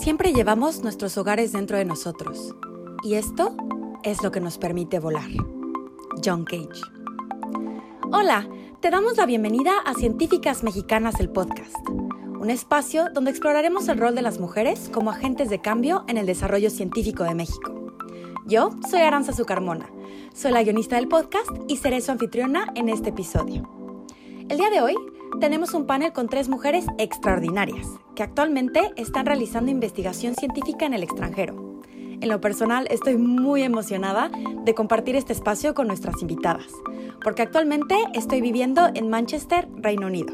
Siempre llevamos nuestros hogares dentro de nosotros y esto es lo que nos permite volar. John Cage. Hola, te damos la bienvenida a Científicas Mexicanas el podcast, un espacio donde exploraremos el rol de las mujeres como agentes de cambio en el desarrollo científico de México. Yo soy Aranza Zucarmona, soy la guionista del podcast y seré su anfitriona en este episodio. El día de hoy tenemos un panel con tres mujeres extraordinarias que actualmente están realizando investigación científica en el extranjero. En lo personal estoy muy emocionada de compartir este espacio con nuestras invitadas, porque actualmente estoy viviendo en Manchester, Reino Unido.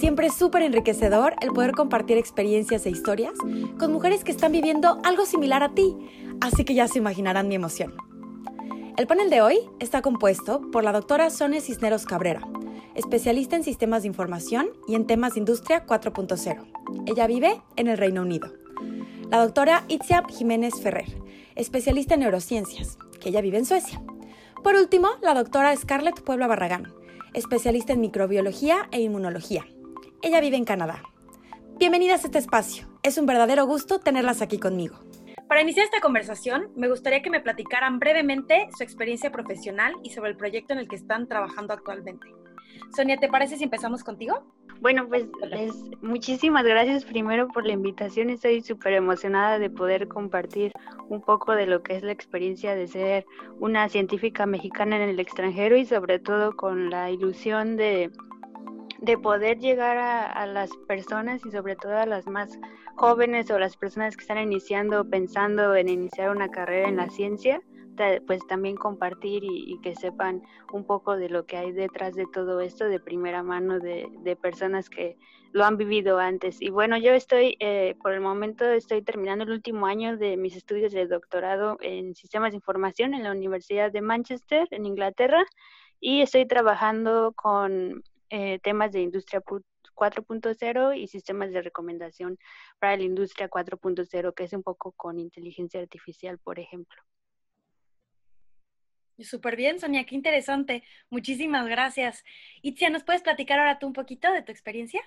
Siempre es súper enriquecedor el poder compartir experiencias e historias con mujeres que están viviendo algo similar a ti, así que ya se imaginarán mi emoción. El panel de hoy está compuesto por la doctora Sonia Cisneros Cabrera, especialista en sistemas de información y en temas de industria 4.0. Ella vive en el Reino Unido. La doctora Itzia Jiménez Ferrer, especialista en neurociencias, que ella vive en Suecia. Por último, la doctora Scarlett Puebla Barragán, especialista en microbiología e inmunología. Ella vive en Canadá. Bienvenidas a este espacio. Es un verdadero gusto tenerlas aquí conmigo. Para iniciar esta conversación, me gustaría que me platicaran brevemente su experiencia profesional y sobre el proyecto en el que están trabajando actualmente. Sonia, ¿te parece si empezamos contigo? Bueno, pues muchísimas gracias primero por la invitación. Estoy súper emocionada de poder compartir un poco de lo que es la experiencia de ser una científica mexicana en el extranjero y sobre todo con la ilusión de, de poder llegar a, las personas y sobre todo a las más jóvenes o las personas que están iniciando, pensando en iniciar una carrera en la ciencia pues también compartir y, que sepan un poco de lo que hay detrás de todo esto de primera mano de, personas que lo han vivido antes. Y bueno, yo estoy, eh, por el momento estoy terminando el último año de mis estudios de doctorado en sistemas de información en la Universidad de Manchester, en Inglaterra, y estoy trabajando con eh, temas de industria 4.0 y sistemas de recomendación para la industria 4.0, que es un poco con inteligencia artificial, por ejemplo. Súper bien, Sonia, qué interesante. Muchísimas gracias. Itzia, ¿nos puedes platicar ahora tú un poquito de tu experiencia?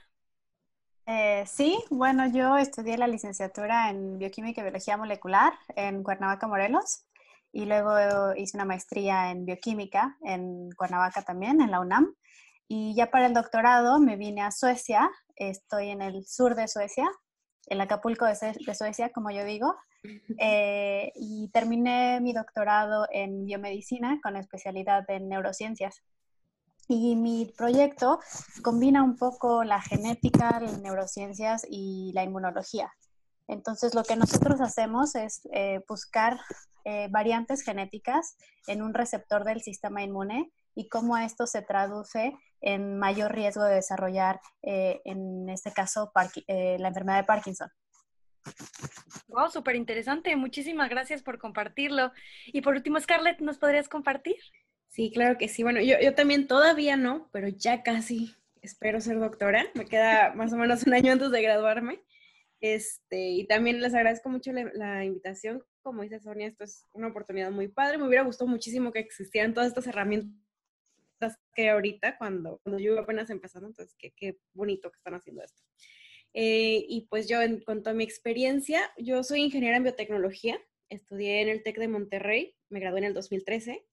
Eh, sí, bueno, yo estudié la licenciatura en Bioquímica y Biología Molecular en Cuernavaca, Morelos, y luego hice una maestría en Bioquímica en Cuernavaca también, en la UNAM. Y ya para el doctorado me vine a Suecia, estoy en el sur de Suecia, el Acapulco de, Suecia, como yo digo, eh, y terminé mi doctorado en biomedicina con especialidad en neurociencias. Y mi proyecto combina un poco la genética, las neurociencias y la inmunología. Entonces, lo que nosotros hacemos es eh, buscar eh, variantes genéticas en un receptor del sistema inmune y cómo esto se traduce en mayor riesgo de desarrollar, eh, en este caso, eh, la enfermedad de Parkinson. Wow, súper interesante. Muchísimas gracias por compartirlo. Y por último, Scarlett, ¿nos podrías compartir? Sí, claro que sí. Bueno, yo, yo también todavía no, pero ya casi espero ser doctora. Me queda más o menos un año antes de graduarme. Este, y también les agradezco mucho la, la, invitación. Como dice Sonia, esto es una oportunidad muy padre. Me hubiera gustado muchísimo que existieran todas estas herramientas que ahorita cuando, cuando yo apenas empezando, entonces qué, qué bonito que están haciendo esto. Eh, y pues yo, en cuanto a mi experiencia, yo soy ingeniera en biotecnología, estudié en el TEC de Monterrey, me gradué en el 2013.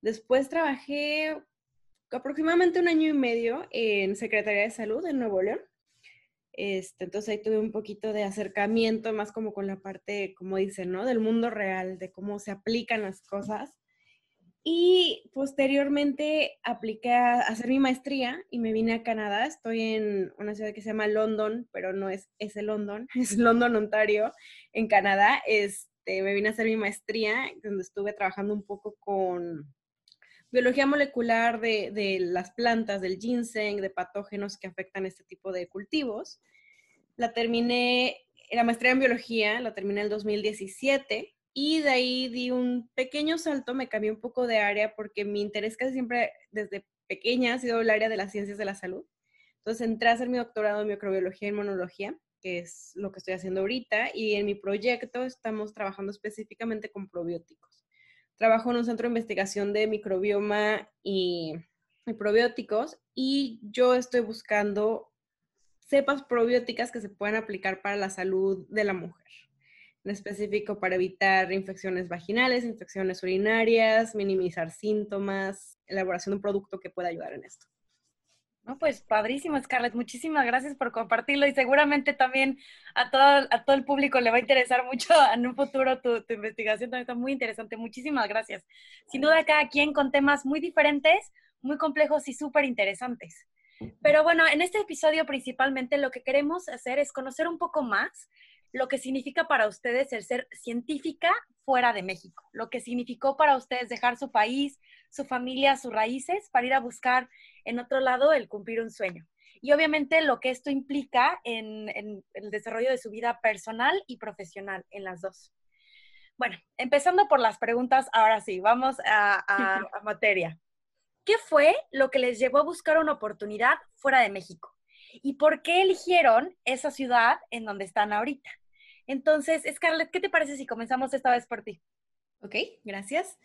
Después trabajé aproximadamente un año y medio en Secretaría de Salud en Nuevo León. Este, entonces ahí tuve un poquito de acercamiento más como con la parte, como dicen, ¿no? Del mundo real, de cómo se aplican las cosas. Y posteriormente apliqué a hacer mi maestría y me vine a Canadá. Estoy en una ciudad que se llama London, pero no es ese London, es London, Ontario, en Canadá. Este, me vine a hacer mi maestría, donde estuve trabajando un poco con biología molecular de, de las plantas, del ginseng, de patógenos que afectan este tipo de cultivos. La terminé, la maestría en biología, la terminé en el 2017 y de ahí di un pequeño salto, me cambié un poco de área porque mi interés casi siempre desde pequeña ha sido el área de las ciencias de la salud. Entonces entré a hacer mi doctorado en microbiología y inmunología, que es lo que estoy haciendo ahorita, y en mi proyecto estamos trabajando específicamente con probióticos. Trabajo en un centro de investigación de microbioma y, y probióticos y yo estoy buscando cepas probióticas que se pueden aplicar para la salud de la mujer. En específico, para evitar infecciones vaginales, infecciones urinarias, minimizar síntomas, elaboración de un producto que pueda ayudar en esto. No, pues padrísimo, Scarlett. Muchísimas gracias por compartirlo y seguramente también a todo, a todo el público le va a interesar mucho en un futuro tu, tu, investigación. También está muy interesante. Muchísimas gracias. Sin duda, cada quien con temas muy diferentes, muy complejos y súper interesantes. Pero bueno, en este episodio principalmente lo que queremos hacer es conocer un poco más lo que significa para ustedes el ser científica fuera de México, lo que significó para ustedes dejar su país, su familia, sus raíces para ir a buscar en otro lado el cumplir un sueño. Y obviamente lo que esto implica en, el desarrollo de su vida personal y profesional, en las dos. Bueno, empezando por las preguntas, ahora sí, vamos a, a materia. ¿Qué fue lo que les llevó a buscar una oportunidad fuera de México? ¿Y por qué eligieron esa ciudad en donde están ahorita? Entonces, Scarlett, ¿qué te parece si comenzamos esta vez por ti? Ok, gracias.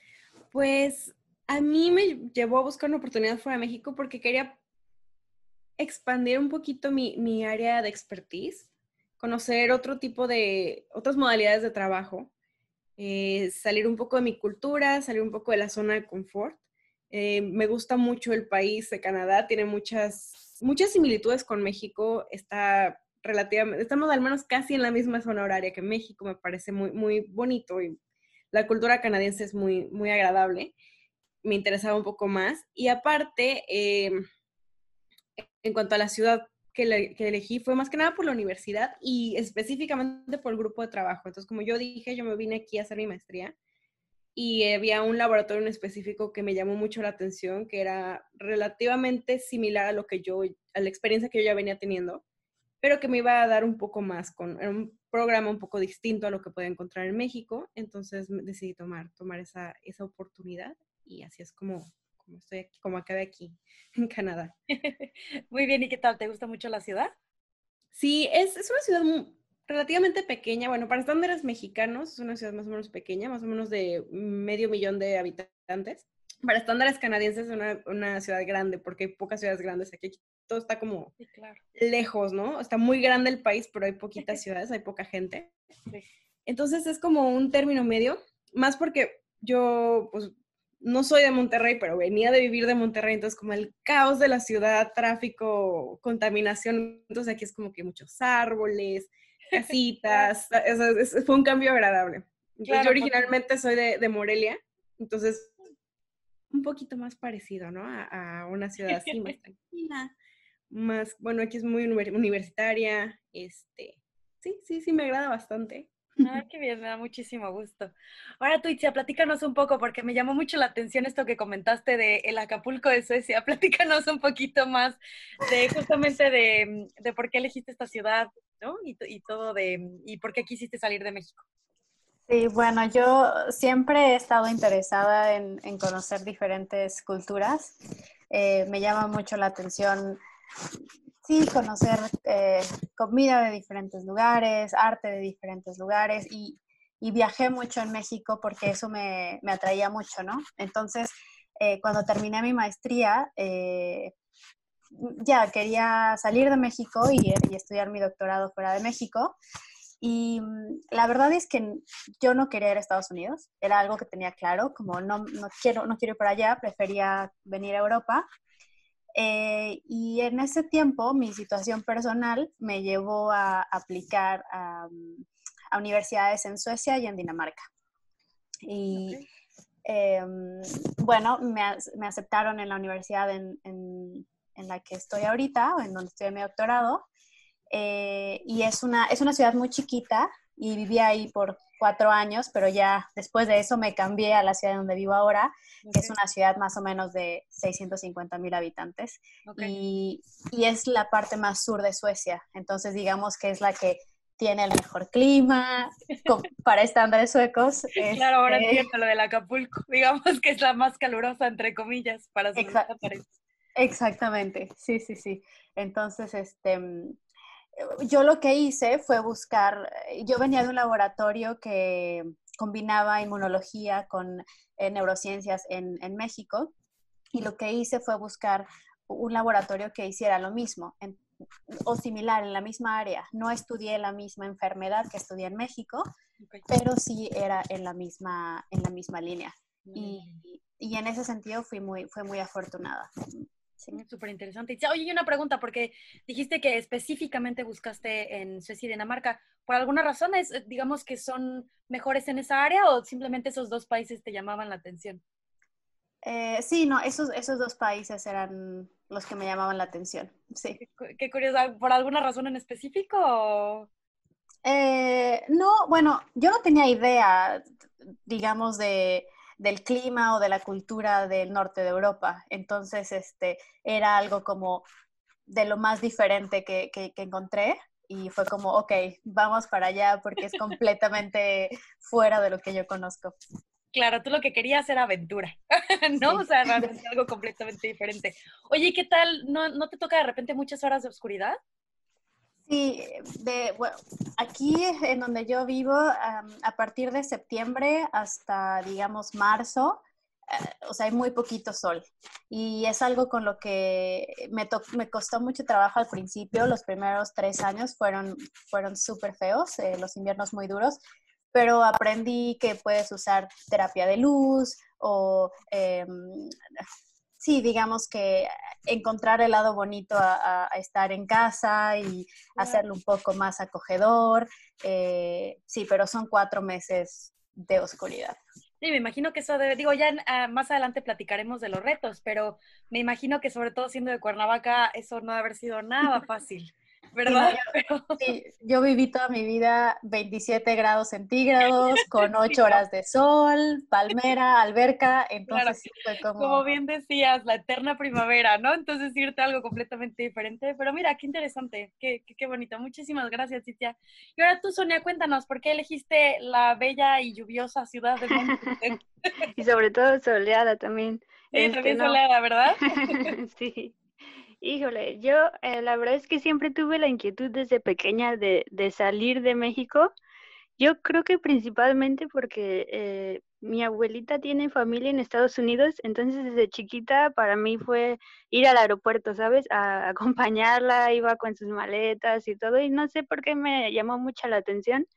Pues a mí me llevó a buscar una oportunidad fuera de México porque quería expandir un poquito mi, área de expertise, conocer otro tipo de, otras modalidades de trabajo, eh, salir un poco de mi cultura, salir un poco de la zona de confort. Eh, me gusta mucho el país de Canadá, tiene muchas, muchas similitudes con México, está relativamente, estamos al menos casi en la misma zona horaria que México, me parece muy, muy bonito y la cultura canadiense es muy, muy agradable me interesaba un poco más. Y aparte, em, en cuanto a la ciudad que, elegí, fue más que nada por la universidad y específicamente por el grupo de trabajo. Entonces, como yo dije, yo me vine aquí a hacer mi maestría y había un laboratorio en específico que me llamó mucho la atención, que era relativamente similar a lo que yo, a la experiencia que yo ya venía teniendo, pero que me iba a dar un poco más con un programa un poco distinto a lo que podía encontrar en México. Entonces decidí tomar, tomar esa, esa oportunidad y así es como, como estoy aquí, como acabé aquí en Canadá. Muy bien, ¿y qué tal? ¿Te gusta mucho la ciudad? Sí, es, es una ciudad relativamente pequeña, bueno, para estándares mexicanos es una ciudad más o menos pequeña, más o menos de medio millón de habitantes. Para estándares canadienses es una, una ciudad grande, porque hay pocas ciudades grandes aquí. Todo está como lejos, ¿no? Está muy grande el país, pero hay poquitas ciudades, hay poca gente. Entonces es como un término medio, más porque yo, pues, no soy de Monterrey, pero venía de vivir de Monterrey, entonces como el caos de la ciudad, tráfico, contaminación, entonces aquí es como que muchos árboles, casitas, fue un cambio agradable. yo originalmente soy de, Morelia, entonces un poquito más parecido, ¿no? A, una ciudad así, más tranquila, más, bueno, aquí es muy universitaria, este, sí, sí, sí, me agrada bastante. Ay, qué bien, me da muchísimo gusto. Ahora, Tuitzia, platícanos un poco, porque me llamó mucho la atención esto que comentaste de el Acapulco de Suecia. Platícanos un poquito más de justamente de, de por qué elegiste esta ciudad, ¿no? Y, y, todo de, y por qué quisiste salir de México. Sí, bueno, yo siempre he estado interesada en, en conocer diferentes culturas. Eh, me llama mucho la atención sí, conocer eh, comida de diferentes lugares, arte de diferentes lugares y, viajé mucho en México porque eso me, atraía mucho, ¿no? Entonces, eh, cuando terminé mi maestría, eh, ya quería salir de México y, estudiar mi doctorado fuera de México. Y mm, la verdad es que yo no quería ir a Estados Unidos, era algo que tenía claro, como no, no, quiero, no quiero ir para allá, prefería venir a Europa. Eh, y en ese tiempo mi situación personal me llevó a aplicar a, universidades en Suecia y en Dinamarca. Y em, bueno, me, me, aceptaron en la universidad en, en, en, la que estoy ahorita, en donde estoy en mi doctorado. Eh, y es una, es una ciudad muy chiquita y viví ahí por cuatro años, pero ya después de eso me cambié a la ciudad donde vivo ahora, que es una ciudad más o menos de 650 mil habitantes. Y, y, es la parte más sur de Suecia. Entonces, digamos que es la que tiene el mejor clima para estándares suecos. claro, ahora este entiendo lo del Acapulco. Digamos que es la más calurosa, entre comillas, para su Exactamente, sí, sí, sí. Entonces, este yo lo que hice fue buscar, eh, yo venía de un laboratorio que combinaba inmunología con eh, neurociencias en, México y lo que hice fue buscar un laboratorio que hiciera lo mismo. o similar en la misma área. No estudié la misma enfermedad que estudié en México, pero sí era en la misma, en la misma línea. Y, y, en ese sentido fui muy, fue muy afortunada. Sí, súper interesante. Oye, y una pregunta, porque dijiste que específicamente buscaste en Suecia y Dinamarca. ¿Por alguna razón es, digamos, que son mejores en esa área o simplemente esos dos países te llamaban la atención? Eh, sí, no, esos, esos dos países eran los que me llamaban la atención, sí. Qué, curioso, ¿por alguna razón en específico? Eh, no, bueno, yo no tenía idea, digamos, de, del clima o de la cultura del norte de Europa, entonces este, era algo como de lo más diferente que, que encontré y fue como, ok, vamos para allá porque es completamente fuera de lo que yo conozco. Claro, tú lo que querías era aventura, ¿no? O sea, algo completamente diferente. Oye, ¿qué tal? ¿No, te toca de repente muchas horas de oscuridad? Sí, de, bueno, aquí en donde yo vivo, a partir de septiembre hasta, digamos, marzo, eh, o sea, hay muy poquito sol. Y es algo con lo que me, me costó mucho trabajo al principio. Los primeros tres años fueron, fueron súper feos, eh, los inviernos muy duros pero aprendí que puedes usar terapia de luz o, em, sí, digamos que encontrar el lado bonito a, estar en casa y hacerlo un poco más acogedor. Eh, sí, pero son cuatro meses de oscuridad. Sí, me imagino que eso debe, digo, ya ah, más adelante platicaremos de los retos, pero me imagino que sobre todo siendo de Cuernavaca, eso no debe haber sido nada fácil. ¿Verdad? Sí, yo, viví toda mi vida 27 grados centígrados, con 8 horas de sol, palmera, alberca, entonces fue como... Como bien decías, la eterna primavera, ¿no? Entonces irte a algo completamente diferente, pero mira, qué interesante, qué, qué, bonito. Muchísimas gracias, Citia. Y ahora tú, Sonia, cuéntanos, ¿por qué elegiste la bella y lluviosa ciudad de Monterrey? y sobre todo soleada también. Sí, también este, soleada, ¿verdad? sí. Híjole, yo eh, la verdad es que siempre tuve la inquietud desde pequeña de, de salir de México. Yo creo que principalmente porque eh, mi abuelita tiene familia en Estados Unidos, entonces desde chiquita para mí fue ir al aeropuerto, ¿sabes? A acompañarla, iba con sus maletas y todo, y no sé por qué me llamó mucha la atención.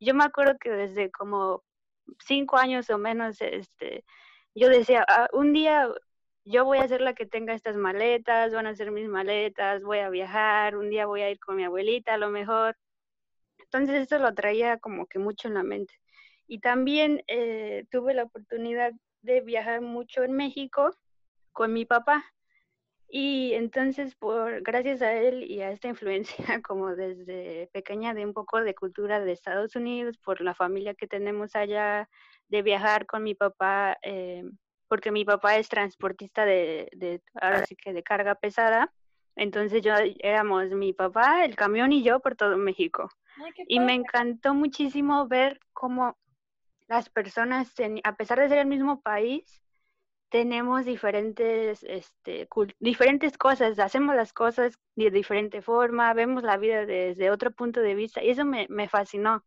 Yo me acuerdo que desde como cinco años o menos, este, yo decía, ah, un día yo voy a ser la que tenga estas maletas, van a ser mis maletas, voy a viajar, un día voy a ir con mi abuelita a lo mejor. Entonces eso lo traía como que mucho en la mente. Y también eh, tuve la oportunidad de viajar mucho en México con mi papá. Y entonces, por, gracias a él y a esta influencia, como desde pequeña, de un poco de cultura de Estados Unidos, por la familia que tenemos allá, de viajar con mi papá eh, porque mi papá es transportista de, de, ahora sí que de carga pesada. Entonces yo éramos mi papá, el camión y yo por todo México. y me encantó muchísimo ver cómo las personas, a pesar de ser el mismo país, tenemos diferentes, este, diferentes cosas, hacemos las cosas de diferente forma, vemos la vida desde otro punto de vista y eso me, me fascinó.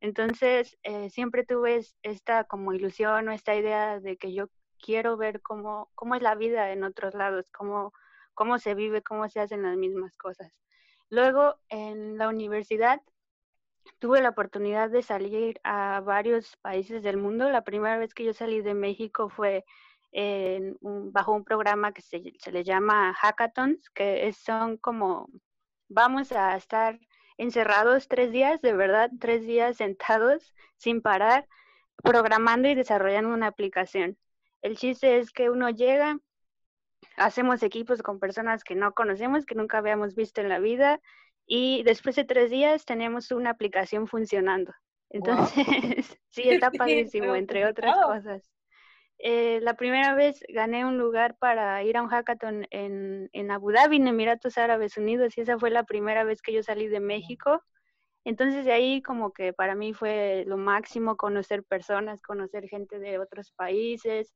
Entonces, eh, siempre tuve esta como ilusión o esta idea de que yo quiero ver cómo, cómo es la vida en otros lados, cómo, cómo se vive, cómo se hacen las mismas cosas. Luego, en la universidad, tuve la oportunidad de salir a varios países del mundo. La primera vez que yo salí de México fue en bajo un programa que se, se, le llama hackathons, que son como, vamos a estar encerrados tres días, de verdad, tres días sentados sin parar, programando y desarrollando una aplicación. El chiste es que uno llega, hacemos equipos con personas que no conocemos, que nunca habíamos visto en la vida, y después de tres días tenemos una aplicación funcionando. Entonces, sí, está padrísimo, entre otras cosas. Eh, la primera vez gané un lugar para ir a un hackathon en, en, Abu Dhabi, en Emiratos Árabes Unidos, y esa fue la primera vez que yo salí de México. Entonces de ahí como que para mí fue lo máximo conocer personas, conocer gente de otros países,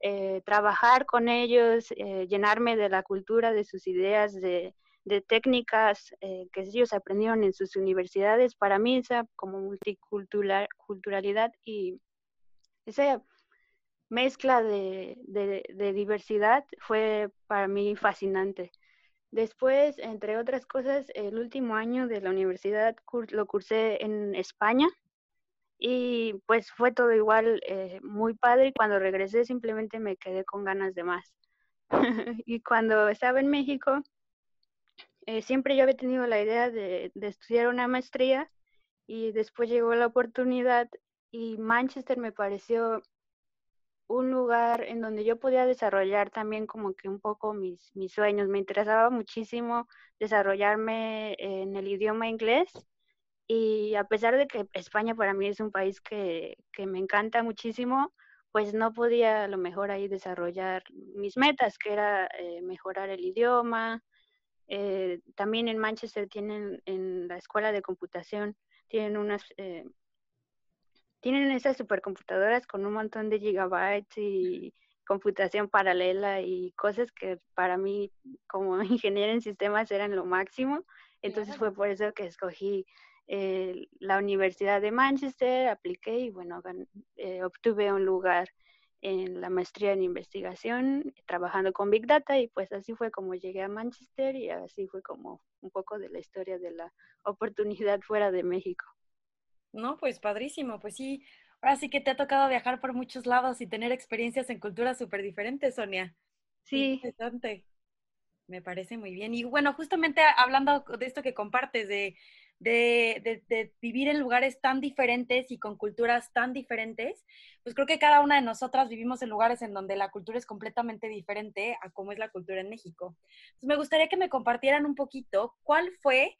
eh, trabajar con ellos, eh, llenarme de la cultura, de sus ideas, de, técnicas eh, que ellos aprendieron en sus universidades. Para mí esa como multiculturalidad y esa mezcla de diversidad fue para mí fascinante. Después, entre otras cosas, el último año de la universidad lo cursé en España y pues fue todo igual eh, muy padre cuando regresé simplemente me quedé con ganas de más. y cuando estaba en México, eh, siempre yo había tenido la idea de, de, estudiar una maestría y después llegó la oportunidad y Manchester me pareció un lugar en donde yo podía desarrollar también como que un poco mis, mis sueños. Me interesaba muchísimo desarrollarme en el idioma inglés y a pesar de que España para mí es un país que, que me encanta muchísimo, pues no podía a lo mejor ahí desarrollar mis metas, que era eh, mejorar el idioma. Eh, también en Manchester tienen, en la escuela de computación, tienen unas, eh, tienen esas supercomputadoras con un montón de gigabytes y computación paralela y cosas que para mí como ingeniero en sistemas eran lo máximo. Entonces fue por eso que escogí eh, la Universidad de Manchester, apliqué y bueno, eh, obtuve un lugar en la maestría en investigación trabajando con Big Data y pues así fue como llegué a Manchester y así fue como un poco de la historia de la oportunidad fuera de México. No, pues padrísimo, pues sí, ahora sí que te ha tocado viajar por muchos lados y tener experiencias en culturas súper diferentes, Sonia. Sí. Interesante. Me parece muy bien. Y bueno, justamente hablando de esto que compartes, de de, vivir en lugares tan diferentes y con culturas tan diferentes, pues creo que cada una de nosotras vivimos en lugares en donde la cultura es completamente diferente a cómo es la cultura en México. Entonces me gustaría que me compartieran un poquito cuál fue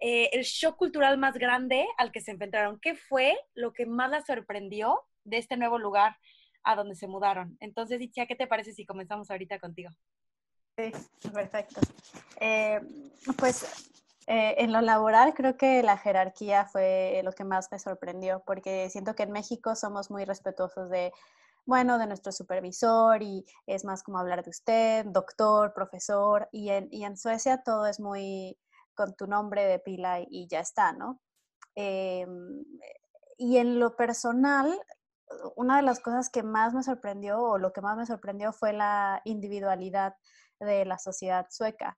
eh, el shock cultural más grande al que se enfrentaron. ¿Qué fue lo que más la sorprendió de este nuevo lugar a donde se mudaron? Entonces, Itzia, ¿qué te parece si comenzamos ahorita contigo? Sí, perfecto. Eh, pues eh, en lo laboral creo que la jerarquía fue lo que más me sorprendió, porque siento que en México somos muy respetuosos de, bueno, de nuestro supervisor y es más como hablar de usted, doctor, profesor, y en, y en Suecia todo es muy con tu nombre de pila y ya está, ¿no? Em, y en lo personal, una de las cosas que más me sorprendió o lo que más me sorprendió fue la individualidad de la sociedad sueca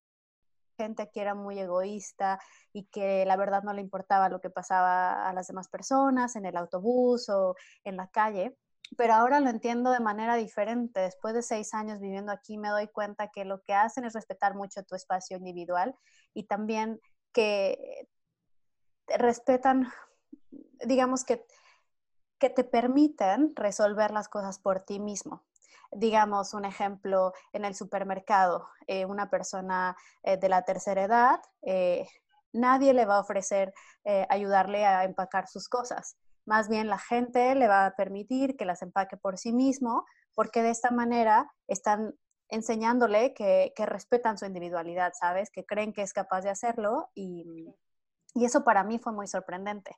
gente que era muy egoísta y que la verdad no le importaba lo que pasaba a las demás personas en el autobús o en la calle. Pero ahora lo entiendo de manera diferente. Después de seis años viviendo aquí, me doy cuenta que lo que hacen es respetar mucho tu espacio individual y también que respetan, digamos que, que te permiten resolver las cosas por ti mismo digamos, un ejemplo en el supermercado, eh, una persona eh, de la tercera edad, eh, nadie le va a ofrecer ayudarle a empacar sus cosas. Más bien la gente le va a permitir que las empaque por sí mismo, porque de esta manera están enseñándole que, respetan su individualidad, ¿sabes? Que creen que es capaz de hacerlo y, y eso para mí fue muy sorprendente.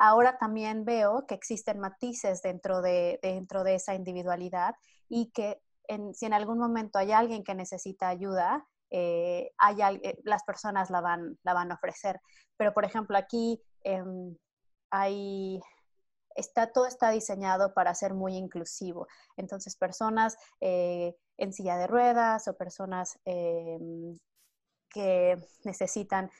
Ahora también veo que existen matices dentro de, dentro de esa individualidad y que si en algún momento hay alguien que necesita ayuda, eh, eh, las personas la van, la van a ofrecer. Pero, por ejemplo, aquí em, hay, está, todo está diseñado para ser muy inclusivo. Entonces, personas eh, en silla de ruedas o personas em, que necesitan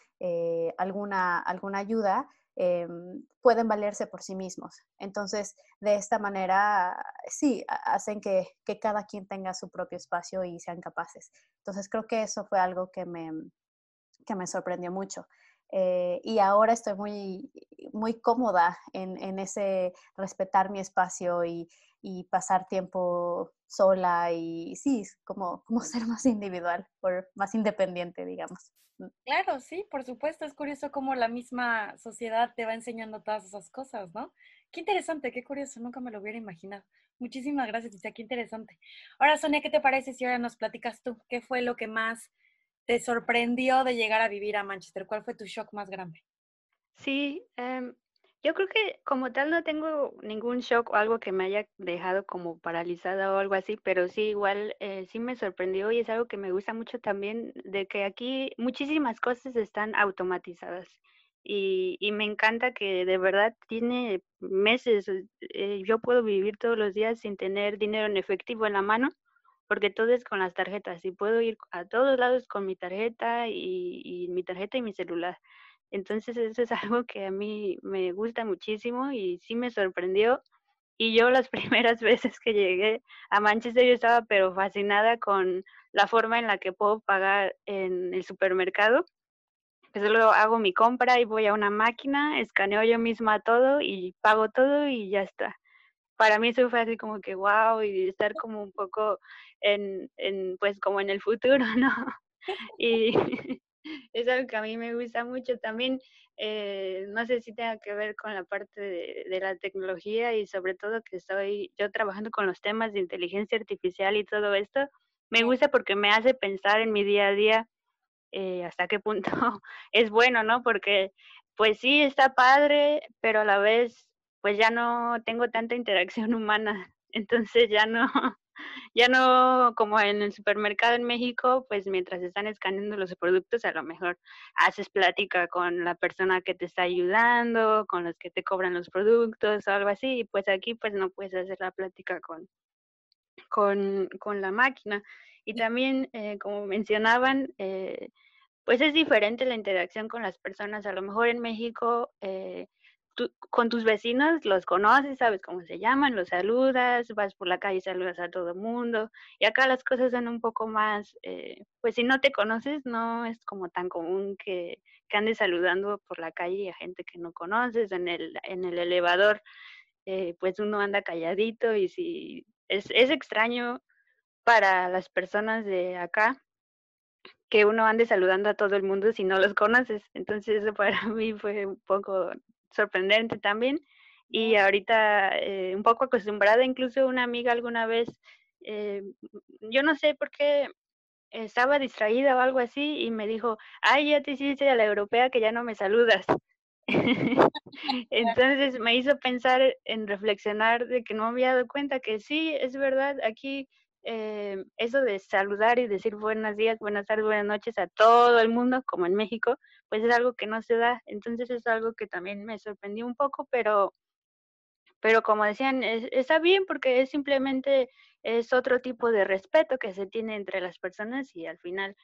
alguna, alguna ayuda, Em, pueden valerse por sí mismos. Entonces, de esta manera, sí, hacen que, cada quien tenga su propio espacio y sean capaces. Entonces, creo que eso fue algo que me, que me sorprendió mucho. Eh, y ahora estoy muy, muy cómoda en, ese respetar mi espacio y, y, pasar tiempo sola y sí, como, como ser más individual, o más independiente, digamos. Claro, sí, por supuesto. Es curioso cómo la misma sociedad te va enseñando todas esas cosas, ¿no? Qué interesante, qué curioso, nunca me lo hubiera imaginado. Muchísimas gracias, Ticia, qué interesante. Ahora, Sonia, ¿qué te parece si ahora nos platicas tú? ¿Qué fue lo que más te sorprendió de llegar a vivir a Manchester? ¿Cuál fue tu shock más grande? Sí, em, yo creo que como tal no tengo ningún shock o algo que me haya dejado como paralizada o algo así, pero sí igual eh, sí me sorprendió y es algo que me gusta mucho también de que aquí muchísimas cosas están automatizadas y, y me encanta que de verdad tiene meses, eh, yo puedo vivir todos los días sin tener dinero en efectivo en la mano porque todo es con las tarjetas y puedo ir a todos lados con mi tarjeta y, y mi tarjeta y mi celular. Entonces eso es algo que a mí me gusta muchísimo y sí me sorprendió. Y yo las primeras veces que llegué a Manchester yo estaba pero fascinada con la forma en la que puedo pagar en el supermercado. Pues solo hago mi compra y voy a una máquina, escaneo yo misma todo y pago todo y ya está. Para mí eso fue así como que wow y estar como un poco en, en pues como en el futuro, ¿no? Y es algo que a mí me gusta mucho. También, eh, no sé si tenga que ver con la parte de, de, la tecnología y sobre todo que estoy yo trabajando con los temas de inteligencia artificial y todo esto. Me gusta porque me hace pensar en mi día a día eh, hasta qué punto es bueno, ¿no? Porque pues sí, está padre, pero a la vez pues ya no tengo tanta interacción humana. Entonces ya no, ya no como en el supermercado en México, pues mientras están escaneando los productos, a lo mejor haces plática con la persona que te está ayudando, con los que te cobran los productos o algo así, y pues aquí pues no puedes hacer la plática con, con, con la máquina. Y también, eh, como mencionaban, eh, pues es diferente la interacción con las personas. A lo mejor en México eh, con tus vecinos los conoces, sabes cómo se llaman, los saludas, vas por la calle y saludas a todo el mundo. Y acá las cosas son un poco más, eh, pues si no te conoces, no es como tan común que, andes saludando por la calle a gente que no conoces. En el, en el elevador, eh, pues uno anda calladito y si es, es extraño para las personas de acá que uno ande saludando a todo el mundo si no los conoces. Entonces eso para mí fue un poco sorprendente también. Y ahorita eh, un poco acostumbrada, incluso una amiga alguna vez, eh, yo no sé por qué estaba distraída o algo así y me dijo, ay, ya te hiciste a la europea que ya no me saludas. Entonces me hizo pensar en reflexionar de que no me había dado cuenta que sí, es verdad, aquí eh, eso de saludar y decir buenos días, buenas tardes, buenas noches a todo el mundo, como en México, pues es algo que no se da. Entonces es algo que también me sorprendió un poco, pero, pero como decían, está bien porque es simplemente es otro tipo de respeto que se tiene entre las personas y al final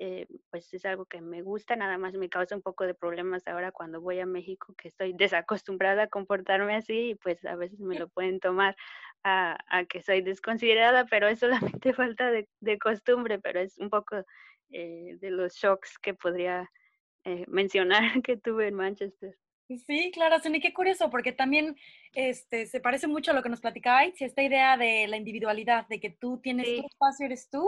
eh, pues es algo que me gusta, nada más me causa un poco de problemas ahora cuando voy a México, que estoy desacostumbrada a comportarme así y pues a veces me lo pueden tomar a, a que soy desconsiderada, pero es solamente falta de, de costumbre, pero es un poco eh, de los shocks que podría eh, mencionar que tuve en Manchester. Sí, claro, Sony, qué curioso, porque también este, se parece mucho a lo que nos platicabais, esta idea de la individualidad, de que tú tienes sí. tu espacio, eres tú,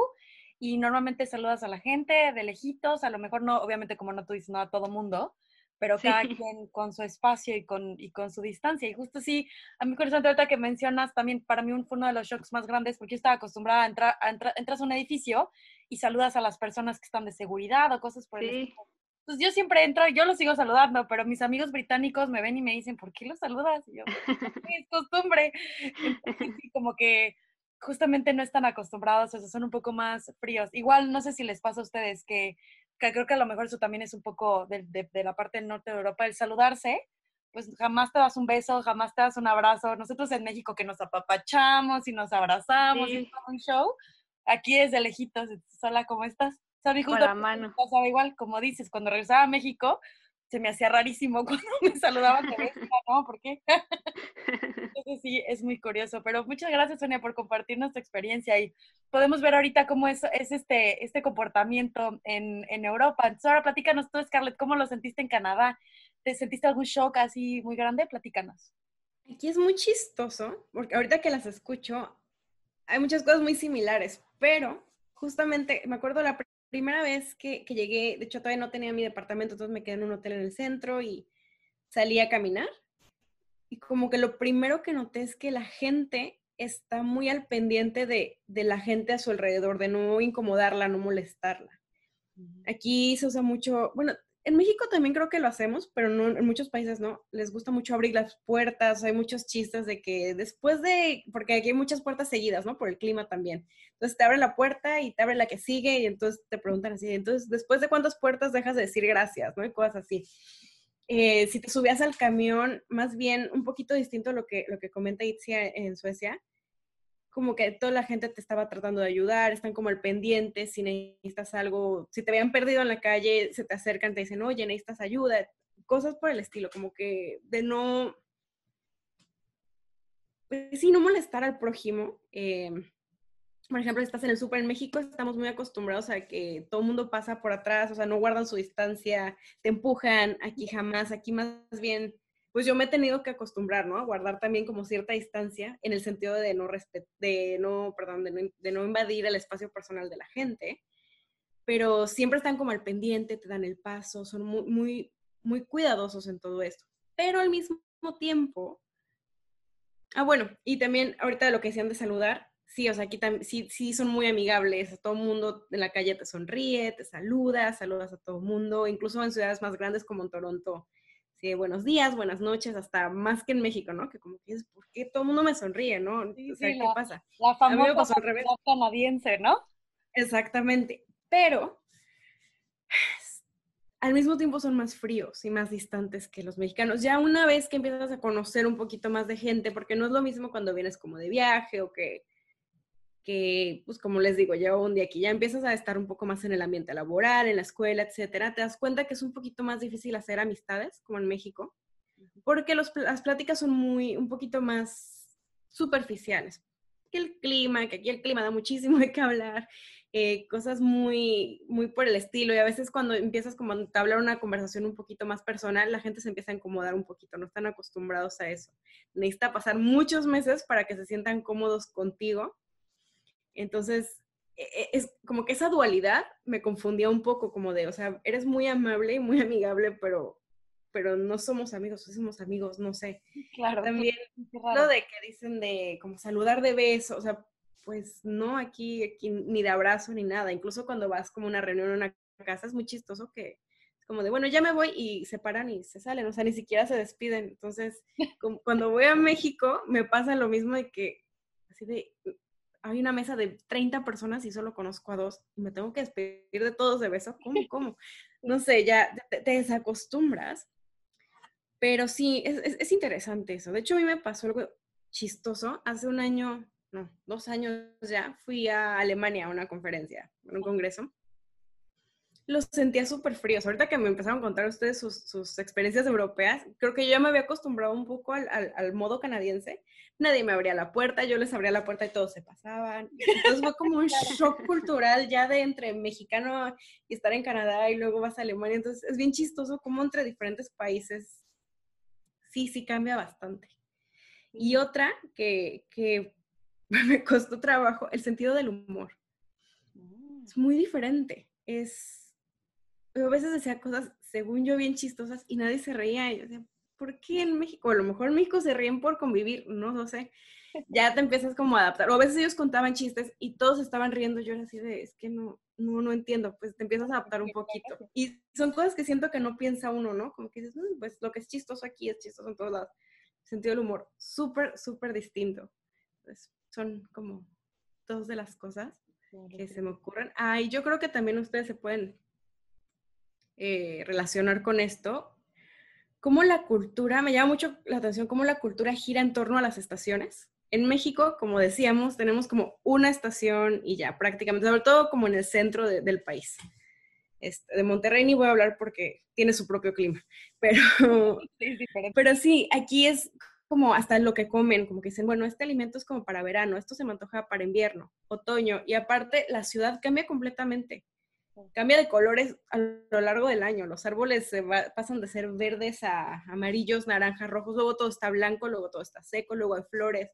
y normalmente saludas a la gente de lejitos, a lo mejor no, obviamente como no tú dices, no a todo mundo, pero cada sí. quien con su espacio y con, y con su distancia. Y justo sí, a mí interesante ahorita que mencionas, también para mí fue uno de los shocks más grandes, porque yo estaba acostumbrada a entrar, a entrar entras a un edificio y saludas a las personas que están de seguridad o cosas por el sí. estilo. Entonces yo siempre entro, yo los sigo saludando, pero mis amigos británicos me ven y me dicen, ¿por qué los saludas? Y yo, es costumbre. Entonces, sí, como que justamente no están acostumbrados, o sea, son un poco más fríos. Igual, no sé si les pasa a ustedes que, que creo que a lo mejor eso también es un poco de, de, de, la parte del norte de Europa, el saludarse, pues jamás te das un beso, jamás te das un abrazo. Nosotros en México que nos apapachamos y nos abrazamos sí. y todo un show, aquí desde lejitos, hola, ¿cómo estás? Sorry, justo Con la mano. pasaba igual, como dices, cuando regresaba a México, se me hacía rarísimo cuando me saludaban de vez, ¿no? ¿Por qué? Entonces sí, es muy curioso, pero muchas gracias, Sonia, por compartirnos tu experiencia y podemos ver ahorita cómo es, es este, este comportamiento en, en Europa. Entonces ahora platícanos tú, Scarlett, ¿cómo lo sentiste en Canadá? ¿Te sentiste algún shock así muy grande? Platícanos. Aquí es muy chistoso, porque ahorita que las escucho, hay muchas cosas muy similares, pero justamente me acuerdo la primera vez que, que, llegué, de hecho todavía no tenía mi departamento, entonces me quedé en un hotel en el centro y salí a caminar. Y como que lo primero que noté es que la gente está muy al pendiente de, de la gente a su alrededor, de no incomodarla, no molestarla. Aquí se usa mucho, bueno, en México también creo que lo hacemos, pero en muchos países no. Les gusta mucho abrir las puertas, hay muchos chistes de que después de, porque aquí hay muchas puertas seguidas, ¿no? Por el clima también. Entonces te abren la puerta y te abre la que sigue y entonces te preguntan así, entonces, ¿después de cuántas puertas dejas de decir gracias, ¿no? Y cosas así. Eh, si te subías al camión, más bien un poquito distinto a lo que, lo que comenta Itzia en Suecia, como que toda la gente te estaba tratando de ayudar, están como al pendiente, si necesitas algo, si te habían perdido en la calle, se te acercan, te dicen, oye, necesitas ayuda, cosas por el estilo, como que de no, pues sí, no molestar al prójimo. Eh, por ejemplo, estás en el súper en México, estamos muy acostumbrados a que todo el mundo pasa por atrás, o sea, no guardan su distancia, te empujan, aquí jamás, aquí más bien pues yo me he tenido que acostumbrar, ¿no? A guardar también como cierta distancia en el sentido de no, de no, perdón, de no, invadir el espacio personal de la gente, pero siempre están como al pendiente, te dan el paso, son muy, muy, muy cuidadosos en todo esto. Pero al mismo tiempo, ah, bueno, y también ahorita lo que decían de saludar, sí, o sea, aquí también, sí, sí son muy amigables, todo mundo en la calle te sonríe, te saluda, saludas a todo mundo, incluso en ciudades más grandes como en Toronto, Sí, buenos días, buenas noches, hasta más que en México, ¿no? Que como que es, ¿por qué todo el mundo me sonríe, no? o sea, ¿qué pasa? La famosa canadiense, ¿no? Exactamente. Pero al mismo tiempo son más fríos y más distantes que los mexicanos. Ya una vez que empiezas a conocer un poquito más de gente, porque no es lo mismo cuando vienes como de viaje o que que, pues como les digo, llevo un día aquí, ya empiezas a estar un poco más en el ambiente laboral, en la escuela, etcétera, te das cuenta que es un poquito más difícil hacer amistades, como en México, porque los, las pláticas son muy, un poquito más superficiales. Que el clima, que aquí el clima da muchísimo de qué hablar, eh, cosas muy, muy por el estilo, y a veces cuando empiezas como a hablar una conversación un poquito más personal, la gente se empieza a incomodar un poquito, no están acostumbrados a eso. Necesita pasar muchos meses para que se sientan cómodos contigo entonces, e, e, es como que esa dualidad me confundía un poco, como de, o sea, eres muy amable y muy amigable, pero, pero no somos amigos, somos amigos, no sé. Claro. También lo de que dicen de como saludar de beso, o sea, pues no, aquí, aquí ni de abrazo ni nada. Incluso cuando vas como a una reunión en una casa es muy chistoso que es como de, bueno, ya me voy y se paran y se salen, o sea, ni siquiera se despiden. Entonces, cuando voy a México me pasa lo mismo de que, así de, hay una mesa de 30 personas y solo conozco a dos y me tengo que despedir de todos de beso. ¿Cómo? ¿Cómo? No sé, ya te, desacostumbras. Pero sí, es, es, interesante eso. De hecho, a mí me pasó algo chistoso. Hace un año, no, dos años ya, fui a Alemania a una conferencia, a un congreso los sentía súper fríos. Ahorita que me empezaron a contar ustedes sus, experiencias europeas, creo que yo ya me había acostumbrado un poco al, modo canadiense. Nadie me abría la puerta, yo les abría la puerta y todos se pasaban. Entonces fue como un shock cultural ya de entre mexicano y estar en Canadá y luego vas a Alemania. Entonces es bien chistoso como entre diferentes países sí, sí cambia bastante. Y otra que, que me costó trabajo, el sentido del humor. Mm. Es muy diferente. Es a veces decía cosas, según yo, bien chistosas y nadie se reía. Y yo decía, ¿por qué en México? a lo mejor en México se ríen por convivir, no lo sé. Ya te empiezas como a adaptar. O a veces ellos contaban chistes y todos estaban riendo. Yo era así de, es que no, no, no entiendo. Pues te empiezas a adaptar un poquito. Y son cosas que siento que no piensa uno, ¿no? Como que dices, mm, pues lo que es chistoso aquí es chistoso en todos lados. sentido del humor, súper, súper distinto. Pues, son como dos de las cosas que se me ocurren. Ah, y yo creo que también ustedes se pueden eh, relacionar con esto, cómo la cultura, me llama mucho la atención cómo la cultura gira en torno a las estaciones. En México, como decíamos, tenemos como una estación y ya prácticamente, sobre todo como en el centro del país. Este, de Monterrey ni voy a hablar porque tiene su propio clima, pero sí, pero sí, aquí es como hasta lo que comen, como que dicen, bueno, este alimento es como para verano, esto se me antoja para invierno, otoño, y aparte la ciudad cambia completamente cambia de colores a lo largo del año. Los árboles se pasan de ser verdes a amarillos, naranjas, rojos, luego todo está blanco, luego todo está seco, luego hay flores.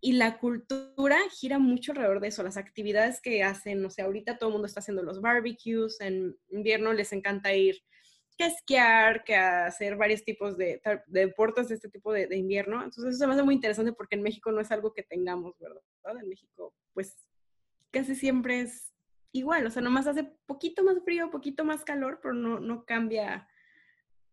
Y la cultura gira mucho alrededor de eso, las actividades que hacen, no sé, ahorita todo el mundo está haciendo los barbecues, en invierno les encanta ir que a esquiar, que a hacer varios tipos de, deportes de este tipo de, de, invierno. Entonces eso se me hace muy interesante porque en México no es algo que tengamos, ¿verdad? En México, pues casi siempre es igual, o sea, nomás hace poquito más frío, poquito más calor, pero no, no cambia,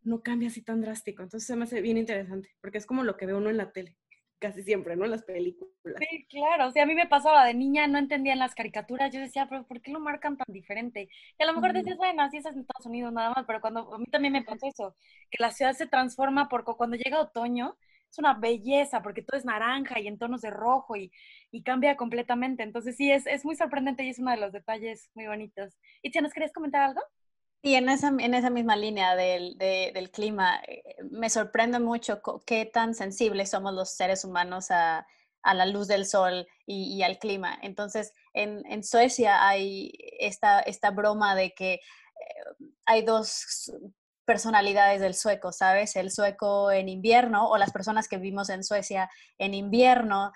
no cambia así tan drástico. Entonces se me hace bien interesante, porque es como lo que ve uno en la tele, casi siempre, ¿no? En las películas. Sí, claro, o sea, a mí me pasaba de niña, no entendía en las caricaturas, yo decía, pero ¿por qué lo marcan tan diferente? Y a lo mejor decías, bueno, así es en Estados Unidos nada más, pero cuando a mí también me pasó eso, que la ciudad se transforma porque cuando llega otoño, es una belleza porque todo es naranja y en tonos de rojo y, y cambia completamente. Entonces sí, es, es, muy sorprendente y es uno de los detalles muy bonitos. ¿Y ¿nos querías comentar algo? Y en esa, en esa misma línea del, del clima, eh, me sorprende mucho qué tan sensibles somos los seres humanos a, a la luz del sol y, y al clima. Entonces, en, en, Suecia hay esta, esta broma de que eh, hay dos personalidades del sueco, ¿sabes? El sueco en invierno o las personas que vivimos en Suecia en invierno,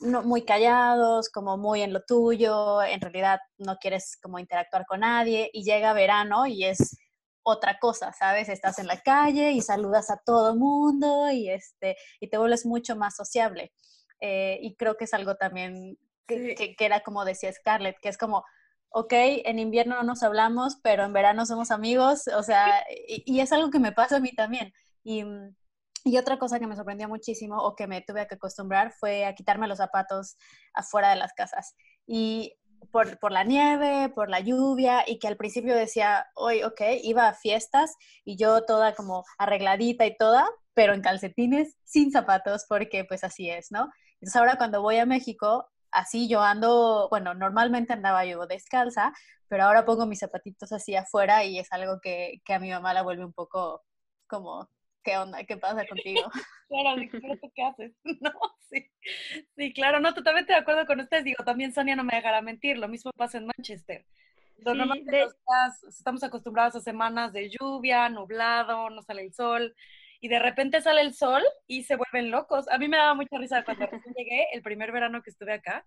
no, muy callados, como muy en lo tuyo, en realidad no quieres como interactuar con nadie y llega verano y es otra cosa, ¿sabes? Estás en la calle y saludas a todo mundo y, este, y te vuelves mucho más sociable. Eh, y creo que es algo también que, que, era como decía Scarlett, que es como ok, en invierno no nos hablamos, pero en verano somos amigos, o sea, y, es algo que me pasa a mí también. Y, y, otra cosa que me sorprendió muchísimo o que me tuve que acostumbrar fue a quitarme los zapatos afuera de las casas. Y por, por, la nieve, por la lluvia, y que al principio decía, hoy, ok, iba a fiestas y yo toda como arregladita y toda, pero en calcetines, sin zapatos, porque pues así es, ¿no? Entonces ahora cuando voy a México, así yo ando, bueno, normalmente andaba yo descalza, pero ahora pongo mis zapatitos así afuera y es algo que, que a mi mamá la vuelve un poco como, ¿qué onda? ¿Qué pasa contigo? claro, ¿qué haces? No, sí. Sí, claro, no, totalmente de acuerdo con ustedes. Digo, también Sonia no me dejará mentir, lo mismo pasa en Manchester. normalmente estamos acostumbrados a semanas de lluvia, nublado, no sale el sol y de repente sale el sol y se vuelven locos. A mí me daba mucha risa cuando recién llegué, el primer verano que estuve acá,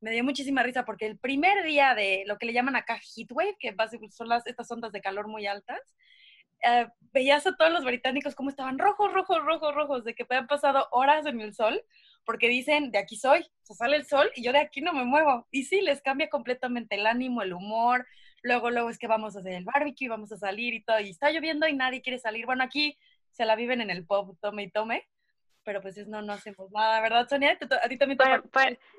me dio muchísima risa porque el primer día de lo que le llaman acá heatwave, que son las, estas ondas de calor muy altas, eh, veías a todos los británicos como estaban rojos, rojos, rojos, rojos, de que habían pasado horas en el sol, porque dicen, de aquí soy, o sea, sale el sol y yo de aquí no me muevo. Y sí, les cambia completamente el ánimo, el humor. Luego, luego es que vamos a hacer el barbecue, vamos a salir y todo, y está lloviendo y nadie quiere salir. Bueno, aquí se la viven en el pop, tome y tome, pero pues es, no, no hacemos nada, ¿verdad, Sonia? ¿A ti también para,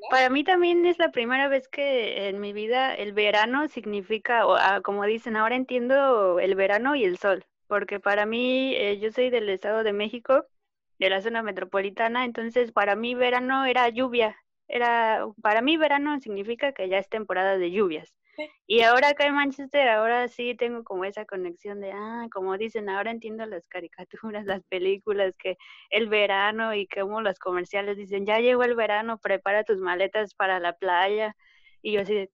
para, mí también es la primera vez que en mi vida el verano significa, o, ah, como dicen, ahora entiendo el verano y el sol, porque para mí, eh, yo soy del Estado de México, de la zona metropolitana, entonces para mí verano era lluvia, era, para mí verano significa que ya es temporada de lluvias. Y ahora acá en Manchester, ahora sí tengo como esa conexión de, ah, como dicen, ahora entiendo las caricaturas, las películas, que el verano y como los comerciales dicen, ya llegó el verano, prepara tus maletas para la playa. Y yo así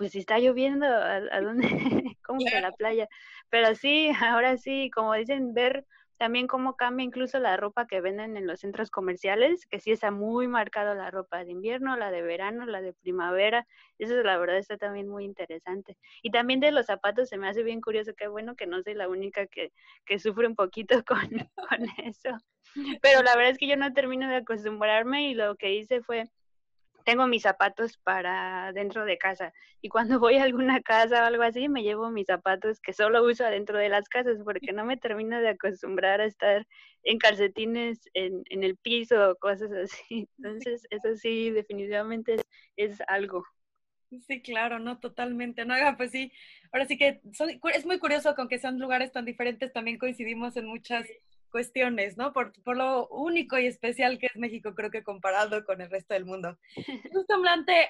pues si está lloviendo, ¿a, dónde? ¿Cómo que la playa? Pero sí, ahora sí, como dicen, ver también cómo cambia incluso la ropa que venden en los centros comerciales, que sí está muy marcado la ropa de invierno, la de verano, la de primavera. Eso la verdad está también muy interesante. Y también de los zapatos se me hace bien curioso, qué bueno que no soy la única que, que sufre un poquito con, con eso. Pero la verdad es que yo no termino de acostumbrarme y lo que hice fue tengo mis zapatos para dentro de casa y cuando voy a alguna casa o algo así me llevo mis zapatos que solo uso adentro de las casas porque no me termino de acostumbrar a estar en calcetines en, en el piso o cosas así. Entonces eso sí definitivamente es, algo. Sí, claro, no, totalmente. No, pues sí, ahora sí que es muy curioso con que sean lugares tan diferentes, también coincidimos en muchas cuestiones, ¿no? Por, por, lo único y especial que es México, creo que comparado con el resto del mundo. Justo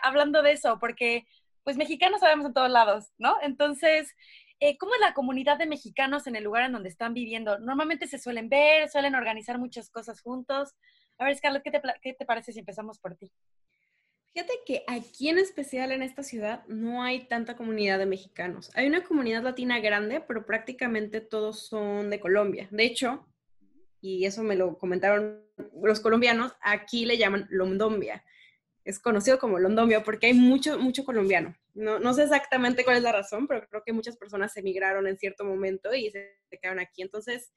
hablando de eso, porque pues mexicanos sabemos en todos lados, ¿no? Entonces, eh, ¿cómo es la comunidad de mexicanos en el lugar en donde están viviendo? Normalmente se suelen ver, suelen organizar muchas cosas juntos. A ver, Scarlett, ¿qué te, qué te parece si empezamos por ti? Fíjate que aquí en especial en esta ciudad no hay tanta comunidad de mexicanos. Hay una comunidad latina grande, pero prácticamente todos son de Colombia. De hecho, y eso me lo comentaron los colombianos, aquí le llaman Londombia. Es conocido como Londombia porque hay mucho, mucho colombiano. No, no sé exactamente cuál es la razón, pero creo que muchas personas emigraron en cierto momento y se, quedaron aquí. Entonces,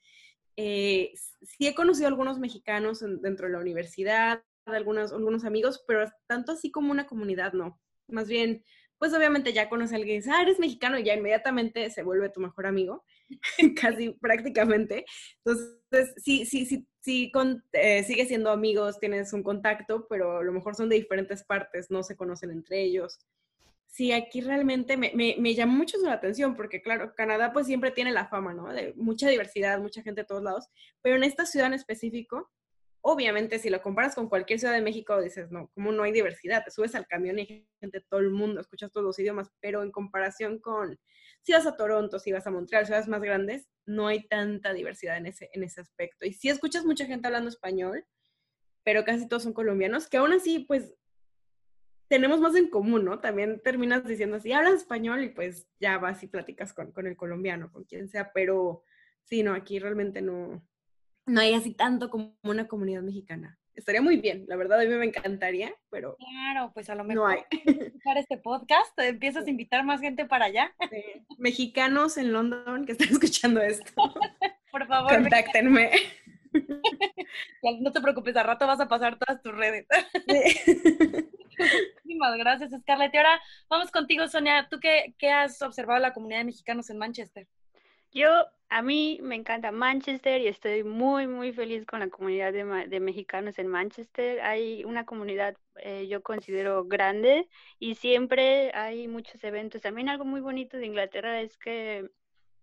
eh, sí he conocido a algunos mexicanos dentro de la universidad, algunos, algunos amigos, pero tanto así como una comunidad, no. Más bien, pues obviamente ya conoce a alguien ah, eres mexicano y ya inmediatamente se vuelve tu mejor amigo, casi prácticamente. Entonces, sí, sí, sí, sí, eh, sigue siendo amigos, tienes un contacto, pero a lo mejor son de diferentes partes, no se conocen entre ellos. Sí, aquí realmente me, me, me llamó mucho la atención porque, claro, Canadá pues siempre tiene la fama, ¿no? De mucha diversidad, mucha gente de todos lados, pero en esta ciudad en específico obviamente si lo comparas con cualquier ciudad de México, dices, no, ¿cómo no hay diversidad? Te subes al camión y hay gente de todo el mundo, escuchas todos los idiomas, pero en comparación con si vas a Toronto, si vas a Montreal, ciudades más grandes, no hay tanta diversidad en ese, en ese aspecto. Y sí escuchas mucha gente hablando español, pero casi todos son colombianos, que aún así, pues, tenemos más en común, ¿no? También terminas diciendo así, hablas español y pues ya vas y platicas con, con el colombiano, con quien sea, pero sí, no, aquí realmente no, no hay así tanto como una comunidad mexicana. Estaría muy bien, la verdad a mí me encantaría, pero claro, pues a lo mejor no hay. escuchar este podcast, empiezas a invitar más gente para allá. Mexicanos en London que están escuchando esto. Por favor, contáctenme. No te preocupes, al rato vas a pasar todas tus redes. Muchísimas gracias, Scarlett. Y ahora vamos contigo, Sonia. ¿Tú qué, qué has observado de la comunidad de mexicanos en Manchester? Yo, a mí me encanta Manchester y estoy muy, muy feliz con la comunidad de, mexicanos en Manchester. Hay una comunidad, eh, yo considero, grande y siempre hay muchos eventos. También algo muy bonito de Inglaterra es que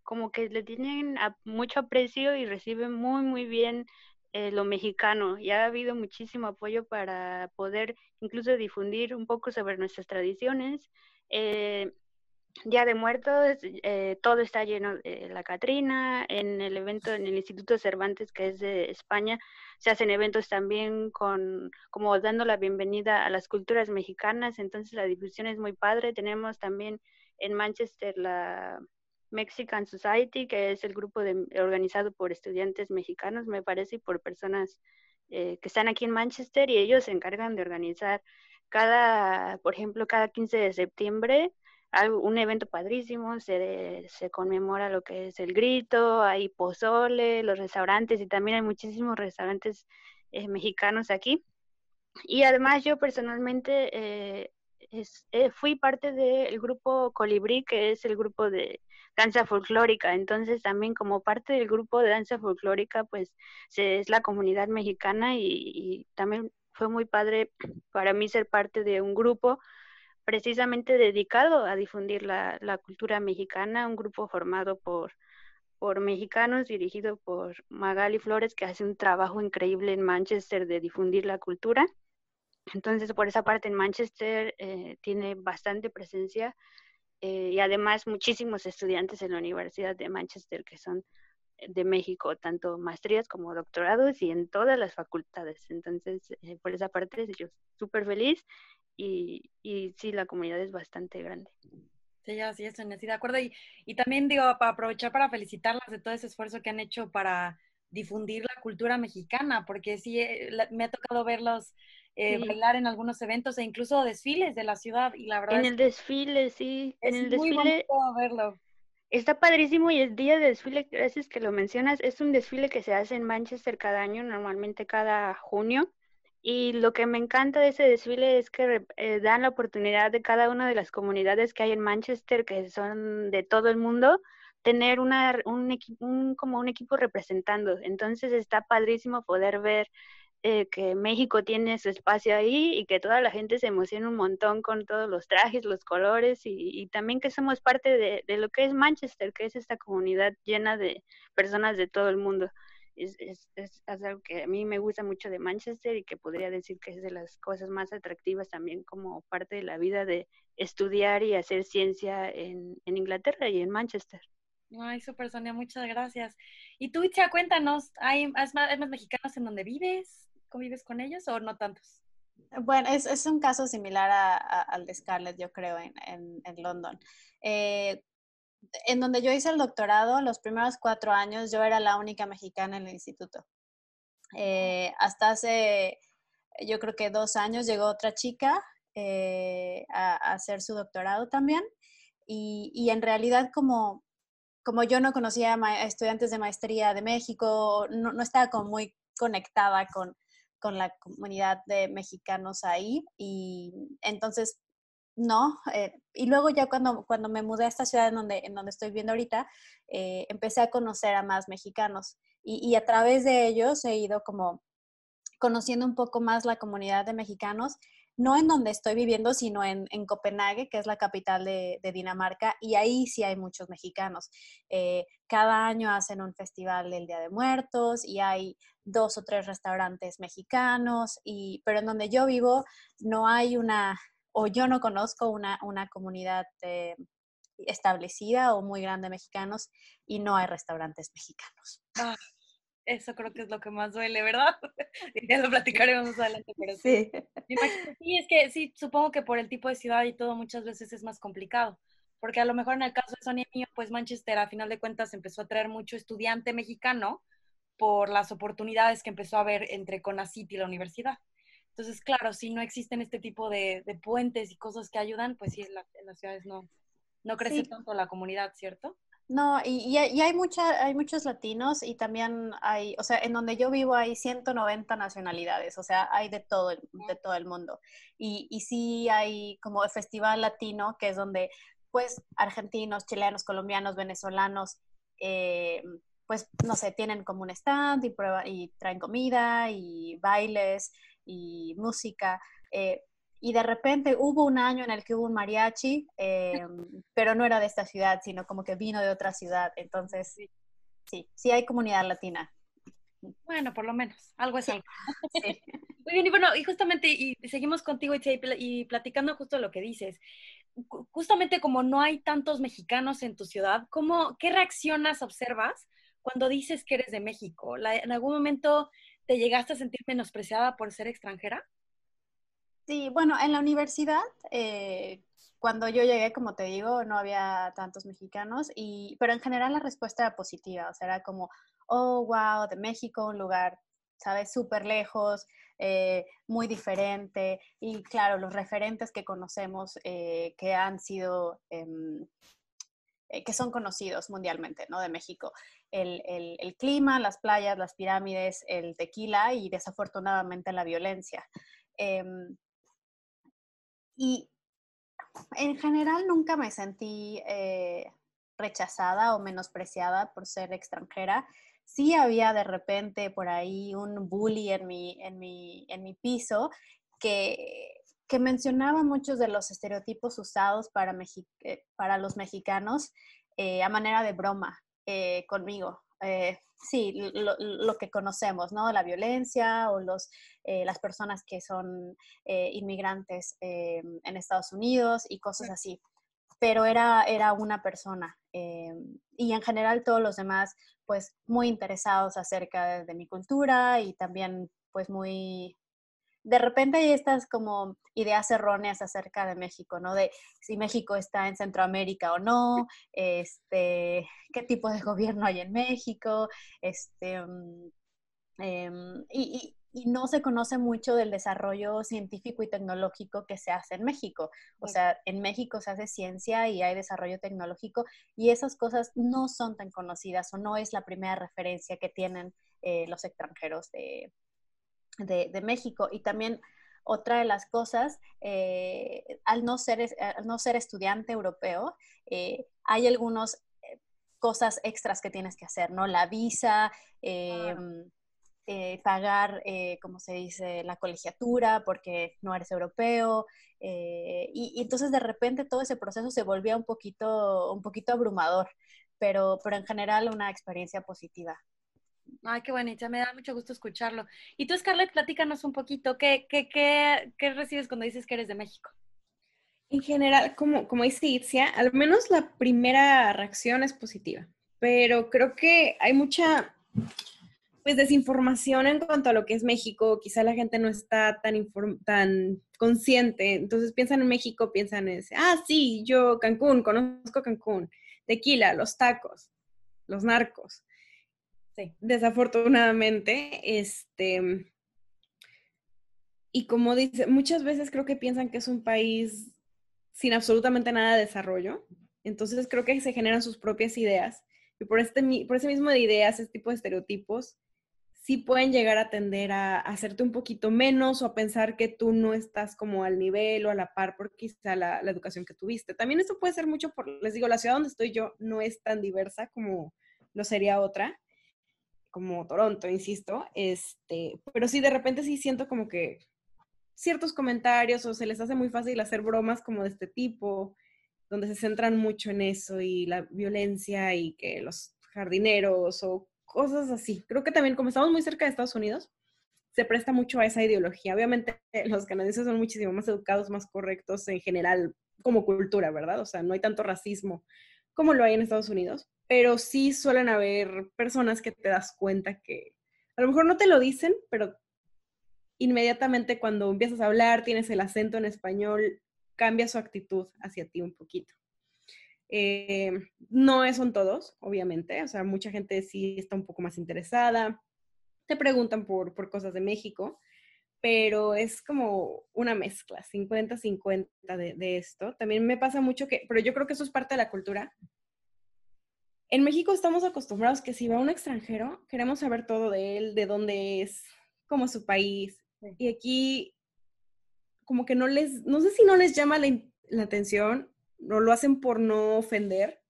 como que le tienen mucho aprecio y reciben muy, muy bien eh, lo mexicano. Y ha habido muchísimo apoyo para poder incluso difundir un poco sobre nuestras tradiciones. Eh, Día de Muertos, eh, todo está lleno de la Catrina. En el evento en el Instituto Cervantes, que es de España, se hacen eventos también con, como dando la bienvenida a las culturas mexicanas. Entonces la difusión es muy padre. Tenemos también en Manchester la Mexican Society, que es el grupo de, organizado por estudiantes mexicanos, me parece, y por personas eh, que están aquí en Manchester, y ellos se encargan de organizar cada, por ejemplo, cada 15 de septiembre un evento padrísimo, se, conmemora lo que es el grito, hay pozole, los restaurantes y también hay muchísimos restaurantes eh, mexicanos aquí. Y además yo personalmente eh, eh, fui parte del grupo Colibrí, que es el grupo de danza folclórica. Entonces también como parte del grupo de danza folclórica, pues es la comunidad mexicana y también fue muy padre para mí ser parte de un grupo precisamente dedicado a difundir la, cultura mexicana, un grupo formado por, por mexicanos, dirigido por Magali Flores, que hace un trabajo increíble en Manchester de difundir la cultura. Entonces, por esa parte, en Manchester eh, tiene bastante presencia eh, y además muchísimos estudiantes en la Universidad de Manchester que son de México, tanto maestrías como doctorados y en todas las facultades. Entonces, eh, por esa parte, yo súper feliz y, y sí, la comunidad es bastante grande. Sí, así es, estoy de acuerdo. Y, y también digo, para aprovechar para felicitarlas de todo ese esfuerzo que han hecho para difundir la cultura mexicana, porque sí, eh, me ha tocado verlos eh, bailar en algunos eventos e incluso desfiles de la ciudad y la verdad en el desfile sí en el muy desfile verlo está padrísimo y el día de desfile gracias que lo mencionas es un desfile que se hace en Manchester cada año normalmente cada junio y lo que me encanta de ese desfile es que eh, dan la oportunidad de cada una de las comunidades que hay en Manchester, que son de todo el mundo, tener una, un, un, como un equipo representando. Entonces está padrísimo poder ver eh, que México tiene su espacio ahí y que toda la gente se emociona un montón con todos los trajes, los colores y, y también que somos parte de, de, lo que es Manchester, que es esta comunidad llena de personas de todo el mundo es, es, es, algo que a mí me gusta mucho de Manchester y que podría decir que es de las cosas más atractivas también como parte de la vida de estudiar y hacer ciencia en, en Inglaterra y en Manchester. Ay, súper Sonia, muchas gracias. Y tú, Itzia, cuéntanos, ¿hay, más, ¿hay más mexicanos en donde vives? ¿Convives con ellos o no tantos? Bueno, es, es un caso similar a, a, al de Scarlett, yo creo, en, en, en London. Eh, en donde yo hice el doctorado, los primeros cuatro años yo era la única mexicana en el instituto. Eh, hasta hace, yo creo que dos años llegó otra chica eh, a, a, hacer su doctorado también. Y, y en realidad como, como yo no conocía a estudiantes de maestría de México, no, no estaba como muy conectada con, con la comunidad de mexicanos ahí. Y entonces no. Eh, y luego ya cuando, cuando me mudé a esta ciudad en donde, en donde estoy viviendo ahorita, eh, empecé a conocer a más mexicanos y, a través de ellos he ido como conociendo un poco más la comunidad de mexicanos. no en donde estoy viviendo, sino en, Copenhague, que es la capital de, Dinamarca, y ahí sí hay muchos mexicanos. Eh, cada año hacen un festival del Día de Muertos y hay dos o tres restaurantes mexicanos, y, pero en donde yo vivo no hay una, o yo no conozco una, una comunidad eh, establecida o muy grande de mexicanos y no hay restaurantes mexicanos. Ah, eso creo que es lo que más duele, ¿verdad? ya lo platicaremos más adelante, pero sí. Sí, es que sí, supongo que por el tipo de ciudad y todo muchas veces es más complicado, porque a lo mejor en el caso de Sonia mío, pues Manchester a final de cuentas empezó a traer mucho estudiante mexicano por las oportunidades que empezó a haber entre Conacit y la universidad. Entonces, claro, si no existen este tipo de, puentes y cosas que ayudan, pues sí, en, las ciudades no, no crece tanto la comunidad, ¿cierto? No, y, hay, mucha, hay muchos latinos y también hay, o sea, en donde yo vivo hay 190 nacionalidades, o sea, hay de todo, el, de todo el mundo. Y, y sí hay como el Festival Latino, que es donde pues argentinos, chilenos, colombianos, venezolanos, eh, pues no sé, tienen como un stand y, prueba, y traen comida y bailes y música. Eh, y de repente hubo un año en el que hubo un mariachi, eh, pero no era de esta ciudad, sino como que vino de otra ciudad. Entonces, sí, sí hay comunidad latina. Bueno, por lo menos, algo es algo. Sí. Muy bien, y bueno, y justamente, y seguimos contigo y platicando justo lo que dices. Justamente como no hay tantos mexicanos en tu ciudad, ¿cómo, ¿qué reaccionas observas cuando dices que eres de México? ¿En algún momento te llegaste a sentir menospreciada por ser extranjera? Sí, bueno, en la universidad, eh, cuando yo llegué, como te digo, no había tantos mexicanos, y, pero en general la respuesta era positiva, o sea, era como, oh, wow, de México, un lugar, ¿sabes? Súper lejos, eh, muy diferente, y claro, los referentes que conocemos eh, que han sido, em, que son conocidos mundialmente, ¿no? De México. El, el, clima, las playas, las pirámides, el tequila y desafortunadamente la violencia. Em, y en general nunca me sentí eh, rechazada o menospreciada por ser extranjera. Sí había de repente por ahí un bully en mi, en mi, en mi piso que, que mencionaba muchos de los estereotipos usados para, eh, para los mexicanos eh, a manera de broma conmigo. Eh, sí, lo, que conocemos, ¿no? La violencia o los, eh, las personas que son eh, inmigrantes en Estados Unidos y cosas así. Pero era, era una persona y en general todos los demás, pues muy interesados acerca de mi cultura y también pues muy, de repente hay estas como ideas erróneas acerca de México, ¿no? De si México está en Centroamérica o no, este, qué tipo de gobierno hay en México, este, mm, em, y, no se conoce mucho del desarrollo científico y tecnológico que se hace en México. O sea, en México se hace ciencia y hay desarrollo tecnológico y esas cosas no son tan conocidas o no es la primera referencia que tienen eh, los extranjeros de, de, México. Y también otra de las cosas, eh, al, no ser, no ser estudiante europeo, eh, hay algunas eh, cosas extras que tienes que hacer, ¿no? La visa, em, pagar, como se dice, la colegiatura porque no eres europeo. Y, y, entonces de repente todo ese proceso se volvía un poquito, un poquito abrumador, pero, pero en general una experiencia positiva. Ay, qué bonita, me da mucho gusto escucharlo. Y tú, Scarlett, platícanos un poquito, ¿qué, qué, qué, qué recibes cuando dices que eres de México? En general, como, dice Itzia, al menos la primera reacción es positiva, pero creo que hay mucha pues desinformación en cuanto a lo que es México, quizá la gente no está tan, tan consciente, entonces piensan en México, piensan en, ese, ah, sí, yo Cancún, conozco Cancún, tequila, los tacos, los narcos, Sí. Desafortunadamente, este, y como dice, muchas veces creo que piensan que es un país sin absolutamente nada de desarrollo, entonces creo que se generan sus propias ideas, y por, este, por ese mismo de ideas, este tipo de estereotipos, sí pueden llegar a tender a, hacerte un poquito menos o a pensar que tú no estás como al nivel o a la par por quizá la, la educación que tuviste. También esto puede ser mucho por, les digo, la ciudad donde estoy yo no es tan diversa como lo sería otra como Toronto, insisto, este, pero sí, de repente sí siento como que ciertos comentarios o se les hace muy fácil hacer bromas como de este tipo, donde se centran mucho en eso y la violencia y que los jardineros o cosas así. Creo que también como estamos muy cerca de Estados Unidos, se presta mucho a esa ideología. Obviamente los canadienses son muchísimo más educados, más correctos en general como cultura, ¿verdad? O sea, no hay tanto racismo como lo hay en Estados Unidos, pero sí suelen haber personas que te das cuenta que a lo mejor no te lo dicen, pero inmediatamente cuando empiezas a hablar, tienes el acento en español, cambia su actitud hacia ti un poquito. Eh, no son todos, obviamente, o sea, mucha gente sí está un poco más interesada, te preguntan por, por cosas de México, pero es como una mezcla, 50-50 de, de, esto. También me pasa mucho que, pero yo creo que eso es parte de la cultura. En México estamos acostumbrados que si va un extranjero, queremos saber todo de él, de dónde es, cómo es su país. Y aquí, como que no les, no sé si no les llama la, la atención, no lo hacen por no ofender.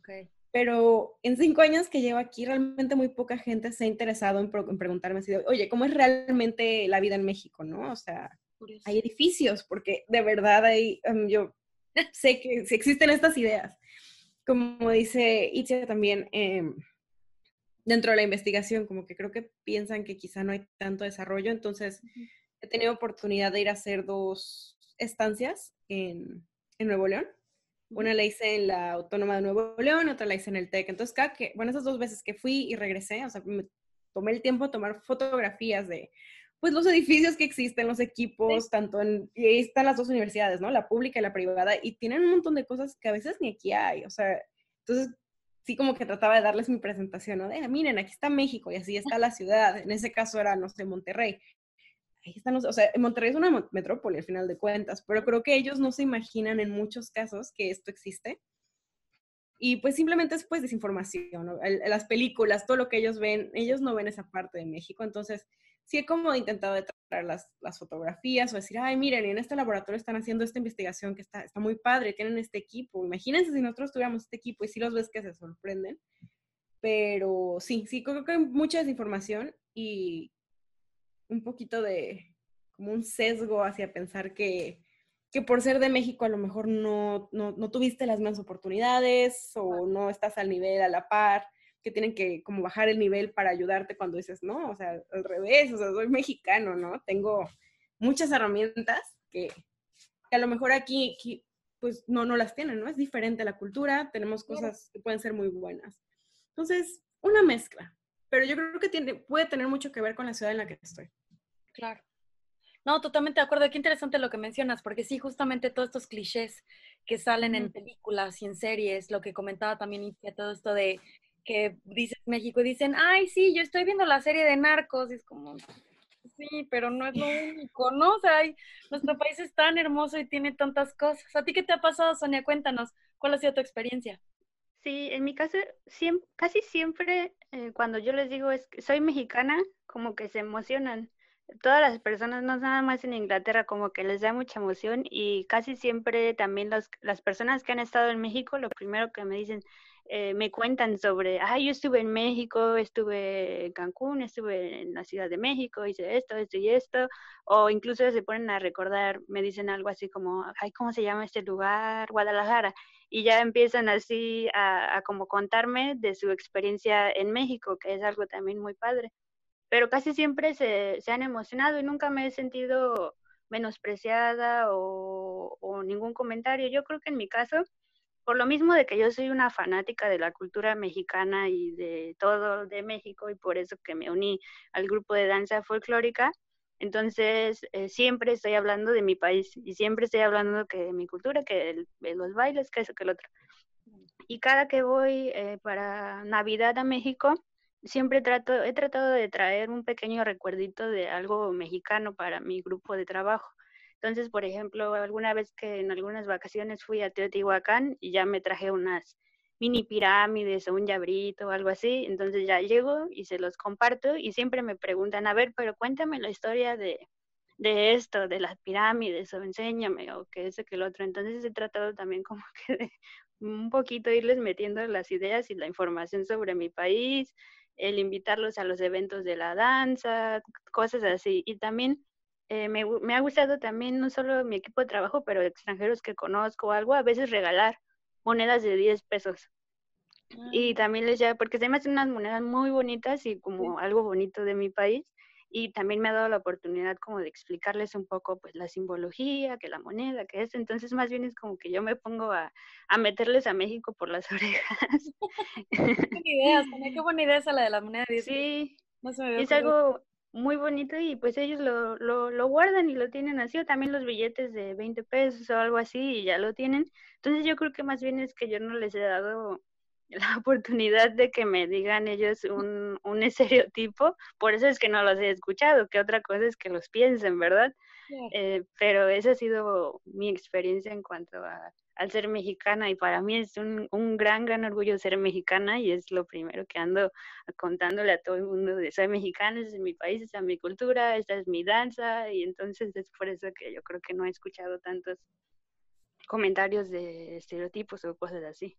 Okay pero en cinco años que llevo aquí, realmente muy poca gente se ha interesado en, preguntarme así, oye, ¿cómo es realmente la vida en México, no? O sea, hay edificios, porque de verdad hay, em, yo sé que existen estas ideas. Como dice Itzia también, em, dentro de la investigación, como que creo que piensan que quizá no hay tanto desarrollo, entonces he tenido oportunidad de ir a hacer dos estancias en, en Nuevo León una la hice en la Autónoma de Nuevo León, otra la hice en el TEC. Entonces, cada que, bueno, esas dos veces que fui y regresé, o sea, me tomé el tiempo de tomar fotografías de, pues, los edificios que existen, los equipos, tanto en, y ahí están las dos universidades, ¿no? La pública y la privada, y tienen un montón de cosas que a veces ni aquí hay, o sea, entonces, sí como que trataba de darles mi presentación, ¿no? De, miren, aquí está México y así está la ciudad, en ese caso era, no sé, Monterrey ahí están o sea, Monterrey es una metrópoli al final de cuentas, pero creo que ellos no se imaginan en muchos casos que esto existe. Y pues simplemente es pues desinformación, ¿no? las películas, todo lo que ellos ven, ellos no ven esa parte de México, entonces sí he como intentado de traer las, las, fotografías o decir, ay, miren, en este laboratorio están haciendo esta investigación que está, está muy padre, tienen este equipo, imagínense si nosotros tuviéramos este equipo y si los ves que se sorprenden, pero sí, sí, creo que hay mucha desinformación y un poquito de como un sesgo hacia pensar que, que por ser de México a lo mejor no, no, no, tuviste las mismas oportunidades o no estás al nivel, a la par, que tienen que como bajar el nivel para ayudarte cuando dices, no, o sea, al revés, o sea, soy mexicano, ¿no? Tengo muchas herramientas que, que a lo mejor aquí, aquí, pues no, no las tienen, ¿no? Es diferente la cultura, tenemos cosas que pueden ser muy buenas. Entonces, una mezcla, pero yo creo que tiene, puede tener mucho que ver con la ciudad en la que estoy. Claro. No, totalmente de acuerdo. Qué interesante lo que mencionas, porque sí, justamente todos estos clichés que salen en películas y en series, lo que comentaba también todo esto de que dices México y dicen, ay, sí, yo estoy viendo la serie de Narcos, y es como, sí, pero no es lo único, ¿no? O sea, nuestro país es tan hermoso y tiene tantas cosas. ¿A ti qué te ha pasado, Sonia? Cuéntanos, ¿cuál ha sido tu experiencia? Sí, en mi caso, casi siempre eh, cuando yo les digo es que soy mexicana, como que se emocionan todas las personas, no nada más en Inglaterra, como que les da mucha emoción y casi siempre también los, las personas que han estado en México, lo primero que me dicen, eh, me cuentan sobre, ah, yo estuve en México, estuve en Cancún, estuve en la Ciudad de México, hice esto, esto y esto, o incluso se ponen a recordar, me dicen algo así como, ay, ¿cómo se llama este lugar? Guadalajara. Y ya empiezan así a, a como contarme de su experiencia en México, que es algo también muy padre pero casi siempre se, se han emocionado y nunca me he sentido menospreciada o, o, ningún comentario. Yo creo que en mi caso, por lo mismo de que yo soy una fanática de la cultura mexicana y de todo de México y por eso que me uní al grupo de danza folclórica, entonces eh, siempre estoy hablando de mi país y siempre estoy hablando que de mi cultura, que de los bailes, que eso, que el otro. Y cada que voy eh, para Navidad a México, siempre trato, he tratado de traer un pequeño recuerdito de algo mexicano para mi grupo de trabajo. Entonces, por ejemplo, alguna vez que en algunas vacaciones fui a Teotihuacán y ya me traje unas mini pirámides o un llabrito o algo así, entonces ya llego y se los comparto y siempre me preguntan, a ver, pero cuéntame la historia de, de esto, de las pirámides o enséñame o que ese que el otro. Entonces he tratado también como que de un poquito irles metiendo las ideas y la información sobre mi país, el invitarlos a los eventos de la danza, cosas así. Y también eh, me, me, ha gustado también, no solo mi equipo de trabajo, pero extranjeros que conozco o algo, a veces regalar monedas de 10 pesos. Y ah. también les ya, porque se me hacen unas monedas muy bonitas y como algo bonito de mi país. Y también me ha dado la oportunidad como de explicarles un poco pues la simbología, que la moneda, que es. Entonces más bien es como que yo me pongo a, a meterles a México por las orejas. qué buena idea, qué buena idea esa la de la moneda. Sí, es algo muy bonito y pues ellos lo, lo, lo, guardan y lo tienen así, o también los billetes de 20 pesos o algo así y ya lo tienen. Entonces yo creo que más bien es que yo no les he dado la oportunidad de que me digan ellos un, un estereotipo, por eso es que no los he escuchado, que otra cosa es que los piensen, ¿verdad? Eh, pero esa ha sido mi experiencia en cuanto a, al ser mexicana y para mí es un, un, gran, gran orgullo ser mexicana y es lo primero que ando contándole a todo el mundo de soy mexicana, es mi país, esta es mi cultura, esta es mi danza y entonces es por eso que yo creo que no he escuchado tantos comentarios de estereotipos o cosas así.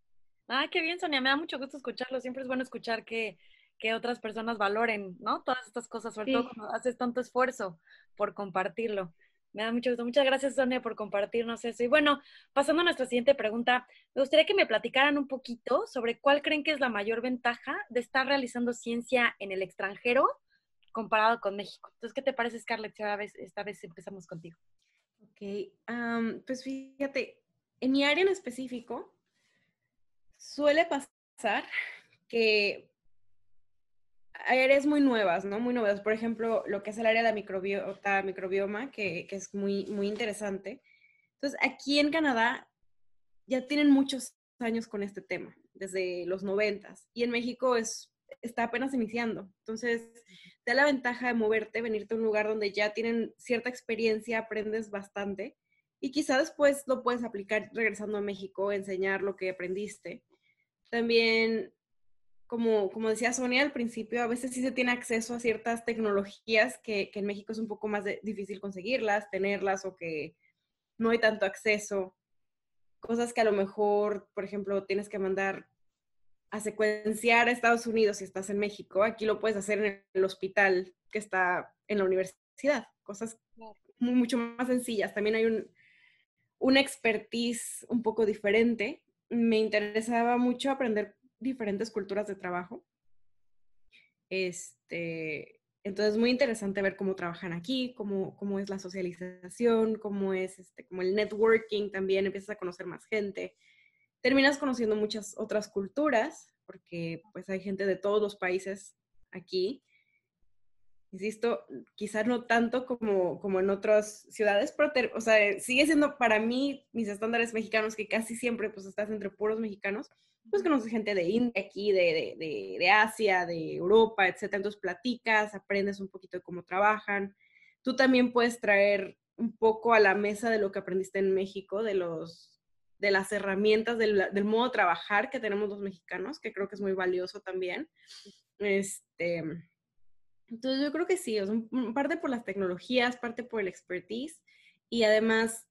Ah, qué bien, Sonia, me da mucho gusto escucharlo. Siempre es bueno escuchar que, que otras personas valoren, ¿no? Todas estas cosas, sobre todo cuando haces tanto esfuerzo por compartirlo. Me da mucho gusto. Muchas gracias, Sonia, por compartirnos eso. Y bueno, pasando a nuestra siguiente pregunta, me gustaría que me platicaran un poquito sobre cuál creen que es la mayor ventaja de estar realizando ciencia en el extranjero comparado con México. Entonces, ¿qué te parece, Scarlett? Esta vez, esta vez empezamos contigo. Ok, pues fíjate, en mi área en específico, suele pasar que áreas muy nuevas, ¿no? Muy nuevas. Por ejemplo, lo que es el área de microbiota, microbioma, que, es muy, muy interesante. Entonces, aquí en Canadá ya tienen muchos años con este tema, desde los noventas. Y en México es, está apenas iniciando. Entonces, da la ventaja de moverte, venirte a un lugar donde ya tienen cierta experiencia, aprendes bastante. Y quizá después lo puedes aplicar regresando a México, enseñar lo que aprendiste. También, como, como decía Sonia al principio, a veces sí se tiene acceso a ciertas tecnologías que, que en México es un poco más difícil conseguirlas, tenerlas o que no hay tanto acceso. Cosas que a lo mejor, por ejemplo, tienes que mandar a secuenciar a Estados Unidos si estás en México. Aquí lo puedes hacer en el hospital que está en la universidad. Cosas mucho más sencillas. También hay un, una expertise un poco diferente me interesaba mucho aprender diferentes culturas de trabajo. Este, entonces, muy interesante ver cómo trabajan aquí, cómo, cómo es la socialización, cómo es este, como el networking también, empiezas a conocer más gente. Terminas conociendo muchas otras culturas, porque pues hay gente de todos los países aquí insisto, quizás no tanto como, como en otras ciudades, pero, o sea, sigue siendo para mí mis estándares mexicanos, que casi siempre pues estás entre puros mexicanos, pues conoces gente de India aquí, de, de, de, Asia, de Europa, etcétera, entonces platicas, aprendes un poquito de cómo trabajan. Tú también puedes traer un poco a la mesa de lo que aprendiste en México, de los de las herramientas, del, del modo de trabajar que tenemos los mexicanos, que creo que es muy valioso también. Este, entonces yo creo que sí, parte por las tecnologías, parte por el expertise y además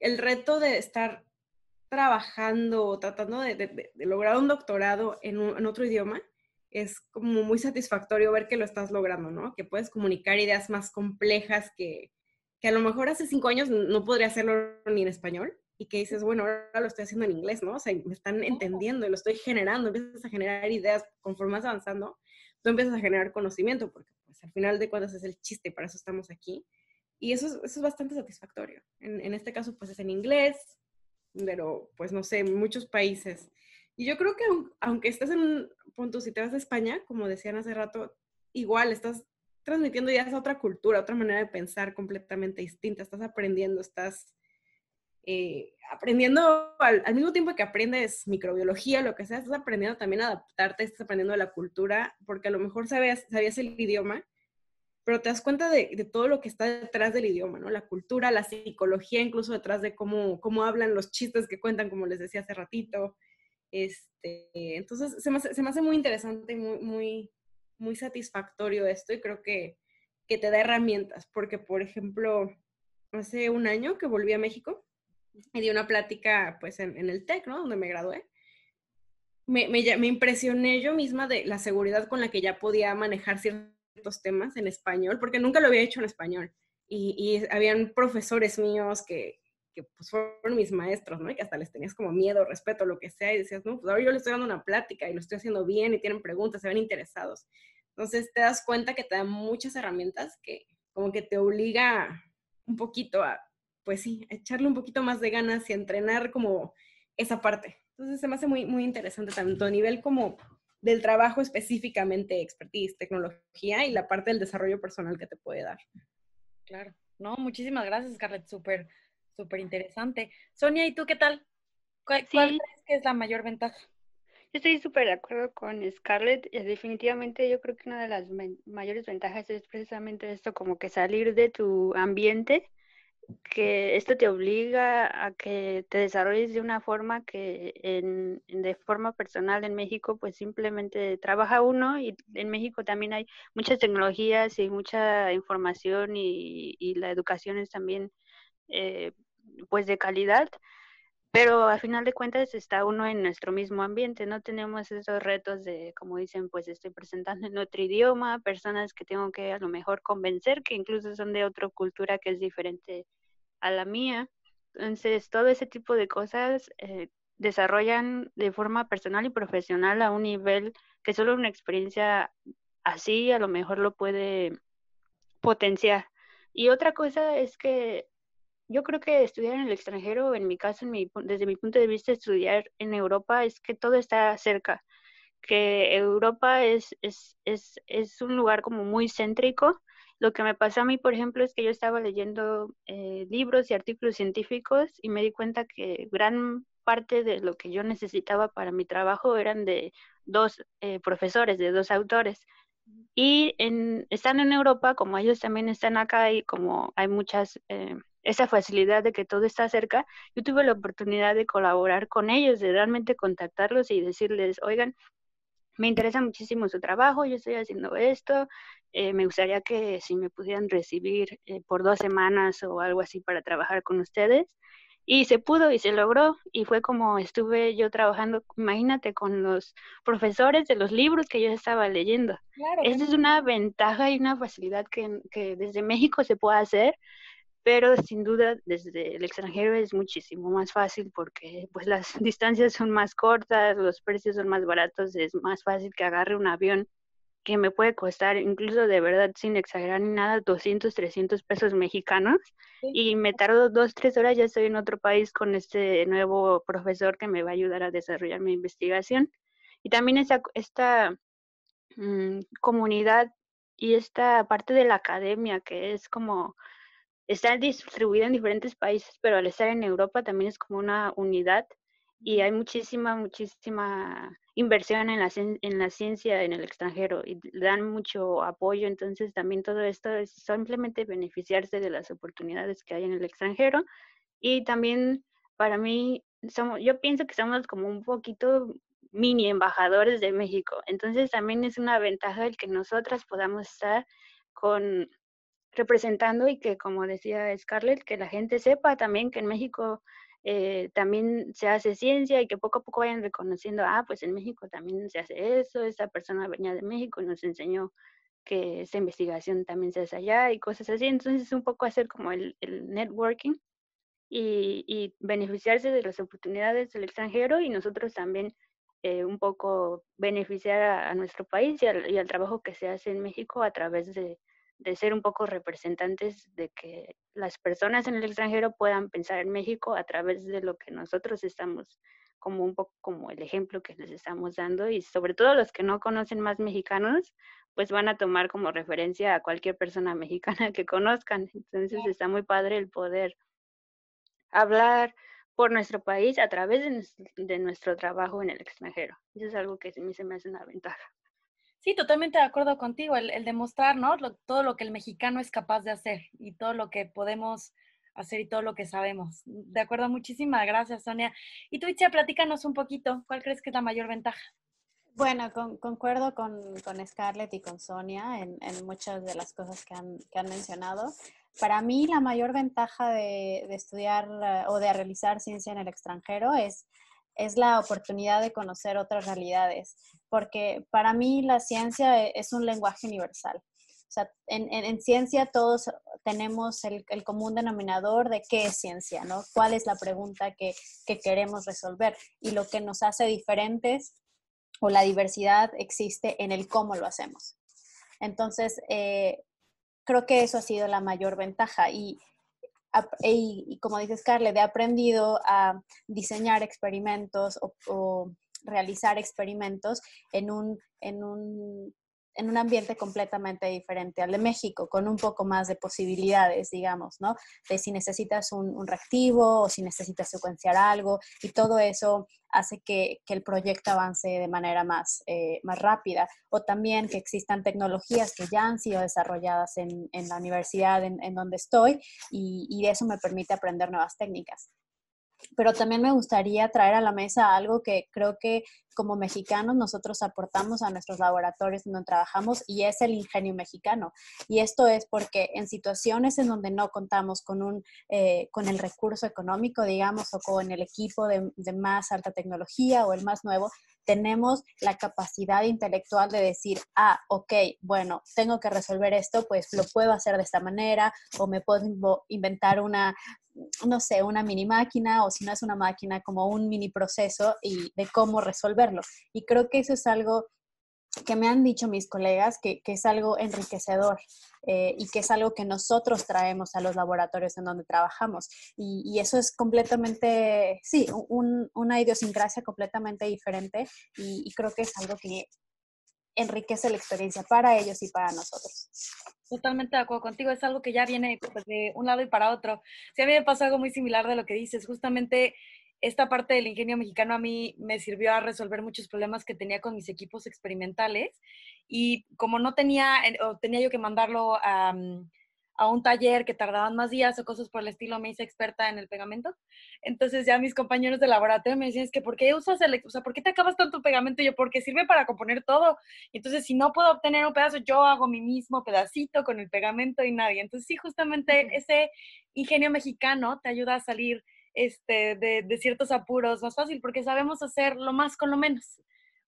el reto de estar trabajando o tratando de, lograr un doctorado en, otro idioma es como muy satisfactorio ver que lo estás logrando, ¿no? Que puedes comunicar ideas más complejas que, que a lo mejor hace cinco años no podría hacerlo ni en español y que dices, bueno, ahora lo estoy haciendo en inglés, ¿no? O sea, me están entendiendo y lo estoy generando, empiezas a generar ideas conforme vas avanzando, tú empiezas a generar conocimiento, porque al final de cuentas es el chiste, para eso estamos aquí. Y eso es, eso es bastante satisfactorio. En, este caso, pues es en inglés, pero pues no sé, muchos países. Y yo creo que aunque estés en un punto, si te vas a España, como decían hace rato, igual estás transmitiendo ya esa otra cultura, otra manera de pensar completamente distinta, estás aprendiendo, estás eh, aprendiendo al, mismo tiempo que aprendes microbiología, lo que sea, estás aprendiendo también a adaptarte, estás aprendiendo la cultura, porque a lo mejor sabías, sabías el idioma, pero te das cuenta de, todo lo que está detrás del idioma, ¿no? La cultura, la psicología, incluso detrás de cómo, cómo hablan, los chistes que cuentan, como les decía hace ratito. Este, entonces, se me, hace, se me hace muy interesante y muy, muy, muy satisfactorio esto y creo que, que te da herramientas, porque, por ejemplo, hace un año que volví a México y di una plática, pues, en, el TEC, ¿no? Donde me gradué. Me, me, me impresioné yo misma de la seguridad con la que ya podía manejar ciertos temas en español, porque nunca lo había hecho en español. y, y habían profesores míos que, que pues fueron mis maestros, ¿no? Y que hasta les tenías como miedo, respeto, lo que sea, y decías, no, pues ahora yo les estoy dando una plática y lo estoy haciendo bien y tienen preguntas, se ven interesados. Entonces te das cuenta que te dan muchas herramientas que como que te obliga un poquito a, pues sí, echarle un poquito más de ganas y entrenar como esa parte. Entonces se me hace muy, muy interesante tanto a nivel como del trabajo específicamente, expertise, tecnología y la parte del desarrollo personal que te puede dar. Claro. No, muchísimas gracias, Scarlett. Súper, súper interesante. Sonia, ¿y tú qué tal? ¿Cuál, crees que es la mayor ventaja? Yo estoy súper de acuerdo con Scarlett. Definitivamente yo creo que una de las mayores ventajas es precisamente esto, como que salir de tu ambiente, que esto te obliga a que te desarrolles de una forma que en, de forma personal en México pues simplemente trabaja uno y en México también hay muchas tecnologías y mucha información y, y la educación es también eh, pues de calidad, pero al final de cuentas está uno en nuestro mismo ambiente, no tenemos esos retos de, como dicen, pues estoy presentando en otro idioma, personas que tengo que a lo mejor convencer, que incluso son de otra cultura que es diferente a la mía. Entonces, todo ese tipo de cosas eh, desarrollan de forma personal y profesional a un nivel que solo una experiencia así a lo mejor lo puede potenciar. Y otra cosa es que yo creo que estudiar en el extranjero, en mi caso, desde mi punto de vista, estudiar en Europa es que todo está cerca, que Europa es, es, es, es un lugar como muy céntrico. Lo que me pasó a mí, por ejemplo, es que yo estaba leyendo eh, libros y artículos científicos y me di cuenta que gran parte de lo que yo necesitaba para mi trabajo eran de dos eh, profesores, de dos autores. Y en, están en Europa, como ellos también están acá y como hay muchas eh, esa facilidad de que todo está cerca, yo tuve la oportunidad de colaborar con ellos, de realmente contactarlos y decirles, oigan, me interesa muchísimo su trabajo, yo estoy haciendo esto, eh, me gustaría que si me pudieran recibir eh, por dos semanas o algo así para trabajar con ustedes. Y se pudo y se logró y fue como estuve yo trabajando, imagínate, con los profesores de los libros que yo estaba leyendo. Esa es una ventaja y una facilidad que, que desde México se puede hacer pero sin duda desde el extranjero es muchísimo más fácil porque pues las distancias son más cortas, los precios son más baratos, es más fácil que agarre un avión que me puede costar incluso de verdad sin exagerar ni nada 200, 300 pesos mexicanos y me tardo dos, tres horas ya estoy en otro país con este nuevo profesor que me va a ayudar a desarrollar mi investigación. Y también esta, esta mm, comunidad y esta parte de la academia que es como está distribuida en diferentes países, pero al estar en Europa también es como una unidad y hay muchísima, muchísima inversión en la, en la ciencia en el extranjero y dan mucho apoyo, entonces también todo esto es simplemente beneficiarse de las oportunidades que hay en el extranjero. Y también para mí, somos, yo pienso que somos como un poquito mini embajadores de México, entonces también es una ventaja el que nosotras podamos estar con representando y que, como decía Scarlett, que la gente sepa también que en México eh, también se hace ciencia y que poco a poco vayan reconociendo, ah, pues en México también se hace eso, esa persona venía de México y nos enseñó que esa investigación también se hace allá y cosas así. Entonces es un poco hacer como el, networking y, beneficiarse de las oportunidades del extranjero y nosotros también eh, un poco beneficiar a, nuestro país y al trabajo que se hace en México a través de, de ser un poco representantes de que las personas en el extranjero puedan pensar en México a través de lo que nosotros estamos como un poco como el ejemplo que les estamos dando y sobre todo los que no conocen más mexicanos pues van a tomar como referencia a cualquier persona mexicana que conozcan. Entonces está muy padre el poder hablar por nuestro país a través de, nuestro trabajo en el extranjero. Eso es algo que a mí se me hace una ventaja. Sí, totalmente de acuerdo contigo, el, demostrar, ¿no? todo lo que el mexicano es capaz de hacer y todo lo que podemos hacer y todo lo que sabemos. De acuerdo, muchísimas gracias, Sonia. Y tú, Itzia, platícanos un poquito, ¿cuál crees que es la mayor ventaja? Bueno, concuerdo con, con, Scarlett y con Sonia en, muchas de las cosas que han, que han, mencionado. Para mí, la mayor ventaja de, de estudiar eh, o de realizar ciencia en el extranjero es es la oportunidad de conocer otras realidades, porque para mí la ciencia e, es un lenguaje universal. sea, en, ciencia todos tenemos el, común denominador de qué es ciencia, ¿no? ¿Cuál es la pregunta que, queremos resolver? Y lo que nos hace diferentes o la diversidad existe en el cómo lo hacemos. Entonces, eh, creo que eso ha sido la mayor ventaja. Y, y, como dices, Scarlett, he aprendido a diseñar experimentos o, o realizar experimentos en un, en un en un ambiente completamente diferente al de México, con un poco más de posibilidades, digamos, ¿no? De si necesitas un, reactivo o si necesitas secuenciar algo y todo eso hace que, el proyecto avance de manera más, eh, más rápida. O también que existan tecnologías que ya han sido desarrolladas en, la universidad en, donde estoy y, y eso me permite aprender nuevas técnicas pero también me gustaría traer a la mesa algo que creo que como mexicanos nosotros aportamos a nuestros laboratorios donde trabajamos y es el ingenio mexicano. Y esto es porque en situaciones en donde no contamos con, un, eh, con el recurso económico, digamos, o con el equipo de, de más alta tecnología o el más nuevo, tenemos la capacidad intelectual de decir, ah, ok, bueno, tengo que resolver esto, pues lo puedo hacer de esta manera o me puedo inventar una, no sé, una mini máquina o si no es una máquina, como un mini proceso y de cómo resolverlo. Y creo que eso es algo que me han dicho mis colegas que, es algo enriquecedor eh, y que es algo que nosotros traemos a los laboratorios en donde trabajamos. Y, eso es completamente, sí, una idiosincrasia completamente diferente y, creo que es algo que enriquece la experiencia para ellos y para nosotros. Totalmente de acuerdo contigo, es algo que ya viene pues, de un lado y para otro. Sí, a mí me pasó algo muy similar de lo que dices, justamente esta parte del ingenio mexicano a mí me sirvió a resolver muchos problemas que tenía con mis equipos experimentales y como no tenía, o tenía yo que mandarlo a... Mm, a un taller que tardaban más días o cosas por el estilo, me hice experta en el pegamento. Entonces ya mis compañeros de laboratorio me decían, es que ¿por qué usas el, o sea, ¿por qué te acabas tanto pegamento? Y yo, porque sirve para componer todo. Y entonces si no puedo obtener un pedazo, yo hago mi mismo pedacito con el pegamento y nadie. Entonces sí, justamente ese ingenio mexicano te ayuda a salir este, de, de ciertos apuros más fácil, porque sabemos hacer lo más con lo menos,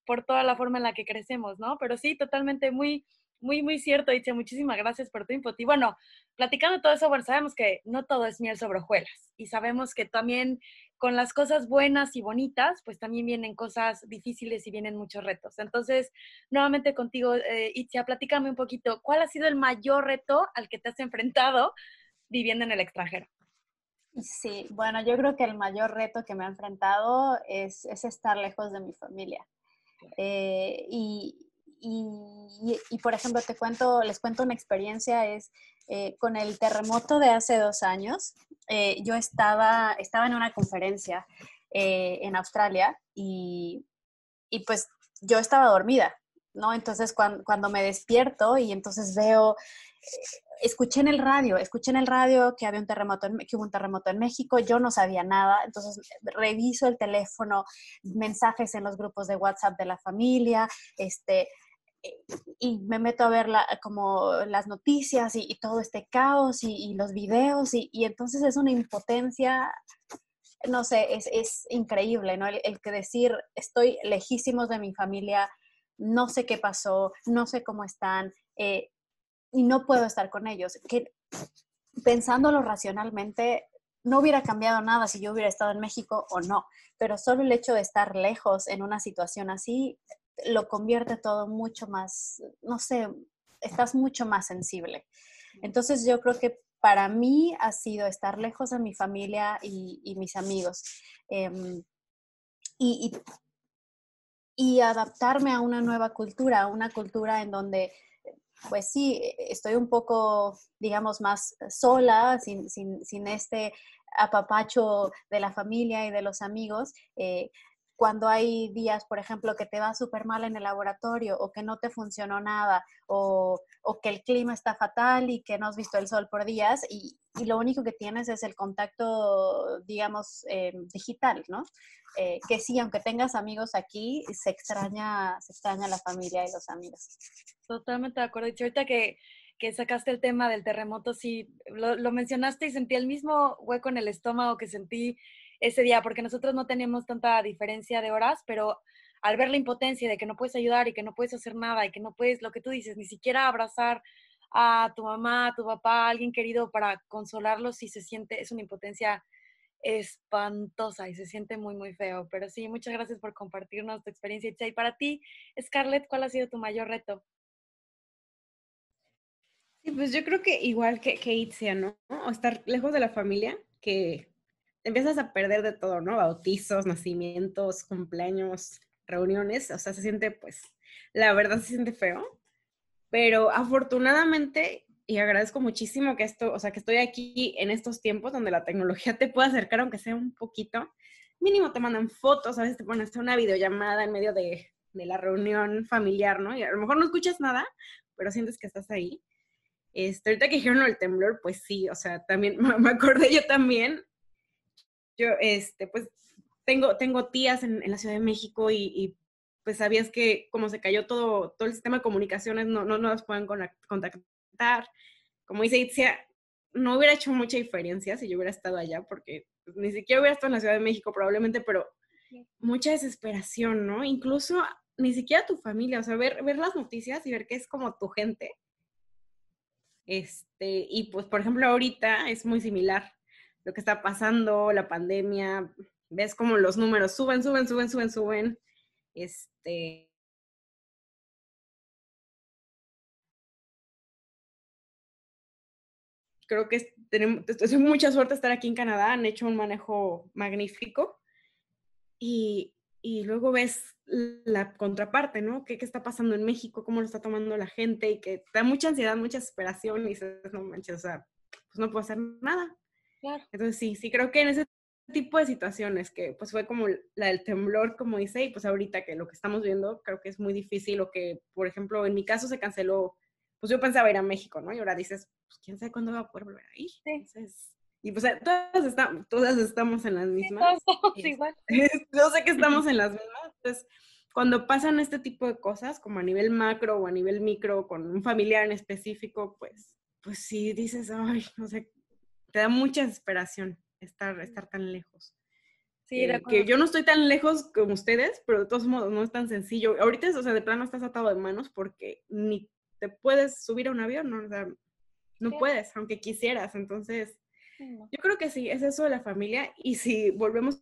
por toda la forma en la que crecemos, ¿no? Pero sí, totalmente muy muy, muy cierto, Itze. Muchísimas gracias por tu input. Y bueno, platicando todo eso, bueno, sabemos que no todo es miel sobre hojuelas y sabemos que también con las cosas buenas y bonitas, pues también vienen cosas difíciles y vienen muchos retos. Entonces, nuevamente contigo, eh, Itzia, platícame un poquito, ¿cuál ha sido el mayor reto al que te has enfrentado viviendo en el extranjero? Sí, bueno, yo creo que el mayor reto que me he enfrentado es, estar lejos de mi familia. Eh, y, y, por ejemplo, te cuento, les cuento una experiencia, es eh, con el terremoto de hace dos años, eh, yo estaba, estaba en una conferencia eh, en Australia y, y, pues yo estaba dormida, ¿no? Entonces cuando, cuando me despierto y entonces veo, escuché en el radio, escuché en el radio que había un terremoto, que hubo un terremoto en México, yo no sabía nada, entonces reviso el teléfono, mensajes en los grupos de WhatsApp de la familia, este, y me meto a ver como las noticias y, todo este caos y, los videos y, entonces es una impotencia, no sé, es, increíble, ¿no? El, que decir, estoy lejísimos de mi familia, no sé qué pasó, no sé cómo están eh, y no puedo estar con ellos. Que pensándolo racionalmente, no hubiera cambiado nada si yo hubiera estado en México o no, pero solo el hecho de estar lejos en una situación así lo convierte todo mucho más, no sé, estás mucho más sensible. Entonces yo creo que para mí ha sido estar lejos de mi familia y, mis amigos em, y, y, adaptarme a una nueva cultura, a una cultura en donde, pues sí, estoy un poco, digamos, más sola, sin, sin, este apapacho de la familia y de los amigos, eh, cuando hay días, por ejemplo, que te va súper mal en el laboratorio o que no te funcionó nada o, que el clima está fatal y que no has visto el sol por días y, lo único que tienes es el contacto, digamos, eh, digital, ¿no? Eh, que sí, aunque tengas amigos aquí, se extraña, se extraña la familia y los amigos. Totalmente de acuerdo. Y ahorita que, que sacaste el tema del terremoto, sí, lo, lo mencionaste y sentí el mismo hueco en el estómago que sentí ese día, porque nosotros no tenemos tanta diferencia de horas, pero al ver la impotencia de que no puedes ayudar y que no puedes hacer nada y que no puedes, lo que tú dices, ni siquiera abrazar a tu mamá, a tu papá, a alguien querido para consolarlos y se siente, es una impotencia espantosa y se siente muy, muy feo. Pero sí, muchas gracias por compartirnos tu experiencia. Y para ti, Scarlett, ¿cuál ha sido tu mayor reto? Pues yo creo que igual que, que Itzia, ¿no? O estar lejos de la familia, que empiezas a perder de todo, ¿no? Bautizos, nacimientos, cumpleaños, reuniones, o sea, se siente, pues, la verdad se siente feo, pero afortunadamente, y agradezco muchísimo que esto, o sea, que estoy aquí en estos tiempos donde la tecnología te puede acercar, aunque sea un poquito, mínimo te mandan fotos, a veces te ponen hasta una videollamada en medio de, de la reunión familiar, ¿no? Y a lo mejor no escuchas nada, pero sientes que estás ahí. Este, ahorita que dijeron el temblor, pues sí, o sea, también me acordé yo también. Yo, este, pues tengo, tengo tías en, la Ciudad de México y, pues sabías que como se cayó todo, todo el sistema de comunicaciones, no, no, no las pueden contactar. Como dice Itzia, no hubiera hecho mucha diferencia si yo hubiera estado allá, porque pues, ni siquiera hubiera estado en la Ciudad de México probablemente, pero mucha desesperación, ¿no? Incluso ni siquiera tu familia, o sea, ver, ver las noticias y ver que es como tu gente, este, y pues, por ejemplo, ahorita es muy similar lo que está pasando, la pandemia, ves como los números suben, suben, suben, suben, suben. Este, creo que tenemos, es mucha suerte estar aquí en Canadá, han hecho un manejo magnífico. Y, y luego ves la contraparte, ¿no? ¿Qué, ¿Qué, está pasando en México? ¿Cómo lo está tomando la gente? Y que da mucha ansiedad, mucha desesperación y dices, no manches, o sea, pues no puedo hacer nada. Claro. Entonces sí, sí creo que en ese tipo de situaciones que pues fue como la del temblor, como dice, y pues ahorita que lo que estamos viendo creo que es muy difícil o que, por ejemplo, en mi caso se canceló, pues yo pensaba ir a México, ¿no? Y ahora dices, pues quién sabe cuándo va a poder volver a ir. Sí. Entonces, y pues eh, todas, estamos, todas estamos en las mismas. Sí, igual. Yo sé que estamos en las mismas. Entonces, cuando pasan este tipo de cosas, como a nivel macro o a nivel micro, con un familiar en específico, pues, pues sí dices, ay, no sé, te da mucha desesperación estar, estar tan lejos. Sí, eh, que yo no estoy tan lejos como ustedes, pero de todos modos no es tan sencillo. Ahorita, o sea, de plano estás atado de manos porque ni te puedes subir a un avión, ¿no? O sea, no puedes, aunque quisieras. Entonces, yo creo que sí, es eso de la familia. Y si volvemos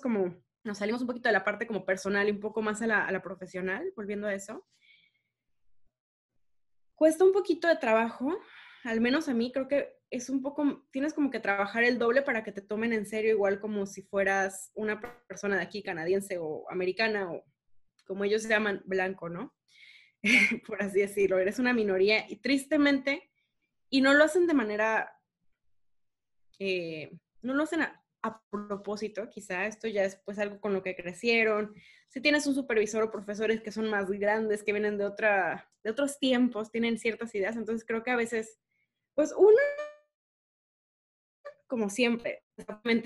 como, nos salimos un poquito de la parte como personal y un poco más a la, a la profesional, volviendo a eso, cuesta un poquito de trabajo, al menos a mí creo que es un poco, tienes como que trabajar el doble para que te tomen en serio, igual como si fueras una persona de aquí, canadiense o americana, o como ellos se llaman, blanco, ¿no? Por así decirlo, eres una minoría y tristemente, y no lo hacen de manera eh, no lo hacen a, propósito, quizá esto ya es pues algo con lo que crecieron. Si tienes un supervisor o profesores que son más grandes, que vienen de, otra, de otros tiempos, tienen ciertas ideas, entonces creo que a veces, pues uno, como siempre,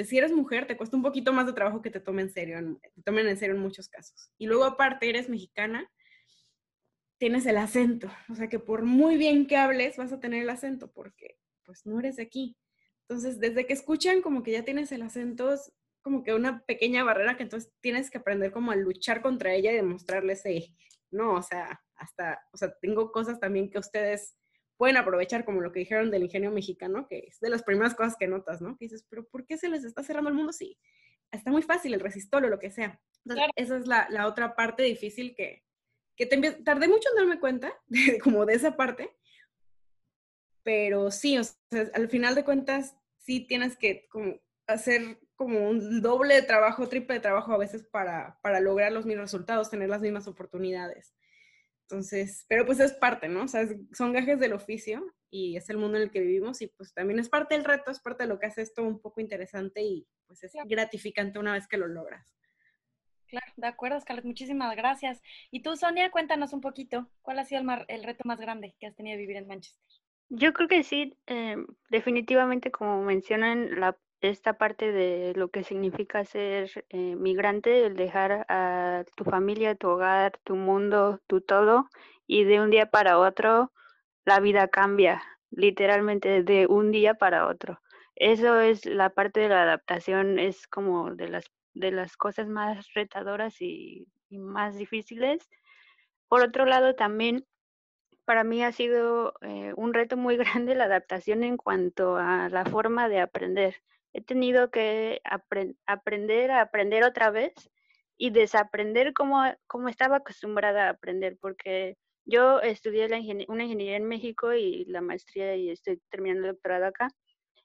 si eres mujer, te cuesta un poquito más de trabajo que te tomen en serio, te tomen en serio en muchos casos. Y luego aparte eres mexicana, tienes el acento, o sea que por muy bien que hables vas a tener el acento porque pues no eres de aquí. Entonces, desde que escuchan como que ya tienes el acento, es como que una pequeña barrera que entonces tienes que aprender como a luchar contra ella y demostrarles, no, o sea, hasta, o sea, tengo cosas también que ustedes pueden aprovechar, como lo que dijeron del ingenio mexicano, que es de las primeras cosas que notas, ¿no? Que dices, pero ¿por qué se les está cerrando el mundo? Sí, está muy fácil el resistor o lo que sea. Entonces, esa es la, la, otra parte difícil que, que te, tardé mucho en darme cuenta, de, como de esa parte, pero sí, o sea, al final de cuentas, sí tienes que como hacer como un doble de trabajo, triple de trabajo a veces para, para lograr los mismos resultados, tener las mismas oportunidades. Entonces, pero pues es parte, ¿no? O sea, son gajes del oficio y es el mundo en el que vivimos y pues también es parte del reto, es parte de lo que hace esto un poco interesante y pues es gratificante una vez que lo logras. Claro, de acuerdo, Scarlett, muchísimas gracias. Y tú, Sonia, cuéntanos un poquito, ¿cuál ha sido el, el reto más grande que has tenido de vivir en Manchester? Yo creo que sí, eh, definitivamente como mencionan la, esta parte de lo que significa ser eh, migrante, el dejar a tu familia, tu hogar, tu mundo, tu todo, y de un día para otro la vida cambia, literalmente de un día para otro. Eso es la parte de la adaptación, es como de las, de las cosas más retadoras y, más difíciles. Por otro lado, también para mí ha sido eh, un reto muy grande la adaptación en cuanto a la forma de aprender. He tenido que aprender a aprender otra vez y desaprender como, como estaba acostumbrada a aprender, porque yo estudié la una ingeniería en México y la maestría y estoy terminando el doctorado acá.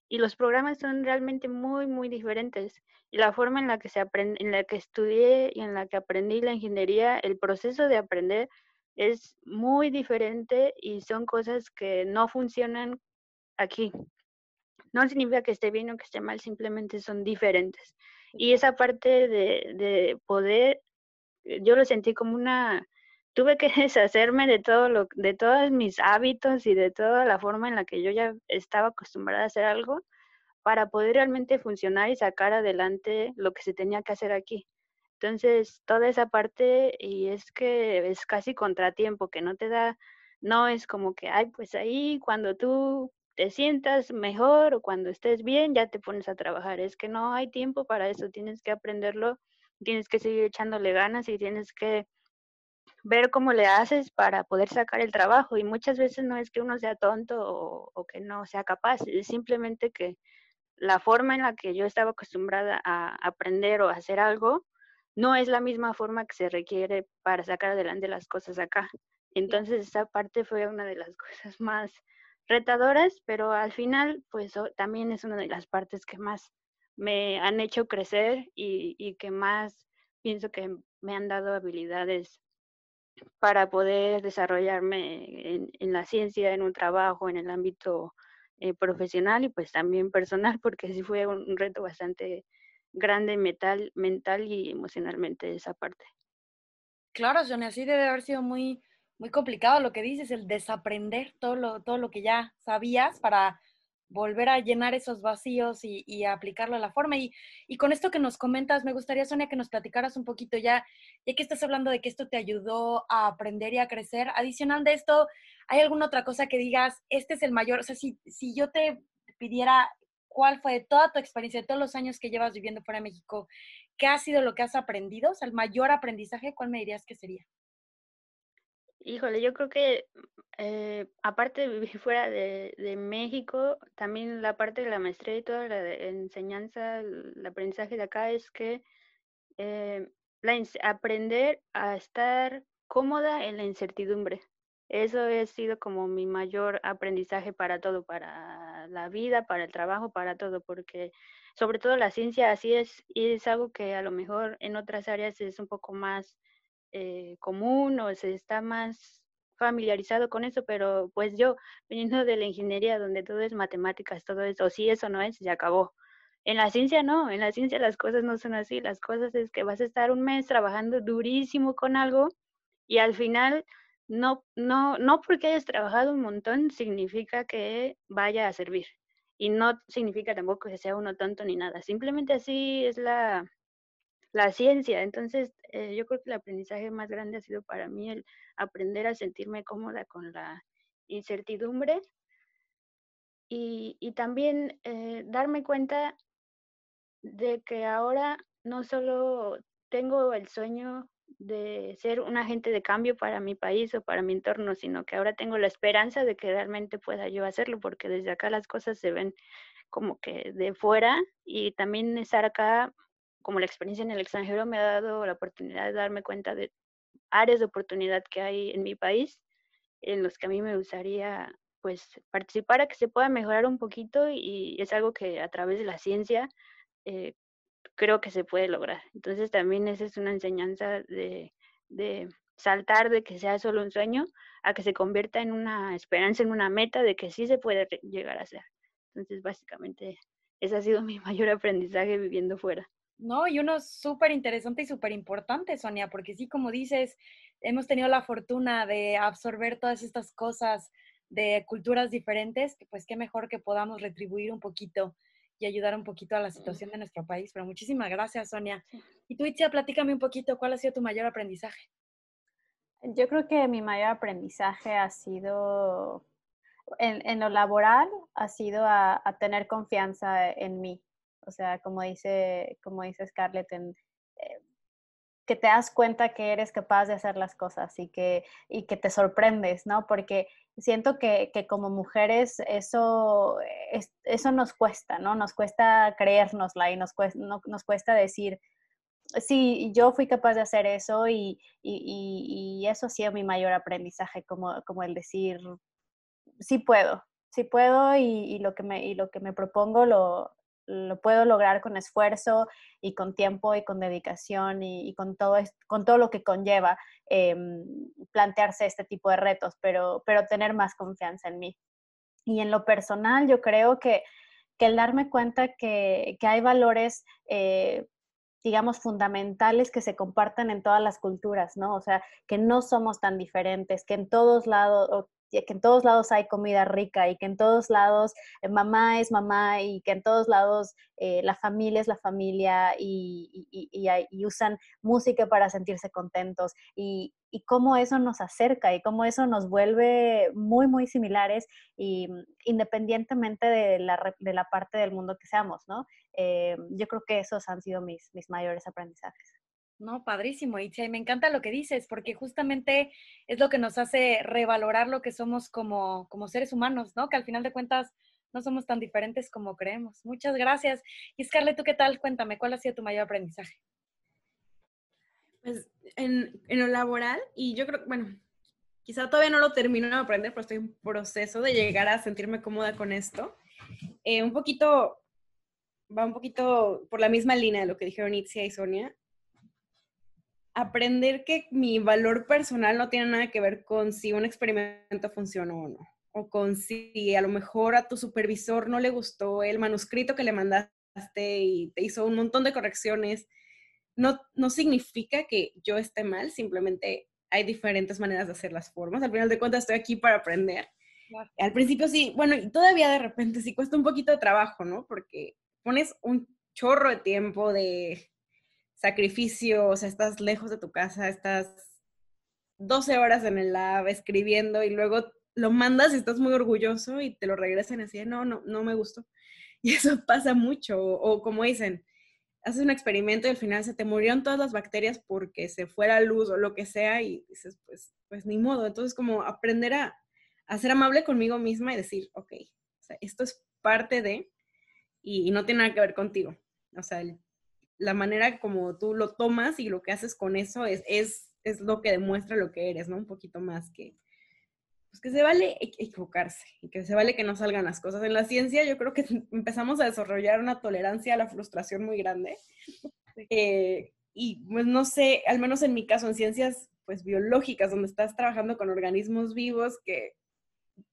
Y los programas son realmente muy, muy diferentes. Y la forma en la que se aprende, en la que estudié y en la que aprendí la ingeniería, el proceso de aprender es muy diferente y son cosas que no funcionan aquí. No significa que esté bien o que esté mal, simplemente son diferentes. Y esa parte de, de poder, yo lo sentí como una, tuve que deshacerme de todo lo, de todos mis hábitos y de toda la forma en la que yo ya estaba acostumbrada a hacer algo para poder realmente funcionar y sacar adelante lo que se tenía que hacer aquí. Entonces, toda esa parte, y es que es casi contratiempo, que no te da, no es como que, ay, pues ahí cuando tú te sientas mejor o cuando estés bien, ya te pones a trabajar. Es que no hay tiempo para eso, tienes que aprenderlo, tienes que seguir echándole ganas y tienes que ver cómo le haces para poder sacar el trabajo. Y muchas veces no es que uno sea tonto o, que no sea capaz, es simplemente que la forma en la que yo estaba acostumbrada a aprender o a hacer algo no es la misma forma que se requiere para sacar adelante las cosas acá. Entonces esa parte fue una de las cosas más retadoras, pero al final pues también es una de las partes que más me han hecho crecer y, y que más pienso que me han dado habilidades para poder desarrollarme en, la ciencia, en un trabajo, en el ámbito eh, profesional y pues también personal, porque sí fue un, reto bastante grande mental, mental y emocionalmente esa parte. Claro, Sonia, sí debe haber sido muy, muy complicado lo que dices, el desaprender todo lo, todo lo que ya sabías para volver a llenar esos vacíos y, aplicarlo a la forma. Y, con esto que nos comentas, me gustaría, Sonia, que nos platicaras un poquito ya, ya que estás hablando de que esto te ayudó a aprender y a crecer. Adicional de esto, ¿hay alguna otra cosa que digas, este es el mayor, o sea, si, si yo te pidiera cuál fue toda tu experiencia, de todos los años que llevas viviendo fuera de México, qué ha sido lo que has aprendido, o sea, el mayor aprendizaje, ¿cuál me dirías que sería? Híjole, yo creo que eh, aparte de vivir fuera de, México, también la parte de la maestría y toda la enseñanza, el aprendizaje de acá es que eh, aprender a estar cómoda en la incertidumbre. Eso ha sido como mi mayor aprendizaje para todo, para la vida, para el trabajo, para todo, porque sobre todo la ciencia así es, y es algo que a lo mejor en otras áreas es un poco más eh, común o se está más familiarizado con eso, pero pues yo, viniendo de la ingeniería donde todo es matemáticas, todo eso, si eso no es, se acabó. En la ciencia no, en la ciencia las cosas no son así, las cosas es que vas a estar un mes trabajando durísimo con algo y al final no, no, no porque hayas trabajado un montón significa que vaya a servir. Y no significa tampoco que sea uno tonto ni nada. Simplemente así es la, la ciencia. Entonces, eh, yo creo que el aprendizaje más grande ha sido para mí el aprender a sentirme cómoda con la incertidumbre y, y también eh, darme cuenta de que ahora no solo tengo el sueño de ser un agente de cambio para mi país o para mi entorno, sino que ahora tengo la esperanza de que realmente pueda yo hacerlo, porque desde acá las cosas se ven como que de fuera y también estar acá como la experiencia en el extranjero me ha dado la oportunidad de darme cuenta de áreas de oportunidad que hay en mi país, en los que a mí me gustaría pues participar a que se pueda mejorar un poquito y es algo que a través de la ciencia eh, creo que se puede lograr. Entonces también esa es una enseñanza de, de saltar de que sea solo un sueño a que se convierta en una esperanza, en una meta de que sí se puede llegar a ser. Entonces básicamente ese ha sido mi mayor aprendizaje viviendo fuera. No, y uno súper interesante y súper importante, Sonia, porque sí, como dices, hemos tenido la fortuna de absorber todas estas cosas de culturas diferentes, pues qué mejor que podamos retribuir un poquito y ayudar un poquito a la situación de nuestro país. Pero muchísimas gracias, Sonia. Y tú, Itzia, platícame un poquito, ¿cuál ha sido tu mayor aprendizaje? Yo creo que mi mayor aprendizaje ha sido, en, lo laboral, ha sido a tener confianza en mí, o sea, como dice, como dice Scarlett, eh, que te das cuenta que eres capaz de hacer las cosas y que, y que te sorprendes, ¿no? Porque siento que, que como mujeres eso, eso nos cuesta, ¿no? Nos cuesta creérnosla y nos cuesta, nos cuesta decir, sí, yo fui capaz de hacer eso y, y, y, eso ha sido mi mayor aprendizaje, como, como el decir, sí puedo, sí puedo y, lo, que me, y lo que me propongo lo, lo puedo lograr con esfuerzo y con tiempo y con dedicación y, con, todo, con todo lo que conlleva em, plantearse este tipo de retos, pero, pero tener más confianza en mí. Y en lo personal, yo creo que, que el darme cuenta que, que hay valores, eh, digamos, fundamentales que se compartan en todas las culturas, ¿no? O sea, que no somos tan diferentes, que en todos lados, que en todos lados hay comida rica y que en todos lados eh, mamá es mamá y que en todos lados eh, la familia es la familia y, y, usan música para sentirse contentos y, cómo eso nos acerca y cómo eso nos vuelve muy, muy similares y mm, independientemente de la, de la parte del mundo que seamos, ¿no? Eh, yo creo que esos han sido mis, mis mayores aprendizajes. No, padrísimo, y me encanta lo que dices, porque justamente es lo que nos hace revalorar lo que somos como, como seres humanos, ¿no? Que al final de cuentas no somos tan diferentes como creemos. Muchas gracias. Y Scarlett, ¿tú qué tal? Cuéntame, ¿cuál ha sido tu mayor aprendizaje? Pues en, en lo laboral, y yo creo, bueno, quizá todavía no lo termino de aprender, pero estoy en proceso de llegar a sentirme cómoda con esto. Eh, un poquito, va un poquito por la misma línea de lo que dijeron Itzia y Sonia aprender que mi valor personal no tiene nada que ver con si un experimento funcionó o no, o con si a lo mejor a tu supervisor no le gustó el manuscrito que le mandaste y te hizo un montón de correcciones. No, no significa que yo esté mal, simplemente hay diferentes maneras de hacer las formas. Al final de cuentas estoy aquí para aprender. Al principio sí, bueno, y todavía de repente sí cuesta un poquito de trabajo, ¿no? Porque pones un chorro de tiempo de sacrificio, o sea, estás lejos de tu casa, estás 12 horas en el lab escribiendo y luego lo mandas y estás muy orgulloso y te lo regresan así, no, no, no me gustó. Y eso pasa mucho, o, como dicen, haces un experimento y al final se te murieron todas las bacterias porque se fue la luz o lo que sea y dices, pues, pues ni modo. Entonces, como aprender a, ser amable conmigo misma y decir, ok, esto es parte de, y, no tiene nada que ver contigo. O sea, la manera como tú lo tomas y lo que haces con eso es, es, es lo que demuestra lo que eres, ¿no? Un poquito más que, pues que se vale equivocarse y que se vale que no salgan las cosas. En la ciencia yo creo que empezamos a desarrollar una tolerancia a la frustración muy grande. Eh, y pues no sé, al menos en mi caso, en ciencias pues biológicas, donde estás trabajando con organismos vivos que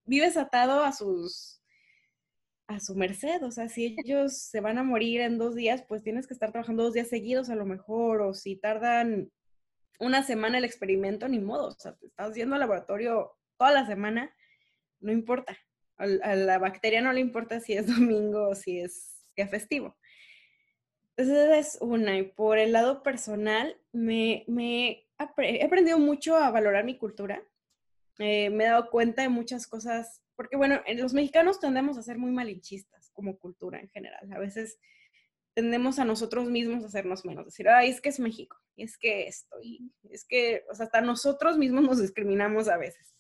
vives atado a sus a su merced, o sea, si ellos se van a morir en dos días, pues tienes que estar trabajando dos días seguidos a lo mejor, o si tardan una semana el experimento, ni modo, o sea, te estás yendo al laboratorio toda la semana, no importa, a, la bacteria no le importa si es domingo o si es día festivo. Entonces es una, y por el lado personal, me, me he aprendido mucho a valorar mi cultura, eh, me he dado cuenta de muchas cosas porque bueno, los mexicanos tendemos a ser muy malinchistas como cultura en general. A veces tendemos a nosotros mismos a hacernos menos, decir, ay, es que es México, es que estoy, es que, o sea, hasta nosotros mismos nos discriminamos a veces.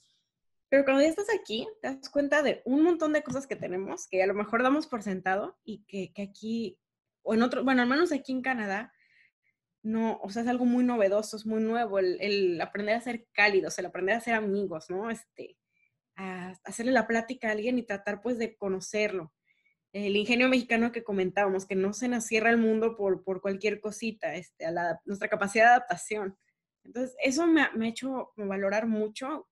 Pero cuando ya estás aquí, te das cuenta de un montón de cosas que tenemos, que a lo mejor damos por sentado y que, que aquí, o en otro, bueno, al menos aquí en Canadá, no, o sea, es algo muy novedoso, es muy nuevo, el aprender a ser cálidos, el aprender a ser amigos, ¿no? Este, a hacerle la plática a alguien y tratar pues de conocerlo. El ingenio mexicano que comentábamos, que no se nos cierra el mundo por, por cualquier cosita, este, la, nuestra capacidad de adaptación. Entonces, eso me ha, me ha hecho valorar mucho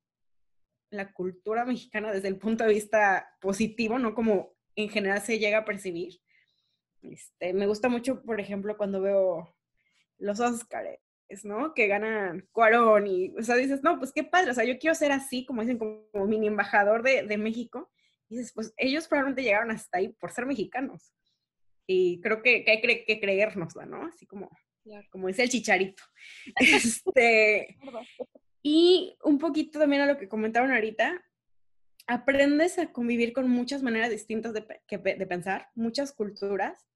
la cultura mexicana desde el punto de vista positivo, no como en general se llega a percibir. Este, me gusta mucho, por ejemplo, cuando veo los Oscars, ¿no? Que ganan Cuarón y, o sea, dices, no, pues qué padre, o sea, yo quiero ser así, como dicen, como, mini embajador de, de, México. Y dices, pues ellos probablemente llegaron hasta ahí por ser mexicanos. Y creo que, que hay que, que creérnosla, ¿no? Así como, como dice el chicharito. este, y un poquito también a lo que comentaron ahorita, aprendes a convivir con muchas maneras distintas de, de pensar, muchas culturas,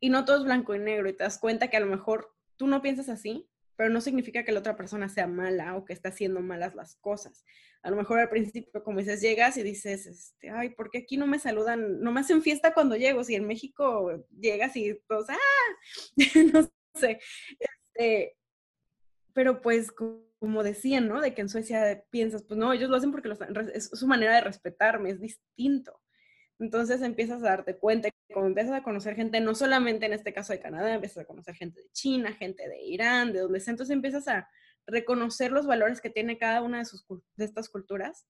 y no todo es blanco y negro, y te das cuenta que a lo mejor tú no piensas así, pero no significa que la otra persona sea mala o que está haciendo malas las cosas. A lo mejor al principio, como dices, llegas y dices, este, ay, ¿por qué aquí no me saludan? No me hacen fiesta cuando llego. Si en México llegas y todos, ¡ah! no sé. Este, pero pues como decían, ¿no? De que en Suecia piensas, pues no, ellos lo hacen porque es su manera de respetarme, es distinto. Entonces empiezas a darte cuenta cuando empiezas a conocer gente, no solamente en este caso de Canadá, empiezas a conocer gente de China, gente de Irán, de donde sea, entonces empiezas a reconocer los valores que tiene cada una de, sus, de estas culturas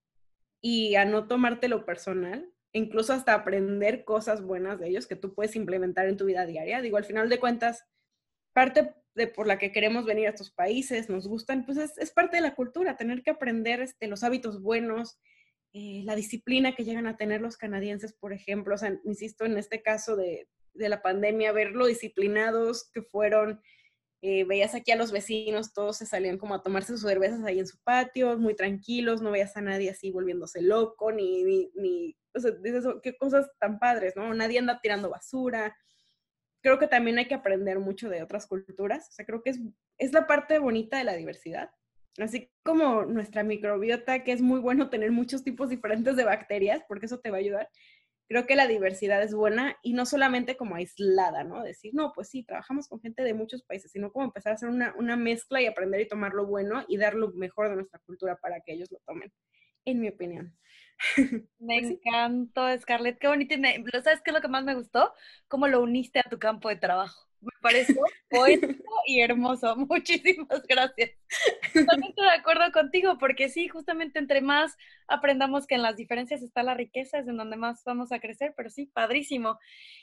y a no tomártelo personal, incluso hasta aprender cosas buenas de ellos que tú puedes implementar en tu vida diaria. Digo, al final de cuentas, parte de por la que queremos venir a estos países, nos gustan, pues es, es parte de la cultura, tener que aprender este, los hábitos buenos, eh, la disciplina que llegan a tener los canadienses, por ejemplo, o sea, insisto, en este caso de, de la pandemia, ver lo disciplinados que fueron, eh, veías aquí a los vecinos, todos se salían como a tomarse sus cervezas ahí en su patio, muy tranquilos, no veías a nadie así volviéndose loco, ni, ni, ni o sea, oh, qué cosas tan padres, ¿no? Nadie anda tirando basura. Creo que también hay que aprender mucho de otras culturas, o sea, creo que es, es la parte bonita de la diversidad, Así como nuestra microbiota, que es muy bueno tener muchos tipos diferentes de bacterias, porque eso te va a ayudar. Creo que la diversidad es buena y no solamente como aislada, ¿no? Decir, no, pues sí, trabajamos con gente de muchos países, sino como empezar a hacer una, una mezcla y aprender y tomar lo bueno y dar lo mejor de nuestra cultura para que ellos lo tomen, en mi opinión. Me pues encantó, Scarlett, qué bonito. ¿Sabes qué es lo que más me gustó? Cómo lo uniste a tu campo de trabajo me pareció poético y hermoso. Muchísimas gracias. Totalmente de acuerdo contigo, porque sí, justamente entre más aprendamos que en las diferencias está la riqueza, es en donde más vamos a crecer, pero sí, padrísimo.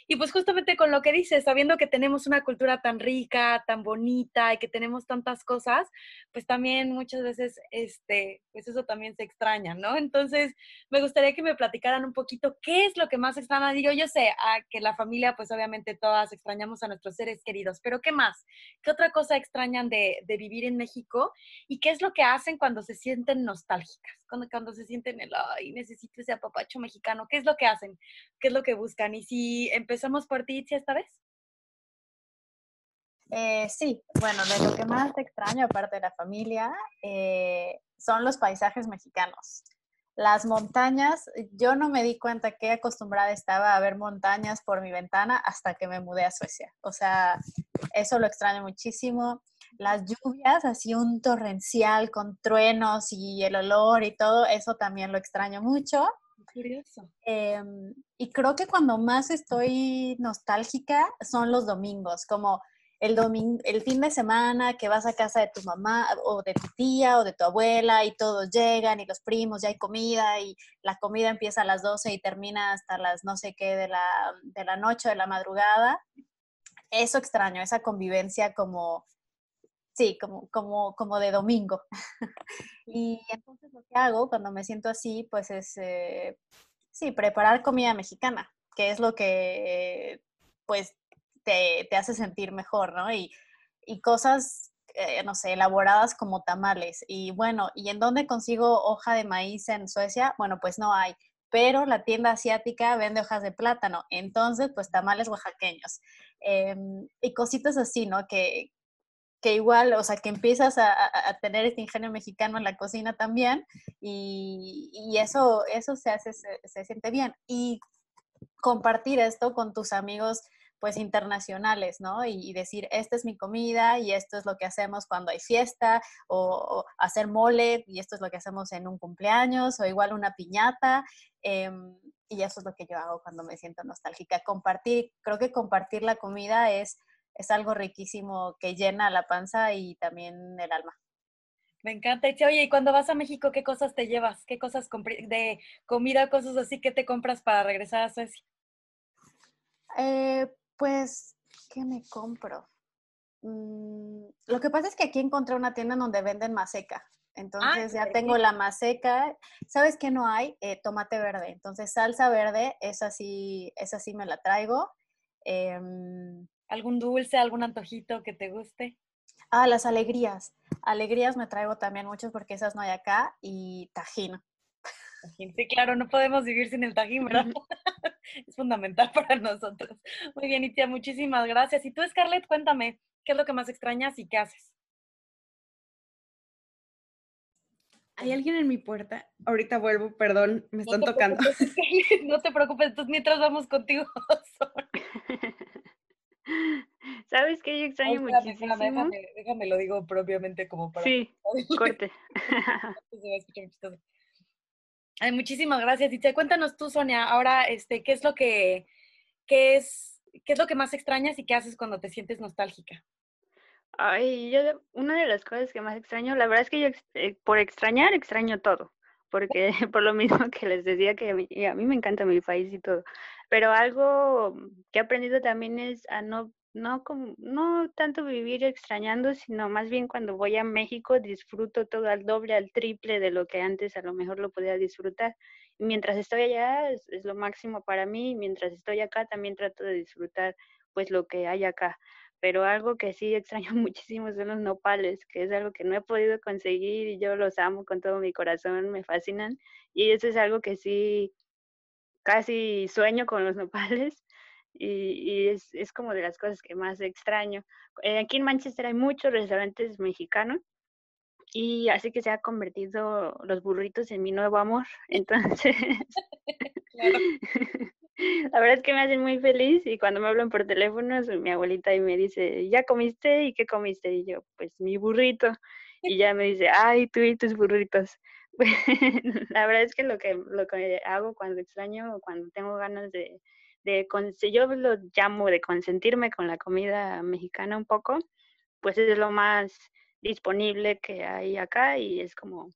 Y pues justamente con lo que dices, sabiendo que tenemos una cultura tan rica, tan bonita y que tenemos tantas cosas, pues también muchas veces, este, pues eso también se extraña, ¿no? Entonces, me gustaría que me platicaran un poquito qué es lo que más extraña. Digo, yo sé a que la familia, pues obviamente todas extrañamos a nuestros seres queridos, pero ¿qué más? ¿Qué otra cosa extrañan de, de vivir en México? ¿Y qué es lo que hacen cuando se sienten nostálgicas? Cuando, cuando se sienten el, ay, necesito ese apapacho mexicano, ¿qué es lo que hacen? ¿Qué es lo que buscan? Y si empezamos por ti, esta vez. Eh, sí, bueno, de lo que más extraño, aparte de la familia, eh, son los paisajes mexicanos. Las montañas, yo no me di cuenta qué acostumbrada estaba a ver montañas por mi ventana hasta que me mudé a Suecia. O sea, eso lo extraño muchísimo. Las lluvias, así un torrencial con truenos y el olor y todo, eso también lo extraño mucho. Curioso. Em, y creo que cuando más estoy nostálgica son los domingos, como el, el fin de semana que vas a casa de tu mamá o de tu tía o de tu abuela y todos llegan y los primos, ya hay comida y la comida empieza a las 12 y termina hasta las no sé qué de la, de la noche, de la madrugada. Eso extraño, esa convivencia como, sí, como, como, como de domingo. y entonces lo que hago cuando me siento así, pues es, eh, sí, preparar comida mexicana, que es lo que, pues, te, hace sentir mejor, ¿no? Y, y cosas, eh, no sé, elaboradas como tamales. Y bueno, ¿y en dónde consigo hoja de maíz en Suecia? Bueno, pues no hay, pero la tienda asiática vende hojas de plátano, entonces pues tamales oaxaqueños. Em, y cositas así, ¿no? Que, que igual, o sea, que empiezas a, tener este ingenio mexicano en la cocina también y, y eso, eso se hace, se, siente bien. Y compartir esto con tus amigos pues internacionales, ¿no? Y, y, decir, esta es mi comida y esto es lo que hacemos cuando hay fiesta, o, o, hacer mole y esto es lo que hacemos en un cumpleaños, o igual una piñata. Eh, y eso es lo que yo hago cuando me siento nostálgica. Compartir, creo que compartir la comida es, es algo riquísimo que llena la panza y también el alma. Me encanta. Oye, y cuando vas a México, ¿qué cosas te llevas? ¿Qué cosas de comida, cosas así que te compras para regresar a Suecia? Eh, pues, ¿qué me compro? Mm, lo que pasa es que aquí encontré una tienda donde venden maseca. Entonces ah, ya tengo la maseca. ¿Sabes qué no hay? Eh, tomate verde. Entonces salsa verde, esa sí, esa sí me la traigo. Eh, ¿Algún dulce, algún antojito que te guste? Ah, las alegrías. Alegrías me traigo también muchos porque esas no hay acá. Y tajín. Sí, claro, no podemos vivir sin el tajín, ¿verdad? es fundamental para nosotros. Muy bien, Itia, muchísimas gracias. Y tú, Scarlett, cuéntame, ¿qué es lo que más extrañas y qué haces? Hay alguien en mi puerta. Ahorita vuelvo, perdón, me están tocando. no te preocupes, entonces mientras vamos contigo. ¿Sabes qué? Yo extraño muchísimo. Déjame, déjame, lo digo propiamente como para. Sí, corte. Ay, muchísimas gracias. Y te cuéntanos tú, Sonia, ahora, este, ¿qué es lo que, qué es, qué es lo que más extrañas y qué haces cuando te sientes nostálgica? Ay, yo, una de las cosas que más extraño, la verdad es que yo eh, por extrañar extraño todo, porque por lo mismo que les decía que a mí, a mí me encanta mi país y todo, pero algo que he aprendido también es a no no, como, no tanto vivir extrañando, sino más bien cuando voy a México disfruto todo al doble, al triple de lo que antes a lo mejor lo podía disfrutar. Y mientras estoy allá es, lo máximo para mí, mientras estoy acá también trato de disfrutar pues lo que hay acá. Pero algo que sí extraño muchísimo son los nopales, que es algo que no he podido conseguir y yo los amo con todo mi corazón, me fascinan. Y eso es algo que sí casi sueño con los nopales y, es, es, como de las cosas que más extraño. Eh, aquí en Manchester hay muchos restaurantes mexicanos y así que se ha convertido los burritos en mi nuevo amor. Entonces, la verdad es que me hacen muy feliz y cuando me hablan por teléfono, mi abuelita y me dice, ¿ya comiste? ¿Y qué comiste? Y yo, pues mi burrito. Y ya me dice, ay, tú y tus burritos. la verdad es que lo que lo que hago cuando extraño o cuando tengo ganas de, de, yo lo llamo de consentirme con la comida mexicana un poco, pues es lo más disponible que hay acá y es como,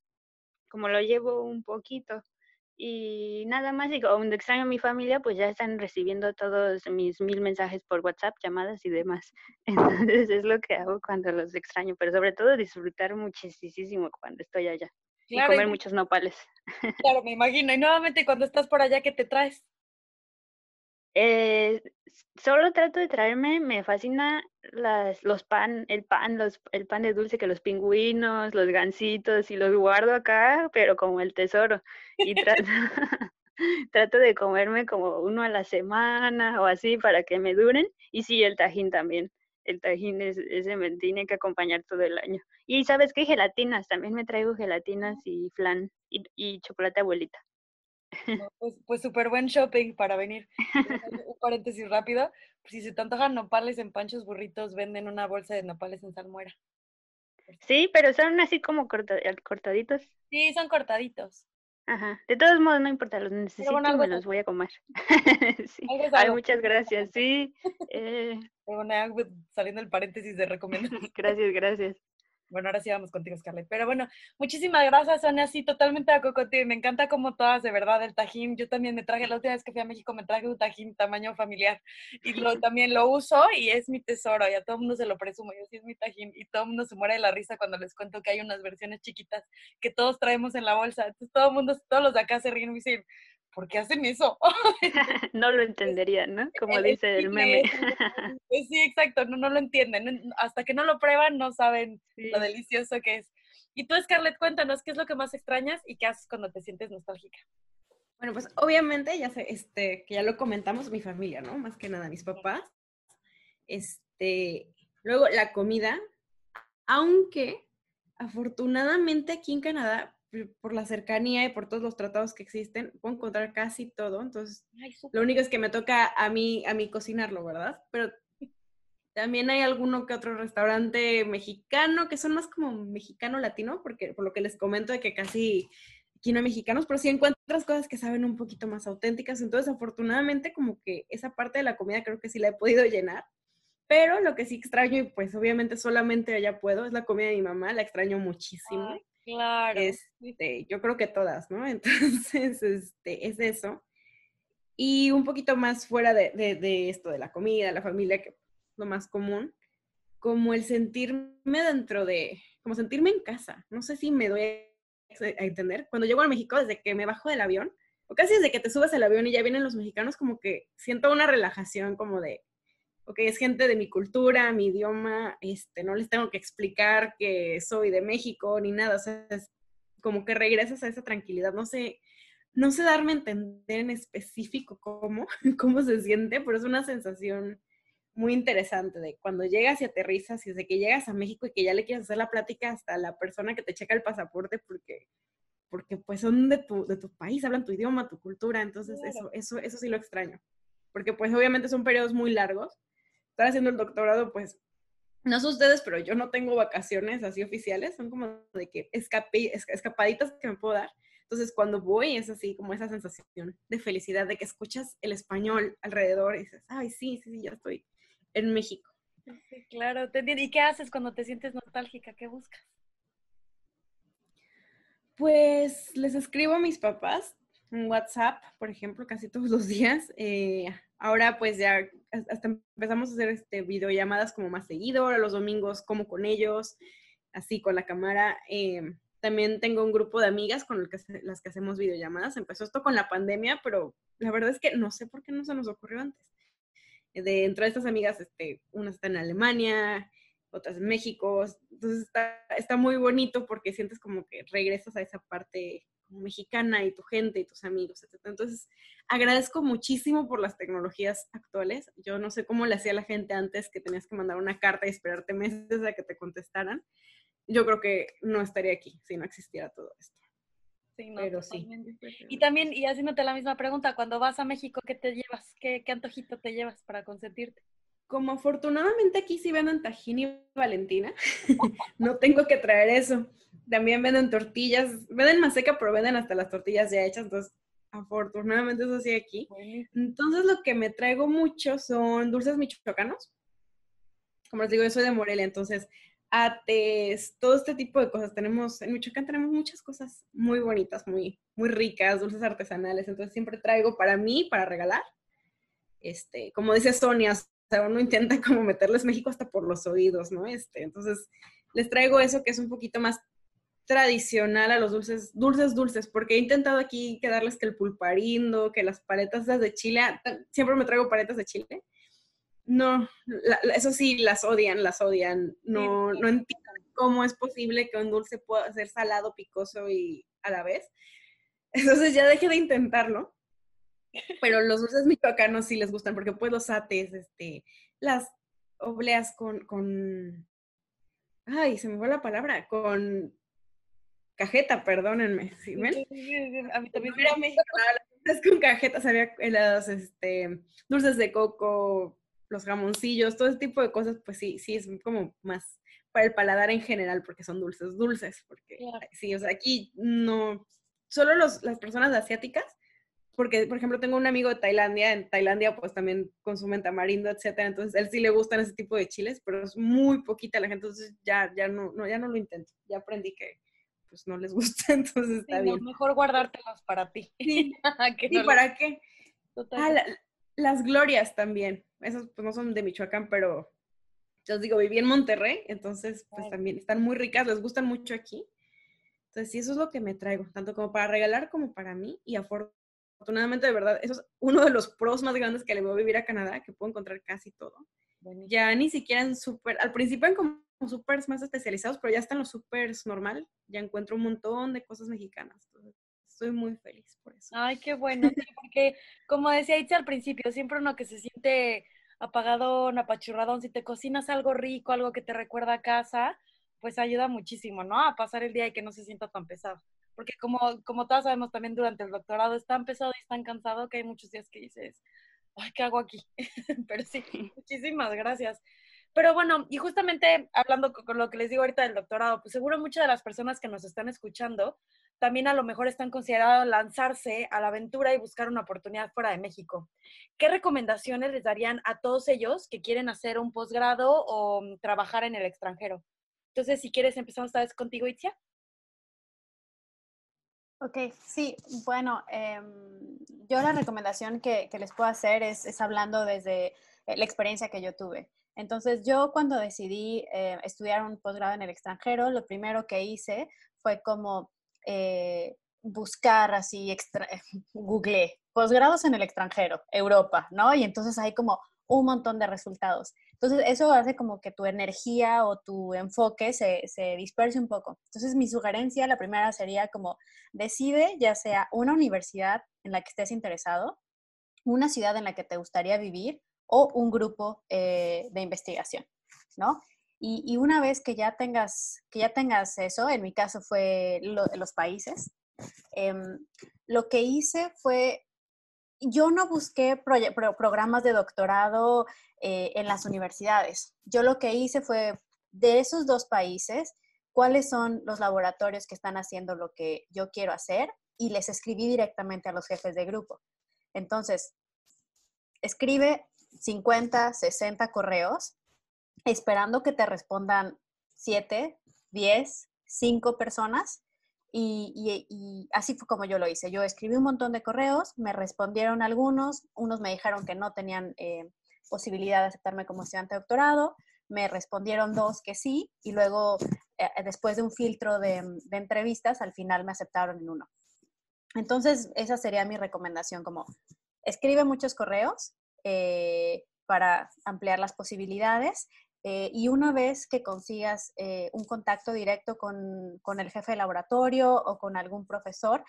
como lo llevo un poquito. Y nada más, y cuando extraño a mi familia, pues ya están recibiendo todos mis mil mensajes por WhatsApp, llamadas y demás. Entonces es lo que hago cuando los extraño, pero sobre todo disfrutar muchísimo cuando estoy allá. y comer muchos nopales. Claro, me imagino. Y nuevamente cuando estás por allá, ¿qué te traes? Eh, solo trato de traerme, me fascina las, los pan, el pan, los, el pan de dulce que los pingüinos, los gansitos y los guardo acá, pero como el tesoro. Y trato, de comerme como uno a la semana o así para que me duren. Y sí, el tajín también. El tajín es, ese me tiene que acompañar todo el año. Y sabes qué, gelatinas, también me traigo gelatinas y flan y chocolate abuelita pues, pues súper buen shopping para venir. Un paréntesis rápido. Pues, si se te antojan nopales en Panchos Burritos, venden una bolsa de nopales en salmuera. Sí, pero son así como cortaditos. Sí, son cortaditos. Ajá. De todos modos, no importa, los necesito, y me los voy a comer. sí. Ay, muchas gracias. Sí. Eh... saliendo el paréntesis de recomendación. gracias, gracias. Bueno, ahora sí vamos contigo, Scarlett. Pero bueno, muchísimas gracias, Sonia. Sí, totalmente a contigo. Me encanta como todas, de verdad, el tajín. Yo también me traje, la última vez que fui a México, me traje un tajín tamaño familiar. Y lo, también lo uso y es mi tesoro. Y a todo el mundo se lo presumo. Yo sí es mi tajín. Y todo el mundo se muere de la risa cuando les cuento que hay unas versiones chiquitas que todos traemos en la bolsa. Entonces todo el mundo, todos los de acá se ríen y dicen, ¿por qué hacen eso? no lo entenderían, ¿no? Como dice el meme. sí, exacto, no, no lo entienden. Hasta que no lo prueban, no saben lo delicioso que es. Y tú, Scarlett, cuéntanos, ¿qué es lo que más extrañas y qué haces cuando te sientes nostálgica? Bueno, pues obviamente, ya sé, este, que ya lo comentamos, mi familia, ¿no? Más que nada, mis papás. Este, luego la comida, aunque afortunadamente aquí en Canadá por la cercanía y por todos los tratados que existen, puedo encontrar casi todo. Entonces, lo único es que me toca a mí, a mí cocinarlo, ¿verdad? Pero también hay alguno que otro restaurante mexicano, que son más como mexicano-latino, porque por lo que les comento de que casi aquí no hay mexicanos, pero sí encuentras cosas que saben un poquito más auténticas. Entonces, afortunadamente, como que esa parte de la comida creo que sí la he podido llenar. Pero lo que sí extraño, y pues obviamente solamente allá puedo, es la comida de mi mamá, la extraño muchísimo. Claro. Este, yo creo que todas, ¿no? Entonces, este, es eso. Y un poquito más fuera de, de, esto, de la comida, la familia, que es lo más común, como el sentirme dentro de, como sentirme en casa. No sé si me doy a entender. Cuando llego a México, desde que me bajo del avión, o casi desde que te subes al avión y ya vienen los mexicanos, como que siento una relajación como de, ok, es gente de mi cultura, mi idioma, este, no les tengo que explicar que soy de México ni nada, o sea, es como que regresas a esa tranquilidad, no sé, no sé darme a entender en específico cómo, cómo se siente, pero es una sensación muy interesante de cuando llegas y aterrizas y desde que llegas a México y que ya le quieres hacer la plática hasta la persona que te checa el pasaporte porque, porque pues son de tu, de tu país, hablan tu idioma, tu cultura, entonces eso, eso, eso sí lo extraño. Porque pues obviamente son periodos muy largos. Estar haciendo el doctorado pues no sé ustedes, pero yo no tengo vacaciones así oficiales, son como de que escape, escapaditas que me puedo dar. Entonces, cuando voy es así como esa sensación de felicidad, de que escuchas el español alrededor y dices, ay, sí, sí, sí, ya estoy en México. Sí, claro, ¿y qué haces cuando te sientes nostálgica? ¿Qué buscas? Pues les escribo a mis papás en WhatsApp, por ejemplo, casi todos los días. Eh, ahora pues ya hasta empezamos a hacer este, videollamadas como más seguido, ahora los domingos como con ellos, así con la cámara. Em, también tengo un grupo de amigas con las que hacemos videollamadas. Empezó esto con la pandemia, pero la verdad es que no sé por qué no se nos ocurrió antes. De entre estas amigas, este, una está en Alemania, otras en México. Entonces está, está muy bonito porque sientes como que regresas a esa parte mexicana y tu gente y tus amigos, etc. Entonces, agradezco muchísimo por las tecnologías actuales. Yo no sé cómo le hacía la gente antes que tenías que mandar una carta y esperarte meses a que te contestaran. Yo creo que no estaría aquí si no existiera todo esto. Sí, no, Pero sí. Y también, y haciéndote la misma pregunta, cuando vas a México, ¿qué te llevas? ¿Qué, qué antojito te llevas para consentirte? Como afortunadamente aquí sí venden tajín y valentina, no tengo que traer eso también venden tortillas, venden maseca, pero venden hasta las tortillas ya hechas, entonces afortunadamente eso sí aquí. Entonces lo que me traigo mucho son dulces michoacanos. Como les digo, yo soy de Morelia, entonces ates, todo este tipo de cosas. Tenemos, en Michoacán tenemos muchas cosas muy bonitas, muy, muy ricas, dulces artesanales, entonces siempre traigo para mí, para regalar. Este, como dice Sonia, uno intenta como meterles México hasta por los oídos, ¿no? Este, entonces les traigo eso que es un poquito más tradicional a los dulces, dulces, dulces, porque he intentado aquí quedarles que el pulparindo, que las paletas de chile, siempre me traigo paletas de chile. No, eso sí, las odian, las odian. No, no entiendo cómo es posible que un dulce pueda ser salado, picoso y a la vez. Entonces ya dejé de intentarlo. Pero los dulces michoacanos sí les gustan, porque pues los ates, este, las obleas con, con, ay, se me fue la palabra, con cajeta, perdónenme, ¿sí ven? a mí también. Mira, es con cajeta, sabía los este, dulces de coco, los jamoncillos, todo ese tipo de cosas, pues sí, sí, es como más para el paladar en general, porque son dulces, dulces, porque sí, o sea, aquí no, solo los, las personas asiáticas, porque, por ejemplo, tengo un amigo de Tailandia, en Tailandia pues también consumen tamarindo, etcétera, entonces él sí le gustan ese tipo de chiles, pero es muy poquita la gente, entonces ya, ya no, no, ya no lo intento, ya aprendí que pues no les gusta, entonces está bien. Mejor guardártelas para ti. Sí, ¿Y para qué? Ah, las glorias también. Esas pues no son de Michoacán, pero yo os digo, viví en Monterrey, entonces pues también están muy ricas, les gustan mucho aquí. Entonces sí, eso es lo que me traigo, tanto como para regalar como para mí. Y afortunadamente, de verdad, eso es uno de los pros más grandes que le voy a vivir a Canadá, que puedo encontrar casi todo. Ya ni siquiera en súper, al principio en como supers más especializados, pero ya están los supers normal, ya encuentro un montón de cosas mexicanas. estoy muy feliz por eso. Ay, qué bueno, porque como decía Itzi al principio, siempre uno que se siente apagadón, apachurradón, si te cocinas algo rico, algo que te recuerda a casa, pues ayuda muchísimo, ¿no? A pasar el día y que no se sienta tan pesado. Porque como, como todos sabemos también durante el doctorado es tan pesado y es tan cansado que hay muchos días que dices, ay, ¿qué hago aquí? Pero sí, muchísimas gracias. Pero bueno, y justamente hablando con, lo que les digo ahorita del doctorado, pues seguro muchas de las personas que nos están escuchando también a lo mejor están considerados lanzarse a la aventura y buscar una oportunidad fuera de México. ¿Qué recomendaciones les darían a todos ellos que quieren hacer un posgrado o mm, trabajar en el extranjero? Entonces, si quieres, empezamos esta vez contigo, Itzia. Ok, sí, bueno, em, yo la recomendación que, les puedo hacer es, es hablando desde eh, la experiencia que yo tuve. Entonces, yo cuando decidí eh, estudiar un posgrado en el extranjero, lo primero que hice fue como eh, buscar así, extra, googleé posgrados en el extranjero, Europa, ¿no? Y entonces hay como un montón de resultados. Entonces, eso hace como que tu energía o tu enfoque se, se disperse un poco. Entonces, mi sugerencia, la primera sería como decide ya sea una universidad en la que estés interesado, una ciudad en la que te gustaría vivir o un grupo eh, de investigación, ¿no? Y, una vez que ya tengas, que ya tengas eso, en mi caso fue los países, em, lo que hice fue, yo no busqué programas de doctorado eh, en las universidades. Yo lo que hice fue, de esos dos países, cuáles son los laboratorios que están haciendo lo que yo quiero hacer y les escribí directamente a los jefes de grupo. Entonces, escribe 50, 60 correos esperando que te respondan 7, 10, 5 personas. Y, así fue como yo lo hice. Yo escribí un montón de correos, me respondieron algunos, unos me dijeron que no tenían eh, posibilidad de aceptarme como estudiante de doctorado, me respondieron dos que sí, y luego, eh, después de un filtro de, entrevistas, al final me aceptaron en uno. Entonces, esa sería mi recomendación, como escribe muchos correos eh, para ampliar las posibilidades eh, y una vez que consigas eh, un contacto directo con, el jefe de laboratorio o con algún profesor,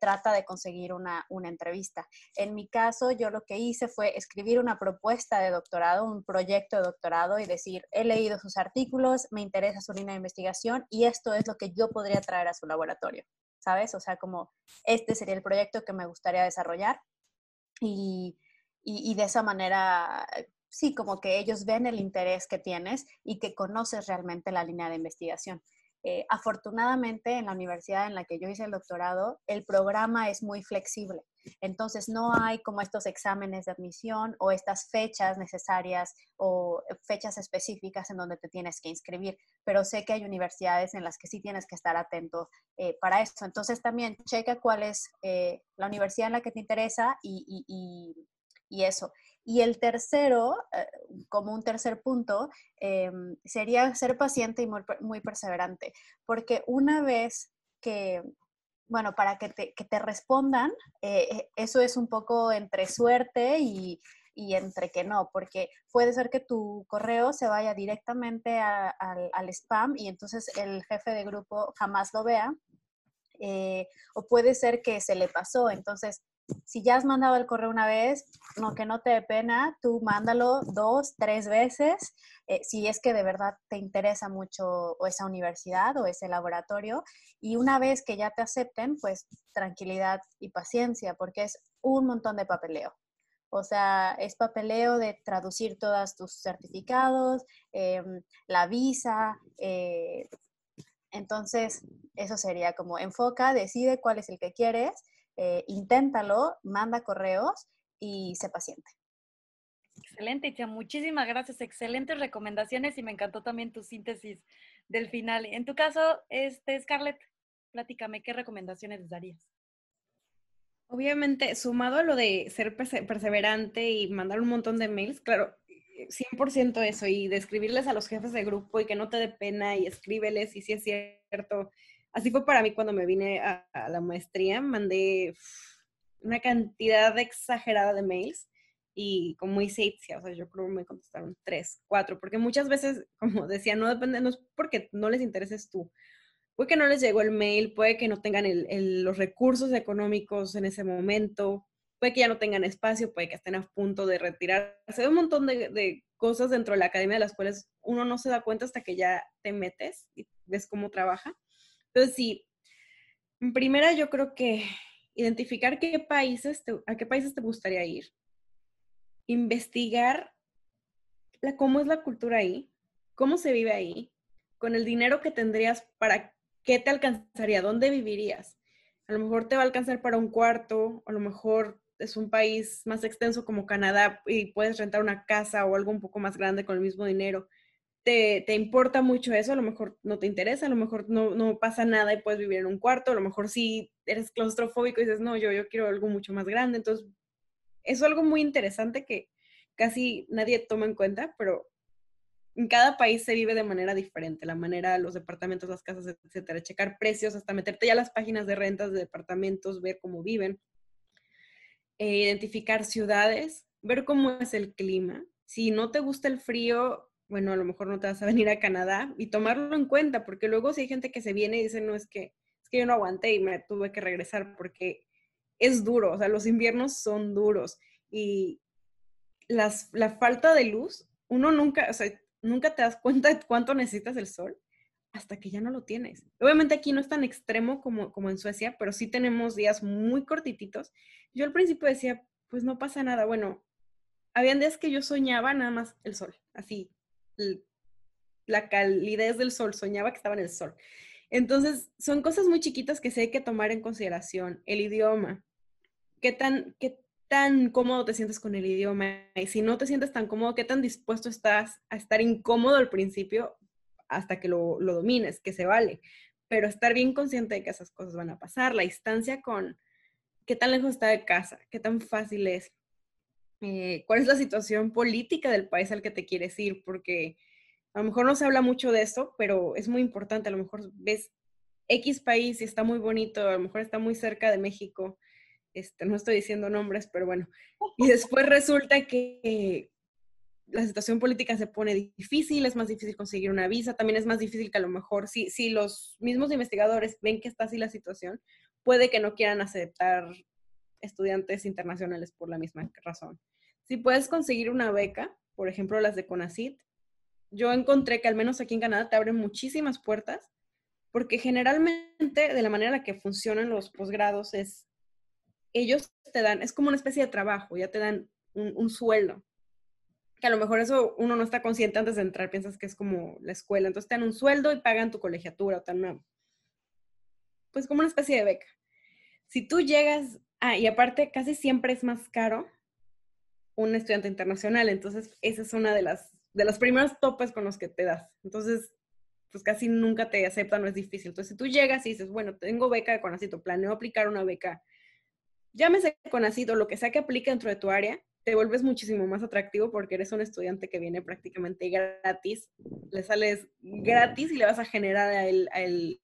trata de conseguir una, una, entrevista. En mi caso, yo lo que hice fue escribir una propuesta de doctorado, un proyecto de doctorado y decir, he leído sus artículos, me interesa su línea de investigación y esto es lo que yo podría traer a su laboratorio. ¿Sabes? O sea, como este sería el proyecto que me gustaría desarrollar y, y, de esa manera, sí, como que ellos ven el interés que tienes y que conoces realmente la línea de investigación. Eh, afortunadamente, en la universidad en la que yo hice el doctorado, el programa es muy flexible. Entonces, no hay como estos exámenes de admisión o estas fechas necesarias o fechas específicas en donde te tienes que inscribir. Pero sé que hay universidades en las que sí tienes que estar atento eh, para eso. Entonces, también checa cuál es eh, la universidad en la que te interesa y, y eso. Y el tercero, eh, como un tercer punto, em, sería ser paciente y muy, perseverante, porque una vez que, bueno, para que te, que te respondan, eh, eh, eso es un poco entre suerte y, y, entre que no, porque puede ser que tu correo se vaya directamente al, spam y entonces el jefe de grupo jamás lo vea. o puede ser que se le pasó, entonces si ya has mandado el correo una vez, no que no te dé pena, tú mándalo dos, tres veces, eh, si es que de verdad te interesa mucho esa universidad o ese laboratorio. Y una vez que ya te acepten, pues tranquilidad y paciencia, porque es un montón de papeleo. O sea, es papeleo de traducir todos tus certificados, em, la visa. Eh, entonces, eso sería como enfoca, decide cuál es el que quieres eh, inténtalo, manda correos y sé paciente. Excelente, Itia. Muchísimas gracias. Excelentes recomendaciones y me encantó también tu síntesis del final. En tu caso, este, Scarlett, platícame, ¿qué recomendaciones darías? Obviamente, sumado a lo de ser perseverante y mandar un montón de mails, claro, 100% eso, y de escribirles a los jefes de grupo y que no te dé pena y escríbeles y si es cierto, Así fue para mí cuando me vine a, la maestría, mandé una cantidad exagerada de mails y como hice Itzia, o sea, yo creo que me contestaron tres, cuatro, porque muchas veces, como decía, no depende, no es porque no les intereses tú, puede que no les llegó el mail, puede que no tengan los recursos económicos en ese momento, puede que ya no tengan espacio, puede que estén a punto de retirarse, un montón de, de cosas dentro de la academia de las cuales uno no se da cuenta hasta que ya te metes y ves cómo trabaja. Entonces, sí, en primera yo creo que identificar qué países a qué países te gustaría ir, investigar cómo es la cultura ahí, cómo se vive ahí, con el dinero que tendrías, para qué te alcanzaría, dónde vivirías. A lo mejor te va a alcanzar para un cuarto, a lo mejor es un país más extenso como Canadá y puedes rentar una casa o algo un poco más grande con el mismo dinero te, importa mucho eso, a lo mejor no te interesa, a lo mejor no, pasa nada y puedes vivir en un cuarto, a lo mejor sí eres claustrofóbico y dices, no, yo, yo quiero algo mucho más grande. Entonces, es algo muy interesante que casi nadie toma en cuenta, pero en cada país se vive de manera diferente, la manera, los departamentos, las casas, etcétera, checar precios, hasta meterte ya a las páginas de rentas de departamentos, ver cómo viven, eh, identificar ciudades, ver cómo es el clima. Si no te gusta el frío, bueno, a lo mejor no te vas a venir a Canadá y tomarlo en cuenta, porque luego si hay gente que se viene y dice, no, es que, es que yo no aguanté y me tuve que regresar porque es duro, o sea, los inviernos son duros y las, la falta de luz, uno nunca, o sea, nunca te das cuenta de cuánto necesitas el sol hasta que ya no lo tienes. Obviamente aquí no es tan extremo como, como en Suecia, pero sí tenemos días muy cortititos. Yo al principio decía, pues no pasa nada. Bueno, habían días que yo soñaba nada más el sol, así, la calidez del sol, soñaba que estaba en el sol. Entonces, son cosas muy chiquitas que sí hay que tomar en consideración. El idioma, qué tan, qué tan cómodo te sientes con el idioma y si no te sientes tan cómodo, qué tan dispuesto estás a estar incómodo al principio hasta que lo, lo domines, que se vale. Pero estar bien consciente de que esas cosas van a pasar. La distancia con qué tan lejos está de casa, qué tan fácil es, eh, cuál es la situación política del país al que te quieres ir, porque a lo mejor no se habla mucho de eso, pero es muy importante. A lo mejor ves X país y está muy bonito, a lo mejor está muy cerca de México. Este, no estoy diciendo nombres, pero bueno. Y después resulta que la situación política se pone difícil, es más difícil conseguir una visa, también es más difícil que a lo mejor si, si los mismos investigadores ven que está así la situación, puede que no quieran aceptar estudiantes internacionales por la misma razón. Si puedes conseguir una beca, por ejemplo las de CONACIT, yo encontré que al menos aquí en Canadá te abren muchísimas puertas, porque generalmente de la manera en la que funcionan los posgrados es, ellos te dan, es como una especie de trabajo, ya te dan un sueldo que a lo mejor eso uno no está consciente antes de entrar, piensas que es como la escuela, entonces te dan un sueldo y pagan tu colegiatura, o te dan pues como una especie de beca. Si tú llegas, ah, y aparte casi siempre es más caro un estudiante internacional, entonces esa es una de las, de los primeros topes con los que te das. Entonces, pues casi nunca te aceptan, no es difícil. Entonces, si tú llegas y dices, bueno, tengo beca de Conacito, planeo aplicar una beca, llámese Conacito, lo que sea que aplique dentro de tu área, te vuelves muchísimo más atractivo porque eres un estudiante que viene prácticamente gratis, le sales gratis y le vas a generar a él,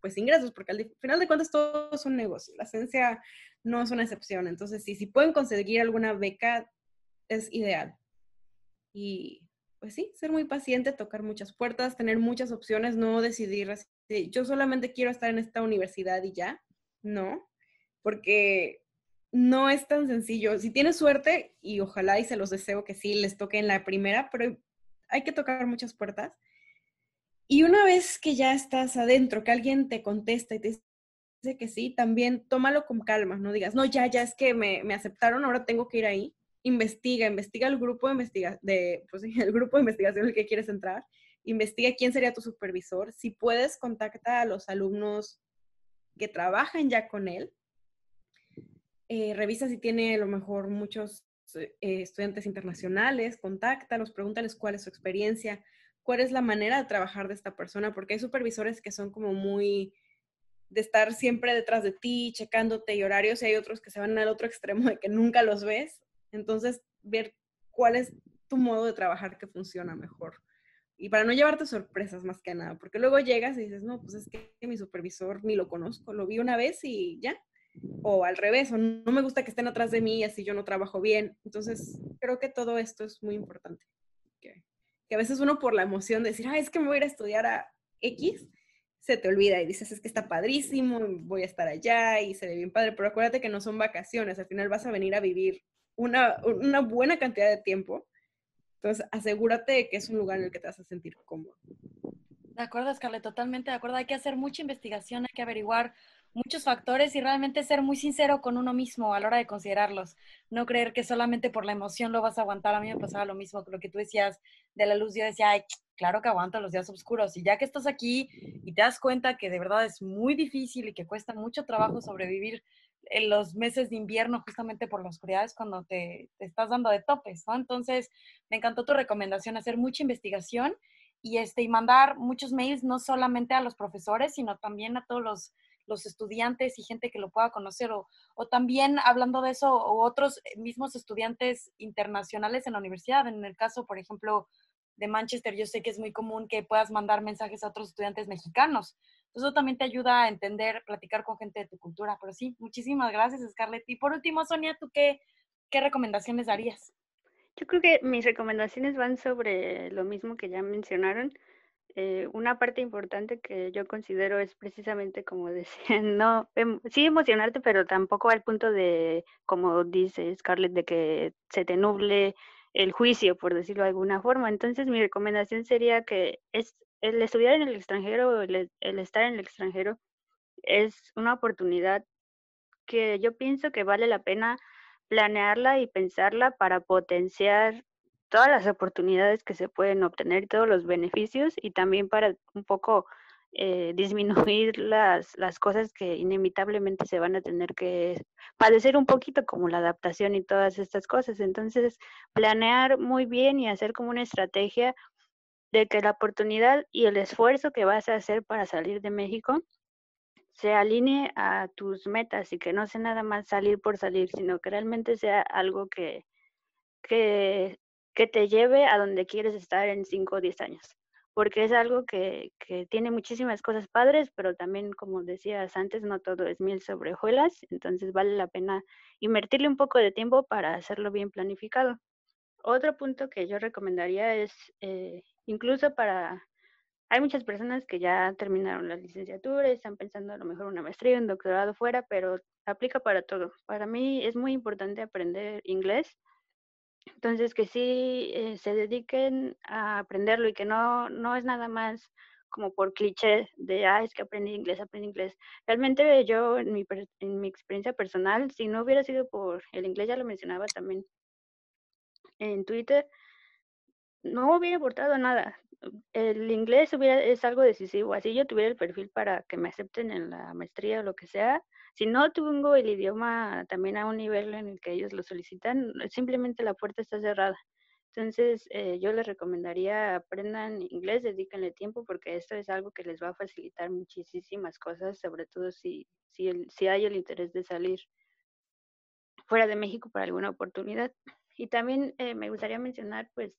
pues ingresos, porque al final de cuentas todo es un negocio, la ciencia no es una excepción, entonces sí, si pueden conseguir alguna beca es ideal. Y pues sí, ser muy paciente, tocar muchas puertas, tener muchas opciones, no decidir, yo solamente quiero estar en esta universidad y ya, no, porque no es tan sencillo. Si tienes suerte, y ojalá y se los deseo que sí les toque en la primera, pero hay que tocar muchas puertas. Y una vez que ya estás adentro, que alguien te contesta y te dice que sí, también tómalo con calma, no digas, no, ya, ya es que me, aceptaron, ahora tengo que ir ahí. Investiga, investiga el grupo de, investiga de pues, el grupo de investigación que quieres entrar. Investiga quién sería tu supervisor. Si puedes, contacta a los alumnos que trabajan ya con él eh, revisa si tiene a lo mejor muchos eh, estudiantes internacionales, contáctalos, pregúntales cuál es su experiencia, cuál es la manera de trabajar de esta persona, porque hay supervisores que son como muy de estar siempre detrás de ti, checándote y horarios, y hay otros que se van al otro extremo de que nunca los ves. Entonces, ver cuál es tu modo de trabajar que funciona mejor. Y para no llevarte sorpresas más que nada, porque luego llegas y dices, no, pues es que mi supervisor ni lo conozco, lo vi una vez y ya, o al revés, o no me gusta que estén atrás de mí así yo no trabajo bien. Entonces, creo que todo esto es muy importante. Que, a veces uno por la emoción de decir, ah, es que me voy a ir a estudiar a X, se te olvida y dices, es que está padrísimo, voy a estar allá y se ve bien padre, pero acuérdate que no son vacaciones, al final vas a venir a vivir una, una buena cantidad de tiempo. Entonces, asegúrate de que es un lugar en el que te vas a sentir cómodo. De acuerdo, Scarlett, totalmente de acuerdo. Hay que hacer mucha investigación, hay que averiguar muchos factores y realmente ser muy sincero con uno mismo a la hora de considerarlos. No creer que solamente por la emoción lo vas a aguantar. A mí me pasaba lo mismo con lo que tú decías de la luz. Yo decía, Ay, claro que aguanta los días oscuros. Y ya que estás aquí y te das cuenta que de verdad es muy difícil y que cuesta mucho trabajo sobrevivir en los meses de invierno justamente por la oscuridad es cuando te, te estás dando de topes, ¿no? Entonces, me encantó tu recomendación, hacer mucha investigación y, este, y mandar muchos mails no solamente a los profesores, sino también a todos los los estudiantes y gente que lo pueda conocer, o, o también hablando de eso, o otros mismos estudiantes internacionales en la universidad. En el caso, por ejemplo, de Manchester, yo sé que es muy común que puedas mandar mensajes a otros estudiantes mexicanos. Eso también te ayuda a entender, platicar con gente de tu cultura. Pero sí, muchísimas gracias, Scarlett. Y por último, Sonia, ¿tú qué, qué recomendaciones darías? Yo creo que mis recomendaciones van sobre lo mismo que ya mencionaron. Eh, una parte importante que yo considero es precisamente como decía, no, em, sí emocionarte, pero tampoco al punto de, como dice Scarlett, de que se te nuble el juicio, por decirlo de alguna forma. Entonces, mi recomendación sería que es el estudiar en el extranjero, el, el estar en el extranjero, es una oportunidad que yo pienso que vale la pena planearla y pensarla para potenciar todas las oportunidades que se pueden obtener, todos los beneficios y también para un poco eh, disminuir las, las cosas que inevitablemente se van a tener que padecer un poquito, como la adaptación y todas estas cosas. Entonces, planear muy bien y hacer como una estrategia de que la oportunidad y el esfuerzo que vas a hacer para salir de México se alinee a tus metas y que no sea nada más salir por salir, sino que realmente sea algo que, que, que te lleve a donde quieres estar en 5 o 10 años porque es algo que, que, tiene muchísimas cosas padres, pero también, como decías antes, no todo es mil sobre hojuelas, entonces vale la pena invertirle un poco de tiempo para hacerlo bien planificado. Otro punto que yo recomendaría es, eh, incluso para, hay muchas personas que ya terminaron la licenciatura y están pensando a lo mejor una maestría, un doctorado fuera, pero aplica para todo. Para mí es muy importante aprender inglés entonces, que sí eh, se dediquen a aprenderlo y que no, no es nada más como por cliché de, ah, es que aprendí inglés, aprendí inglés. Realmente yo, en mi, en mi experiencia personal, si no hubiera sido por el inglés, ya lo mencionaba también en Twitter, no hubiera aportado nada. El inglés hubiera, es algo decisivo. Así yo tuviera el perfil para que me acepten en la maestría o lo que sea, si no tengo el idioma también a un nivel en el que ellos lo solicitan, simplemente la puerta está cerrada. Entonces, eh, yo les recomendaría aprendan inglés, dedíquenle tiempo, porque esto es algo que les va a facilitar muchísimas cosas, sobre todo si, si, hay el interés de salir fuera de México para alguna oportunidad. Y también eh, me gustaría mencionar, pues,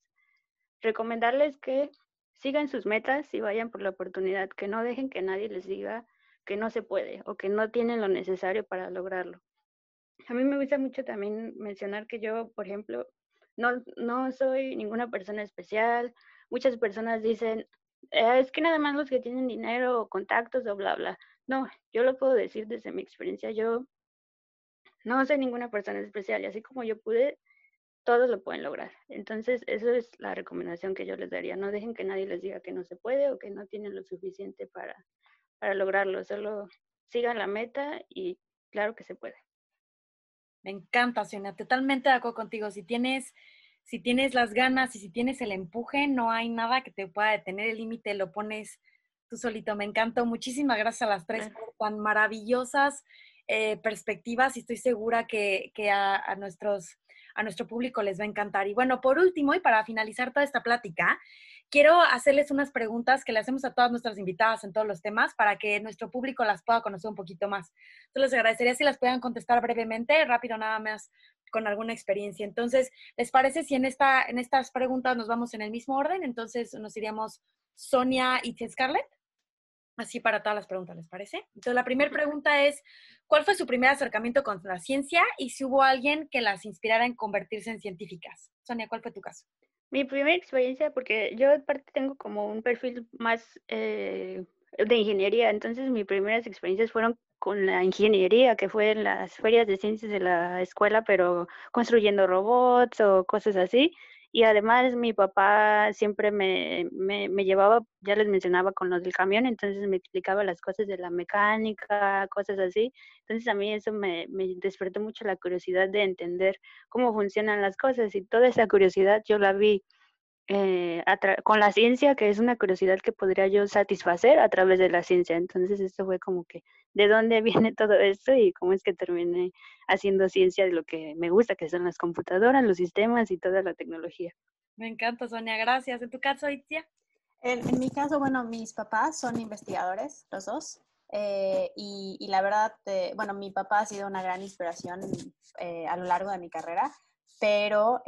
recomendarles que sigan sus metas y vayan por la oportunidad, que no dejen que nadie les diga que no se puede o que no tienen lo necesario para lograrlo. A mí me gusta mucho también mencionar que yo, por ejemplo, no, no soy ninguna persona especial. Muchas personas dicen, eh, es que nada más los que tienen dinero o contactos o bla, bla. No, yo lo puedo decir desde mi experiencia. Yo no soy ninguna persona especial y así como yo pude, todos lo pueden lograr. Entonces, eso es la recomendación que yo les daría. No dejen que nadie les diga que no se puede o que no tienen lo suficiente para, para lograrlo. Solo sigan la meta y claro que se puede. Me encanta, Sonia, totalmente de acuerdo contigo. Si tienes, si tienes las ganas y si tienes el empuje, no hay nada que te pueda detener. El límite lo pones tú solito. Me encantó. Muchísimas gracias a las tres por tan maravillosas eh, perspectivas y estoy segura que, a, nuestros, a nuestro público les va a encantar. Y bueno, por último, y para finalizar toda esta plática, quiero hacerles unas preguntas que le hacemos a todas nuestras invitadas en todos los temas para que nuestro público las pueda conocer un poquito más. Entonces, les agradecería si las puedan contestar brevemente, rápido nada más, con alguna experiencia. Entonces, ¿les parece si en, esta, en estas preguntas nos vamos en el mismo orden? Entonces, nos iríamos Sonia y Scarlett. Así para todas las preguntas, ¿les parece? Entonces, la primera pregunta es, ¿cuál fue su primer acercamiento con la ciencia y si hubo alguien que las inspirara en convertirse en científicas? Sonia, ¿cuál fue tu caso? Mi primera experiencia, porque yo aparte tengo como un perfil más eh, de ingeniería, entonces mis primeras experiencias fueron con la ingeniería, que fue en las ferias de ciencias de la escuela, pero construyendo robots o cosas así. Y además mi papá siempre me, me, me, llevaba, ya les mencionaba con los del camión, entonces me explicaba las cosas de la mecánica, cosas así. Entonces a mí eso me, me despertó mucho la curiosidad de entender cómo funcionan las cosas y toda esa curiosidad yo la vi eh, con la ciencia, que es una curiosidad que podría yo satisfacer a través de la ciencia. Entonces, esto fue como que de dónde viene todo esto y cómo es que terminé haciendo ciencia de lo que me gusta, que son las computadoras, los sistemas y toda la tecnología. Me encanta, Sonia, gracias. ¿En tu caso, Itzia? En, mi caso, bueno, mis papás son investigadores, los dos. Eh, y, la verdad, eh, bueno, mi papá ha sido una gran inspiración a lo largo de mi carrera, pero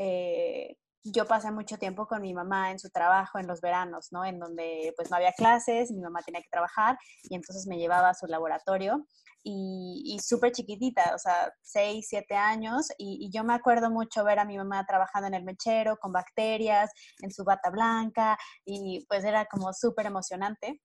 yo pasé mucho tiempo con mi mamá en su trabajo en los veranos, ¿no? En donde pues no había clases, mi mamá tenía que trabajar y entonces me llevaba a su laboratorio y, súper chiquitita, o sea, seis, siete años y, yo me acuerdo mucho ver a mi mamá trabajando en el mechero con bacterias, en su bata blanca y pues era como súper emocionante.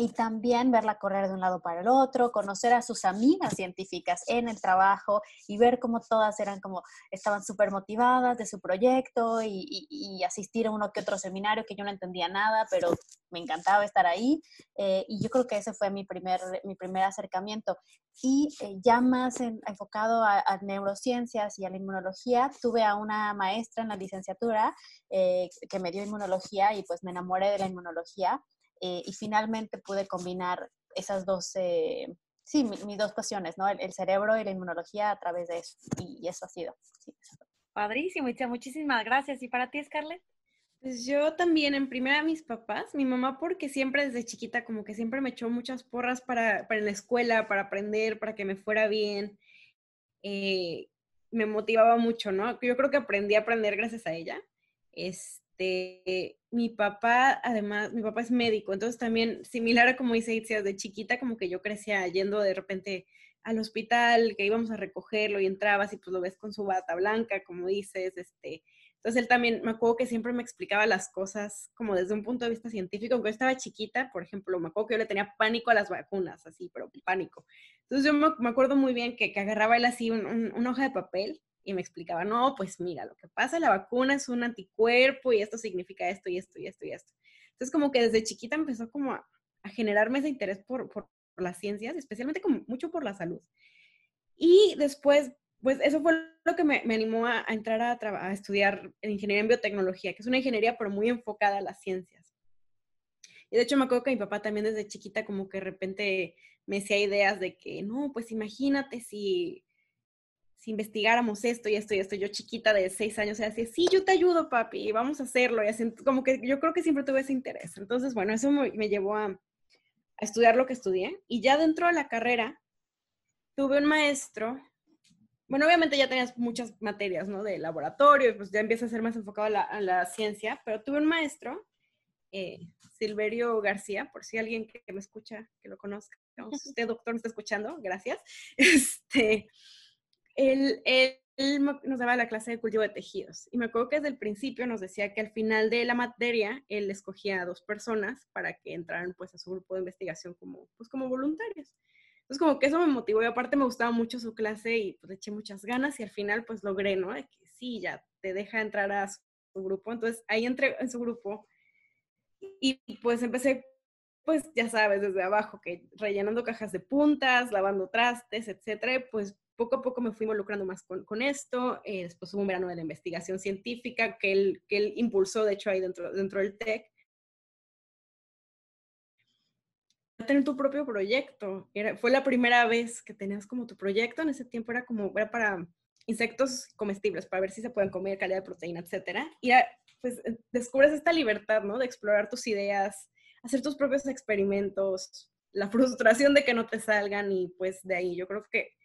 Y también verla correr de un lado para el otro, conocer a sus amigas científicas en el trabajo y ver cómo todas eran como, estaban súper motivadas de su proyecto y, asistir a uno que otro seminario que yo no entendía nada, pero me encantaba estar ahí. Eh, y yo creo que ese fue mi primer, mi primer acercamiento. Y eh, ya más enfocado a, neurociencias y a la inmunología, tuve a una maestra en la licenciatura eh, que me dio inmunología y pues me enamoré de la inmunología. Eh, y finalmente pude combinar esas dos, eh, sí, mis dos pasiones, ¿no? El, cerebro y la inmunología a través de eso. Y, eso ha sido. Sí, Padrísimo, muchísimas gracias. ¿Y para ti, Scarlett? Pues yo también, en primera mis papás, mi mamá porque siempre desde chiquita como que siempre me echó muchas porras para, para la escuela, para aprender, para que me fuera bien. Eh, me motivaba mucho, ¿no? Yo creo que aprendí a aprender gracias a ella. Este, mi papá, además, mi papá es médico, entonces también similar a como dice Itzia, de chiquita como que yo crecía yendo de repente al hospital, que íbamos a recogerlo y entrabas y pues lo ves con su bata blanca, como dices, este, entonces él también, me acuerdo que siempre me explicaba las cosas como desde un punto de vista científico, aunque yo estaba chiquita, por ejemplo, me acuerdo que yo le tenía pánico a las vacunas, así, pero pánico. Entonces yo me, acuerdo muy bien que, que agarraba él así una hoja de papel y me explicaba, no, pues mira, lo que pasa, la vacuna es un anticuerpo y esto significa esto y esto y esto y esto. Entonces como que desde chiquita empezó como a, generarme ese interés por, por, las ciencias, especialmente como mucho por la salud. Y después, pues eso fue lo que me, animó a, entrar a, a, estudiar ingeniería en biotecnología, que es una ingeniería pero muy enfocada a las ciencias. Y de hecho me acuerdo que mi papá también desde chiquita como que de repente me hacía ideas de que, no, pues imagínate si si investigáramos esto y esto y esto, yo chiquita de seis años, era así, sí, yo te ayudo, papi, vamos a hacerlo. Y así, como que yo creo que siempre tuve ese interés. Entonces, bueno, eso me, llevó a, a, estudiar lo que estudié. Y ya dentro de la carrera, tuve un maestro, bueno, obviamente ya tenías muchas materias, ¿no? De laboratorio, pues ya empieza a ser más enfocado a la, ciencia, pero tuve un maestro, eh, Silverio García, por si alguien que, me escucha, que lo conozca, usted doctor me está escuchando, gracias. Este, él, nos daba la clase de cultivo de tejidos. Y me acuerdo que desde el principio nos decía que al final de la materia, él escogía a dos personas para que entraran pues a su grupo de investigación como, pues, voluntarios. Entonces como que eso me motivó y aparte me gustaba mucho su clase y pues eché muchas ganas y al final pues logré, ¿no? De que sí, ya te deja entrar a su grupo. Entonces ahí entré en su grupo y pues empecé pues ya sabes, desde abajo, que rellenando cajas de puntas, lavando trastes, etcétera, pues poco a poco me fui involucrando más con, con esto. Eh, después hubo un verano de la investigación científica que él, que él impulsó, de hecho, ahí dentro, dentro del TEC. Tener tu propio proyecto. Era, fue la primera vez que tenías como tu proyecto. En ese tiempo era como, era para insectos comestibles, para ver si se pueden comer, calidad de proteína, etcétera. Y pues eh, descubres esta libertad, ¿no? De explorar tus ideas, hacer tus propios experimentos, la frustración de que no te salgan y pues de ahí yo creo que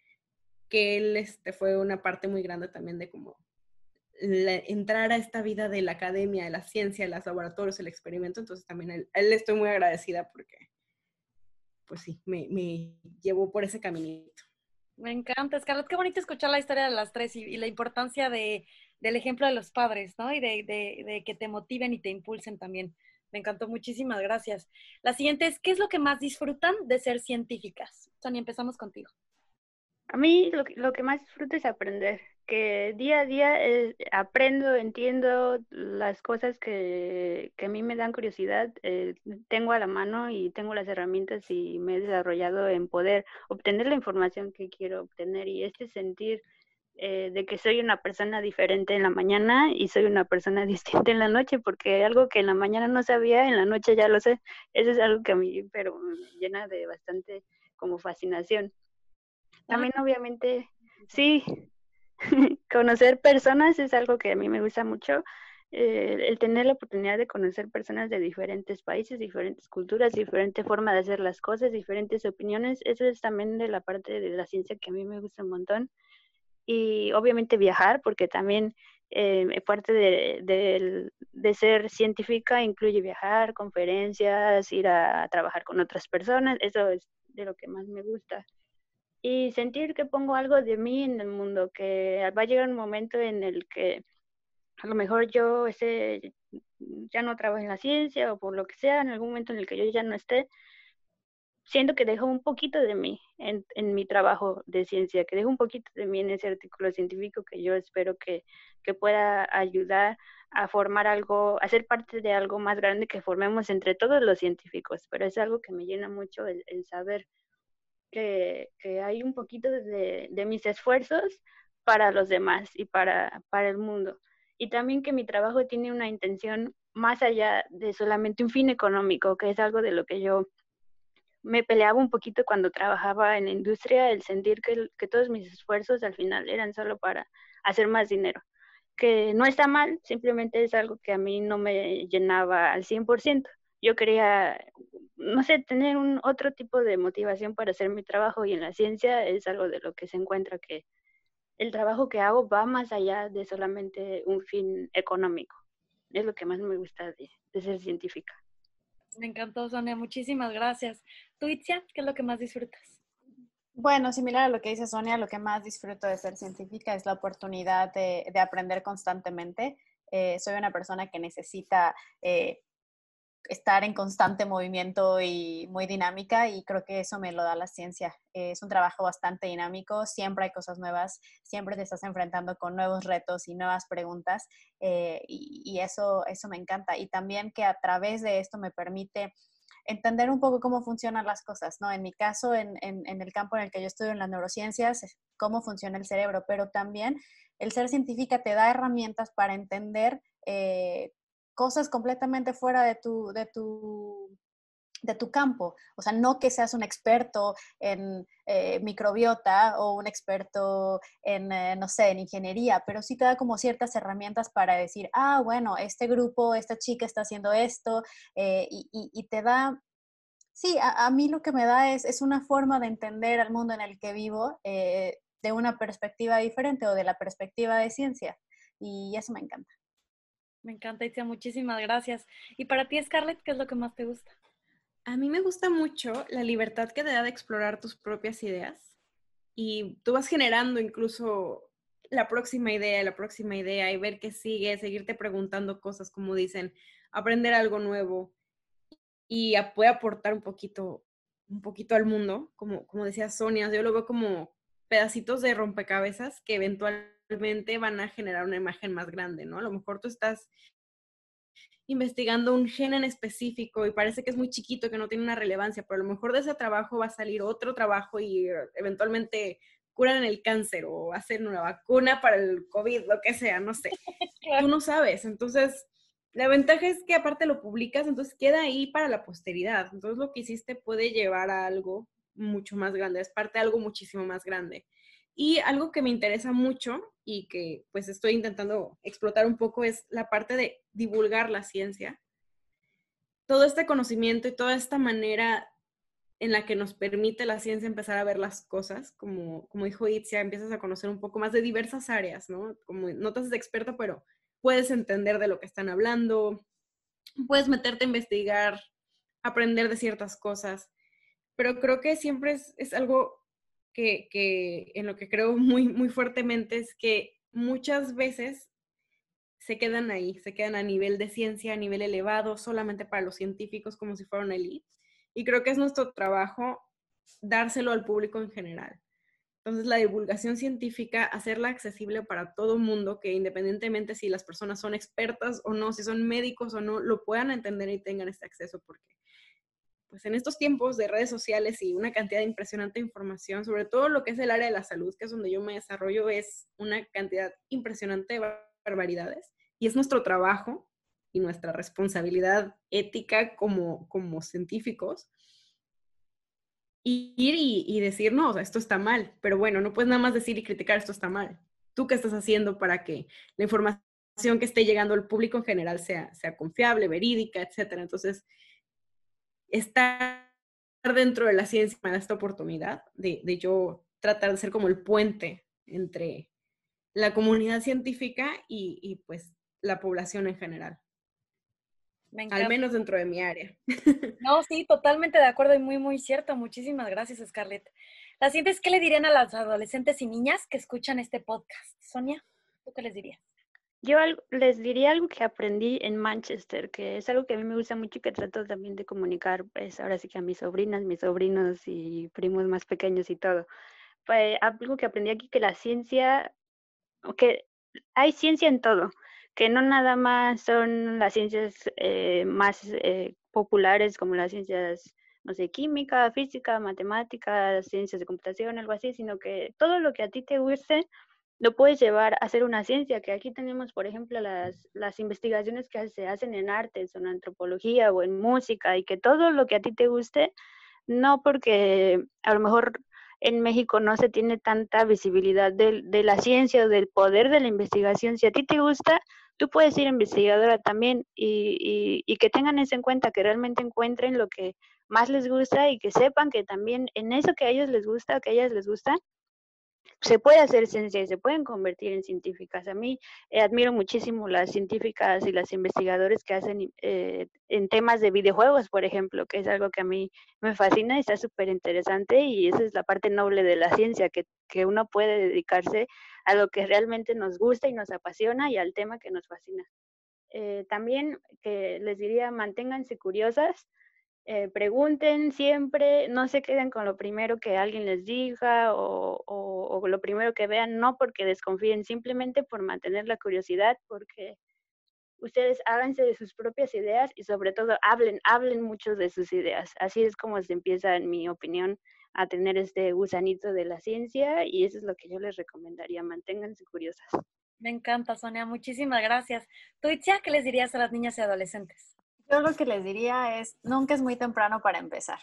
que él este, fue una parte muy grande también de cómo entrar a esta vida de la academia, de la ciencia, de los laboratorios, el experimento. Entonces también él estoy muy agradecida porque, pues sí, me, me llevó por ese caminito. Me encanta, Scarlett. Qué bonito escuchar la historia de las tres y, la importancia de, del ejemplo de los padres, ¿no? Y de, de, de, que te motiven y te impulsen también. Me encantó, muchísimas gracias. La siguiente es, ¿qué es lo que más disfrutan de ser científicas? Sonia, empezamos contigo. A mí lo, lo que más disfruto es aprender, que día a día eh, aprendo, entiendo las cosas que, que, a mí me dan curiosidad, eh, tengo a la mano y tengo las herramientas y me he desarrollado en poder obtener la información que quiero obtener y este sentir eh, de que soy una persona diferente en la mañana y soy una persona distinta en la noche, porque algo que en la mañana no sabía, en la noche ya lo sé. Eso es algo que a mí, pero me llena de bastante como fascinación. También obviamente, sí, conocer personas es algo que a mí me gusta mucho. Eh, el tener la oportunidad de conocer personas de diferentes países, diferentes culturas, diferente forma de hacer las cosas, diferentes opiniones, eso es también de la parte de la ciencia que a mí me gusta un montón. Y obviamente viajar, porque también eh, parte de, de, de, ser científica incluye viajar, conferencias, ir a trabajar con otras personas, eso es de lo que más me gusta y sentir que pongo algo de mí en el mundo, que va a llegar un momento en el que a lo mejor yo ese, ya no trabajo en la ciencia o por lo que sea, en algún momento en el que yo ya no esté, siento que dejo un poquito de mí en, en, mi trabajo de ciencia, que dejo un poquito de mí en ese artículo científico que yo espero que, que pueda ayudar a formar algo, a ser parte de algo más grande que formemos entre todos los científicos, pero es algo que me llena mucho el, el saber que, hay un poquito de, de, mis esfuerzos para los demás y para, para el mundo. Y también que mi trabajo tiene una intención más allá de solamente un fin económico, que es algo de lo que yo me peleaba un poquito cuando trabajaba en la industria, el sentir que, que todos mis esfuerzos al final eran solo para hacer más dinero que no está mal, simplemente es algo que a mí no me llenaba al 100%. Yo quería, no sé, tener un otro tipo de motivación para hacer mi trabajo y en la ciencia es algo de lo que se encuentra que el trabajo que hago va más allá de solamente un fin económico. Es lo que más me gusta de, de ser científica. Me encantó, Sonia. Muchísimas gracias. ¿Tú, Itzia, qué es lo que más disfrutas? Bueno, similar a lo que dice Sonia, lo que más disfruto de ser científica es la oportunidad de, de aprender constantemente. Eh, soy una persona que necesita eh, estar en constante movimiento y muy dinámica y creo que eso me lo da la ciencia. Eh, es un trabajo bastante dinámico, siempre hay cosas nuevas, siempre te estás enfrentando con nuevos retos y nuevas preguntas y, y, eso, eso me encanta. Y también que a través de esto me permite entender un poco cómo funcionan las cosas, ¿no? En mi caso, en, en, el campo en el que yo estudio en las neurociencias, cómo funciona el cerebro, pero también el ser científica te da herramientas para entender eh, cosas completamente fuera de tu, de tu de tu campo. O sea, no que seas un experto en eh, microbiota o un experto en, eh, no sé, en ingeniería, pero sí te da como ciertas herramientas para decir, ah, bueno, este grupo, esta chica está haciendo esto, eh, y, y, te da, sí, a, a, mí lo que me da es, es una forma de entender al mundo en el que vivo de una perspectiva diferente o de la perspectiva de ciencia, y eso me encanta. Me encanta, Itzia, muchísimas gracias. Y para ti, Scarlett, ¿qué es lo que más te gusta? A mí me gusta mucho la libertad que te da de explorar tus propias ideas y tú vas generando incluso la próxima idea, la próxima idea y ver qué sigue, seguirte preguntando cosas como dicen, aprender algo nuevo y puede aportar un poquito, un poquito al mundo, como, como decía Sonia, yo lo veo como pedacitos de rompecabezas que eventualmente van a generar una imagen más grande, ¿no? A lo mejor tú estás investigando un gen en específico y parece que es muy chiquito, que no tiene una relevancia, pero a lo mejor de ese trabajo va a salir otro trabajo y eh, eventualmente curan el cáncer o hacen una vacuna para el COVID, lo que sea, no sé. Tú no sabes. Entonces, la ventaja es que aparte lo publicas, entonces queda ahí para la posteridad. Entonces, lo que hiciste puede llevar a algo mucho más grande, es parte de algo muchísimo más grande. Y algo que me interesa mucho y que pues estoy intentando explotar un poco es la parte de divulgar la ciencia. Todo este conocimiento y toda esta manera en la que nos permite la ciencia empezar a ver las cosas, como, como dijo Itzia, empiezas a conocer un poco más de diversas áreas, ¿no? Como no te haces experto, pero puedes entender de lo que están hablando, puedes meterte a investigar, aprender de ciertas cosas, pero creo que siempre es, es algo que, en lo que creo muy, muy fuertemente es que muchas veces se quedan ahí, se quedan a nivel de ciencia, a nivel elevado, solamente para los científicos como si fueran elite. Y creo que es nuestro trabajo dárselo al público en general. Entonces, la divulgación científica, hacerla accesible para todo mundo, que independientemente si las personas son expertas o no, si son médicos o no, lo puedan entender y tengan este acceso, porque pues en estos tiempos de redes sociales y una cantidad de impresionante información, sobre todo lo que es el área de la salud, que es donde yo me desarrollo, es una cantidad impresionante de barbaridades. Y es nuestro trabajo y nuestra responsabilidad ética como, como científicos ir y, y, decir, no, o sea, esto está mal, pero bueno, no puedes nada más decir y criticar esto está mal. ¿Tú qué estás haciendo para que la información que esté llegando al público en general sea, sea confiable, verídica, etcétera? Entonces, estar dentro de la ciencia me da esta oportunidad de, de yo tratar de ser como el puente entre la comunidad científica y, y pues la población en general. Al menos dentro de mi área. No, sí, totalmente de acuerdo y muy, muy cierto. Muchísimas gracias, Scarlett. La siguiente es, ¿qué le dirían a las adolescentes y niñas que escuchan este podcast? Sonia, ¿tú qué les dirías? Yo les diría algo que aprendí en Manchester, que es algo que a mí me gusta mucho y que trato también de comunicar, pues ahora sí que a mis sobrinas, mis sobrinos y primos más pequeños y todo. Fue algo que aprendí aquí, que la ciencia, que hay ciencia en todo, que no nada más son las ciencias eh, más eh, populares como las ciencias, no sé, química, física, matemáticas, ciencias de computación, algo así, sino que todo lo que a ti te guste lo puedes llevar a hacer una ciencia, que aquí tenemos, por ejemplo, las, las investigaciones que se hacen en artes o en antropología o en música y que todo lo que a ti te guste, no porque a lo mejor en México no se tiene tanta visibilidad de, de la ciencia o del poder de la investigación, si a ti te gusta, tú puedes ser investigadora también y, y, y que tengan eso en cuenta, que realmente encuentren lo que más les gusta y que sepan que también en eso que a ellos les gusta, que a ellas les gusta, se puede hacer ciencia y se pueden convertir en científicas. A mí eh, admiro muchísimo las científicas y las investigadores que hacen eh, en temas de videojuegos, por ejemplo, que es algo que a mí me fascina y está súper interesante y esa es la parte noble de la ciencia, que, que uno puede dedicarse a lo que realmente nos gusta y nos apasiona y al tema que nos fascina. Eh, también que les diría, manténganse curiosas, eh, pregunten siempre, no se queden con lo primero que alguien les diga o, lo primero que vean, no porque desconfíen, simplemente por mantener la curiosidad, porque ustedes háganse de sus propias ideas y sobre todo hablen, hablen mucho de sus ideas. Así es como se empieza, en mi opinión, a tener este gusanito de la ciencia y eso es lo que yo les recomendaría, manténganse curiosas. Me encanta, Sonia, muchísimas gracias. ¿Tú, Itzia, qué les dirías a las niñas y adolescentes? Yo lo que les diría es, nunca es muy temprano para empezar.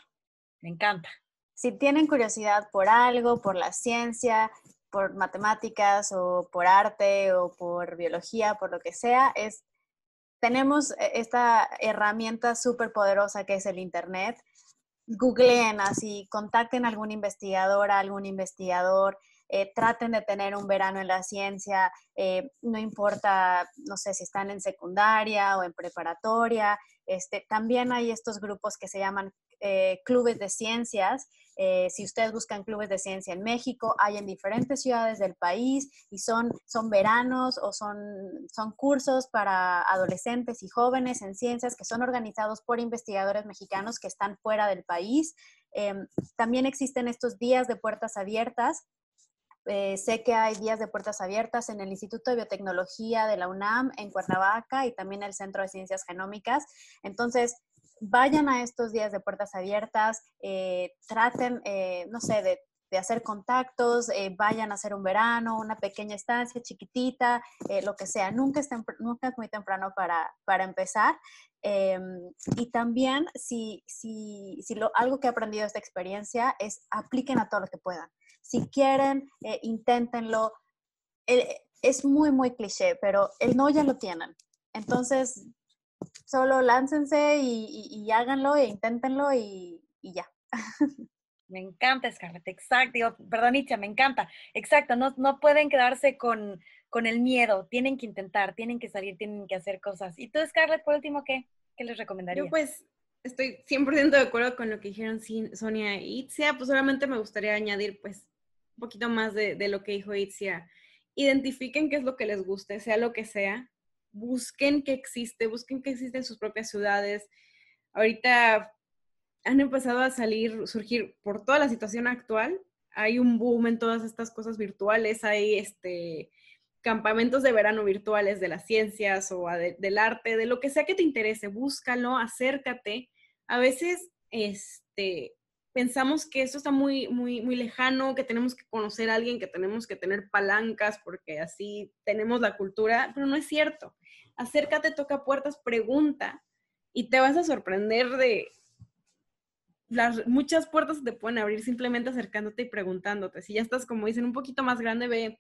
Me encanta. Si tienen curiosidad por algo, por la ciencia, por matemáticas o por arte o por biología, por lo que sea, es tenemos e, esta herramienta súper poderosa que es el Internet. Googleen así, contacten a algún investigador, a algún investigador, eh, traten de tener un verano en la ciencia, eh, no importa, no sé si están en secundaria o en preparatoria, este, también hay estos grupos que se llaman eh, clubes de ciencias. si ustedes buscan clubes de ciencia en México, hay en diferentes ciudades del país y son, son veranos o son, son cursos para adolescentes y jóvenes en ciencias que son organizados por investigadores mexicanos que están fuera del país. Em, también existen estos días de puertas abiertas eh, sé que hay días de puertas abiertas en el Instituto de Biotecnología de la UNAM, en Cuernavaca y también el Centro de Ciencias Genómicas. Entonces, vayan a estos días de puertas abiertas, eh, traten, eh, no sé, de, hacer contactos, vayan a hacer un verano, una pequeña estancia chiquitita, lo que sea. Nunca es, nunca es muy temprano para, para empezar. Em, y también, si, si, si lo, algo que he aprendido de esta experiencia es apliquen a todo lo que puedan. Si quieren, eh, inténtenlo. Eh, es muy, muy cliché, pero el no ya lo tienen. Entonces, solo láncense y, háganlo e inténtenlo y, ya. Me encanta, Scarlett, exacto. perdón, me encanta. Exacto, no, no pueden quedarse con, con el miedo, tienen que intentar, tienen que salir, tienen que hacer cosas. ¿Y tú, Scarlett, por último, qué, qué les recomendaría? Yo pues estoy 100% de acuerdo con lo que dijeron Sonia y Itzia, pues solamente me gustaría añadir pues un poquito más de, de lo que dijo Itzia. Identifiquen qué es lo que les guste, sea lo que sea. Busquen qué existe, busquen qué existe en sus propias ciudades. Ahorita han empezado a salir, surgir por toda la situación actual. Hay un boom en todas estas cosas virtuales, hay este, campamentos de verano virtuales de las ciencias o del arte, de lo que sea que te interese, búscalo, acércate. A veces, este, pensamos que esto está muy, muy, muy lejano, que tenemos que conocer a alguien, que tenemos que tener palancas porque así tenemos la cultura, pero no es cierto. Acércate, toca puertas, pregunta y te vas a sorprender de muchas puertas te pueden abrir simplemente acercándote y preguntándote. Si ya estás, como dicen, un poquito más grande, ve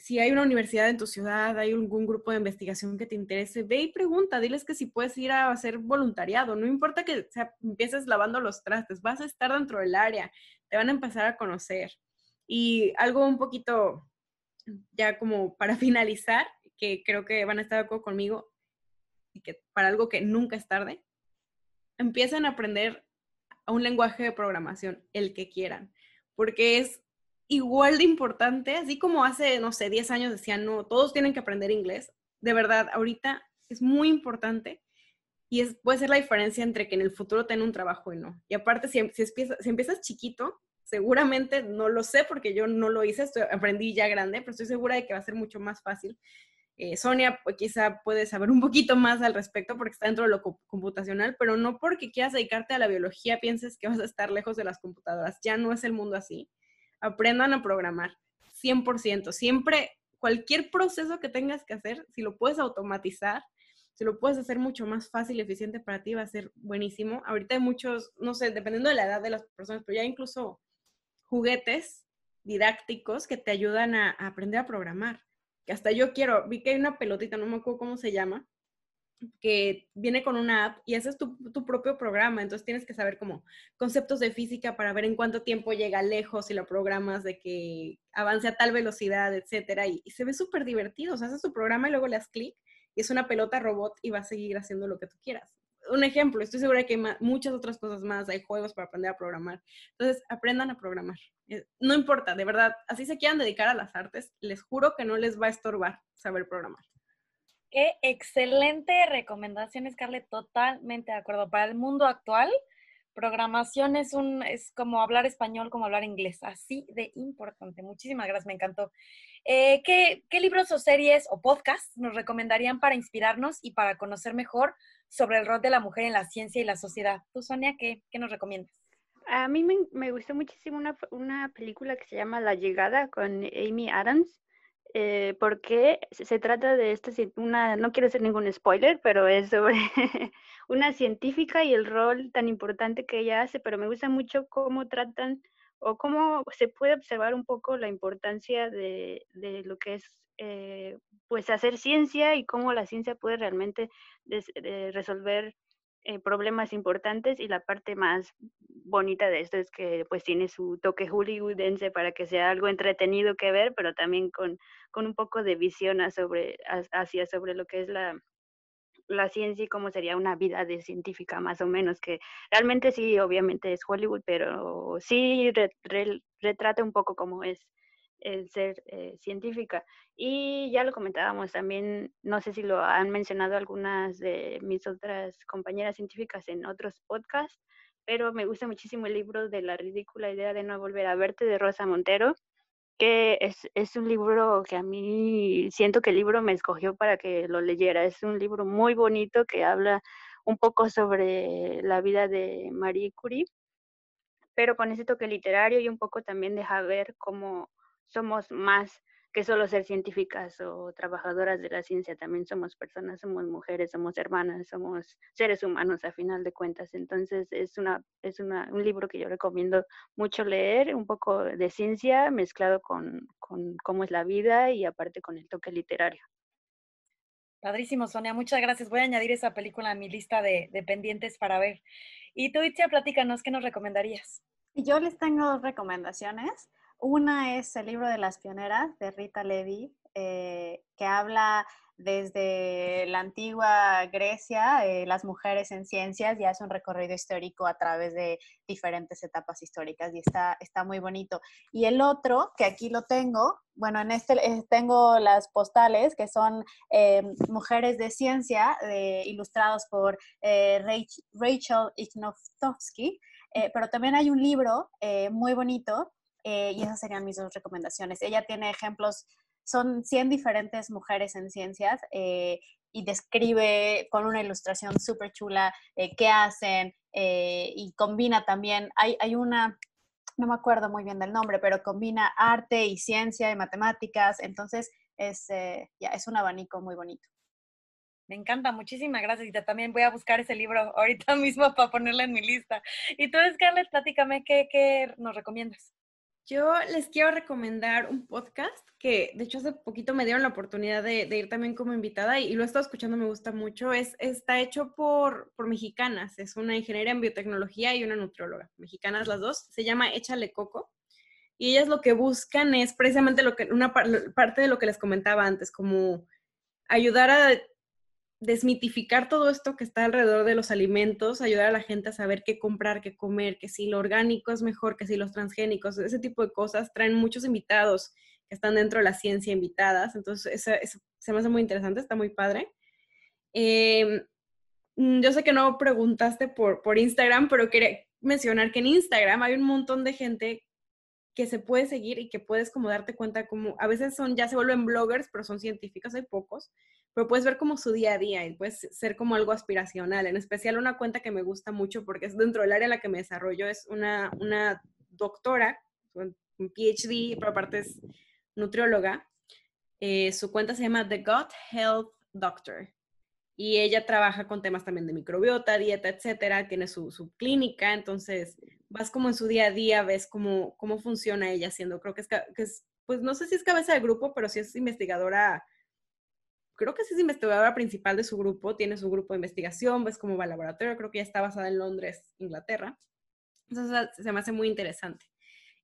si hay una universidad en tu ciudad, hay algún grupo de investigación que te interese, ve y pregunta, diles que si puedes ir a hacer voluntariado, no importa que empieces lavando los trastes, vas a estar dentro del área, te van a empezar a conocer. Y algo un poquito, ya como para finalizar, que creo que van a estar de acuerdo conmigo, y que para algo que nunca es tarde, empiezan a aprender un lenguaje de programación, el que quieran, porque es igual de importante, así como hace, no sé, 10 años decían, no, todos tienen que aprender inglés. De verdad, ahorita es muy importante y es, puede ser la diferencia entre que en el futuro tenga un trabajo y no. Y aparte, si, si, empiezas, si chiquito, seguramente, no lo sé porque yo no lo hice, aprendí ya grande, pero estoy segura de que va a ser mucho más fácil. Eh, Sonia pues, quizá puede saber un poquito más al respecto porque está dentro de lo computacional, pero no porque quieras dedicarte a la biología pienses que vas a estar lejos de las computadoras. Ya no es el mundo así aprendan a programar, 100%. Siempre, cualquier proceso que tengas que hacer, si lo puedes automatizar, si lo puedes hacer mucho más fácil y eficiente para ti, va a ser buenísimo. Ahorita hay muchos, no sé, dependiendo de la edad de las personas, pero ya incluso juguetes didácticos que te ayudan a, a aprender a programar. Que hasta yo quiero, vi que hay una pelotita, no me acuerdo cómo se llama, que viene con una app y haces tu, tu, propio programa, entonces tienes que saber como conceptos de física para ver en cuánto tiempo llega lejos y lo programas de que avance a tal velocidad, etcétera, y, y se ve súper divertido, o sea, haces tu programa y luego le das clic y es una pelota robot y va a seguir haciendo lo que tú quieras. Un ejemplo, estoy segura que hay muchas otras cosas más, hay juegos para aprender a programar. Entonces, aprendan a programar. Eh, no importa, de verdad, así se quieran dedicar a las artes, les juro que no les va a estorbar saber programar. Qué excelente recomendación, Scarlett, totalmente de acuerdo. Para el mundo actual, programación es, un, es como hablar español, como hablar inglés, así de importante. Muchísimas gracias, me encantó. Eh, ¿qué, ¿Qué libros o series o podcasts nos recomendarían para inspirarnos y para conocer mejor sobre el rol de la mujer en la ciencia y la sociedad? Tú, Sonia, ¿qué, qué nos recomiendas? A mí me, me gustó muchísimo una, una película que se llama La Llegada con Amy Adams eh, porque se trata de esta, una, no quiero hacer ningún spoiler, pero es sobre una científica y el rol tan importante que ella hace, pero me gusta mucho cómo tratan o cómo se puede observar un poco la importancia de, de lo que es eh, pues hacer ciencia y cómo la ciencia puede realmente de resolver eh, problemas importantes y la parte más bonita de esto es que pues tiene su toque hollywoodense para que sea algo entretenido que ver, pero también con, con un poco de visión hacia sobre lo que es la, la ciencia y cómo sería una vida de científica más o menos, que realmente sí, obviamente es Hollywood, pero sí re, retrata un poco cómo es el ser eh, científica. Y ya lo comentábamos también, no sé si lo han mencionado algunas de mis otras compañeras científicas en otros podcasts, pero me gusta muchísimo el libro de La ridícula idea de no volver a verte de Rosa Montero, que es, es un libro que a mí siento que el libro me escogió para que lo leyera. Es un libro muy bonito que habla un poco sobre la vida de Marie Curie, pero con ese toque literario y un poco también deja ver cómo somos más que solo ser científicas o trabajadoras de la ciencia, también somos personas, somos mujeres, somos hermanas, somos seres humanos a final de cuentas. Entonces es, una, es una, un libro que yo recomiendo mucho leer, un poco de ciencia mezclado con, con cómo es la vida y aparte con el toque literario. Padrísimo, Sonia, muchas gracias. Voy a añadir esa película a mi lista de, de pendientes para ver. Y tú, Itzia, platícanos, ¿qué nos recomendarías? Yo les tengo dos recomendaciones. Una es el libro de las pioneras de Rita Levi, eh, que habla desde la antigua Grecia, eh, las mujeres en ciencias, y hace un recorrido histórico a través de diferentes etapas históricas y está, está muy bonito. Y el otro, que aquí lo tengo, bueno, en este eh, tengo las postales, que son eh, Mujeres de Ciencia, ilustrados por Rachel Ignotowski, pero también hay un libro muy bonito eh, y esas serían mis dos recomendaciones. Ella tiene ejemplos, son 100 diferentes mujeres en ciencias eh, y describe con una ilustración súper chula eh, qué hacen eh, y combina también, hay, hay una, no me acuerdo muy bien del nombre, pero combina arte y ciencia y matemáticas, entonces es, ya, es un abanico muy bonito. Me encanta, muchísimas gracias. Y también voy a buscar ese libro ahorita mismo para ponerlo en mi lista. Y tú, Scarlett, platícame, ¿qué, qué nos recomiendas? Yo les quiero recomendar un podcast que de hecho hace poquito me dieron la oportunidad de, ir también como invitada y, y, lo he estado escuchando, me gusta mucho. Es, está hecho por, por mexicanas, es una ingeniera en biotecnología y una nutrióloga, mexicanas las dos, se llama Échale Coco. Y ellas lo que buscan es precisamente lo que, una parte de lo que les comentaba antes, como ayudar a desmitificar todo esto que está alrededor de los alimentos, ayudar a la gente a saber qué comprar, qué comer, que si lo orgánico es mejor, que si los transgénicos, ese tipo de cosas. Traen muchos invitados que están dentro de la ciencia invitadas, entonces eso, se me hace muy interesante, está muy padre. Em, yo sé que no preguntaste por, por Instagram, pero quería mencionar que en Instagram hay un montón de gente que se puede seguir y que puedes como darte cuenta como, a veces son, ya se vuelven bloggers, pero son científicos, hay pocos, pero puedes ver como su día a día y puedes ser como algo aspiracional. En especial una cuenta que me gusta mucho porque es dentro del área en la que me desarrollo, es una, una doctora, un PhD, pero aparte es nutrióloga. Eh, su cuenta se llama The Gut Health Doctor y ella trabaja con temas también de microbiota, dieta, etcétera, tiene su, su, clínica, entonces vas como en su día a día, ves cómo, cómo funciona ella haciendo, creo que es, que es, pues no sé si es cabeza de grupo, pero sí es investigadora creo que sí es investigadora principal de su grupo, tiene su grupo de investigación, ves cómo va el laboratorio, creo que ya está basada en Londres, Inglaterra. Entonces se me hace muy interesante.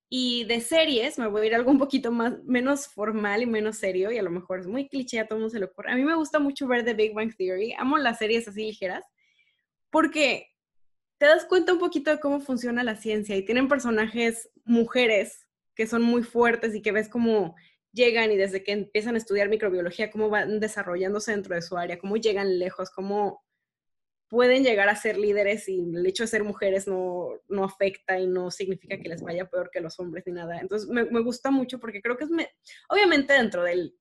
Y de series, me voy a ir a algo un poquito más, menos formal y menos serio, y a lo mejor es muy cliché, a todo mundo se le ocurre. A mí me gusta mucho ver The Big Bang Theory, amo las series así ligeras, porque te das cuenta un poquito de cómo funciona la ciencia y tienen personajes mujeres que son muy fuertes y que ves como llegan y desde que empiezan a estudiar microbiología, cómo van desarrollándose dentro de su área, cómo llegan lejos, cómo pueden llegar a ser líderes y el hecho de ser mujeres no, no afecta y no significa que les vaya peor que los hombres ni nada. Entonces me, me gusta mucho porque creo que es, obviamente dentro de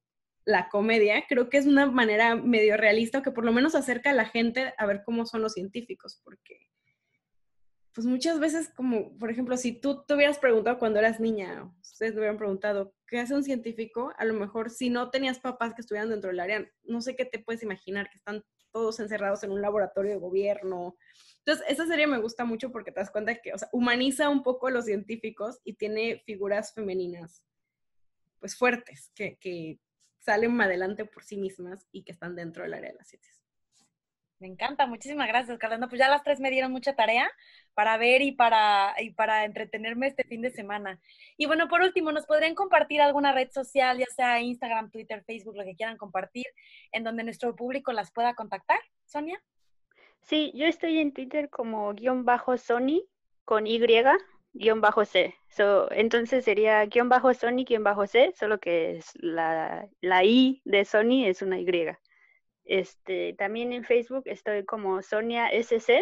la comedia, creo que es una manera medio realista o que por lo menos acerca a la gente a ver cómo son los científicos, porque pues muchas veces como, por ejemplo, si tú te hubieras preguntado cuando eras niña, ustedes te hubieran preguntado, ¿qué hace un científico? A lo mejor si no tenías papás que estuvieran dentro del área, no sé qué te puedes imaginar, que están todos encerrados en un laboratorio de gobierno. Entonces, esa serie me gusta mucho porque te das cuenta que, humaniza un poco a los científicos y tiene figuras femeninas, pues fuertes, que, que salen adelante por sí mismas y que están dentro del área de las ciencias. Me encanta, muchísimas gracias, Carlando. Pues ya las tres me dieron mucha tarea para ver y para, y para entretenerme este fin de semana. Y bueno, por último, ¿nos podrían compartir alguna red social, ya sea Instagram, Twitter, Facebook, lo que quieran compartir, en donde nuestro público las pueda contactar? Sonia. Sí, yo estoy en Twitter como guion bajo Sony con Y, guion bajo C. entonces sería guion bajo Sony, guion bajo C, solo que es la, la I de Sony es una Y. Este, también en Facebook estoy como Sonia SC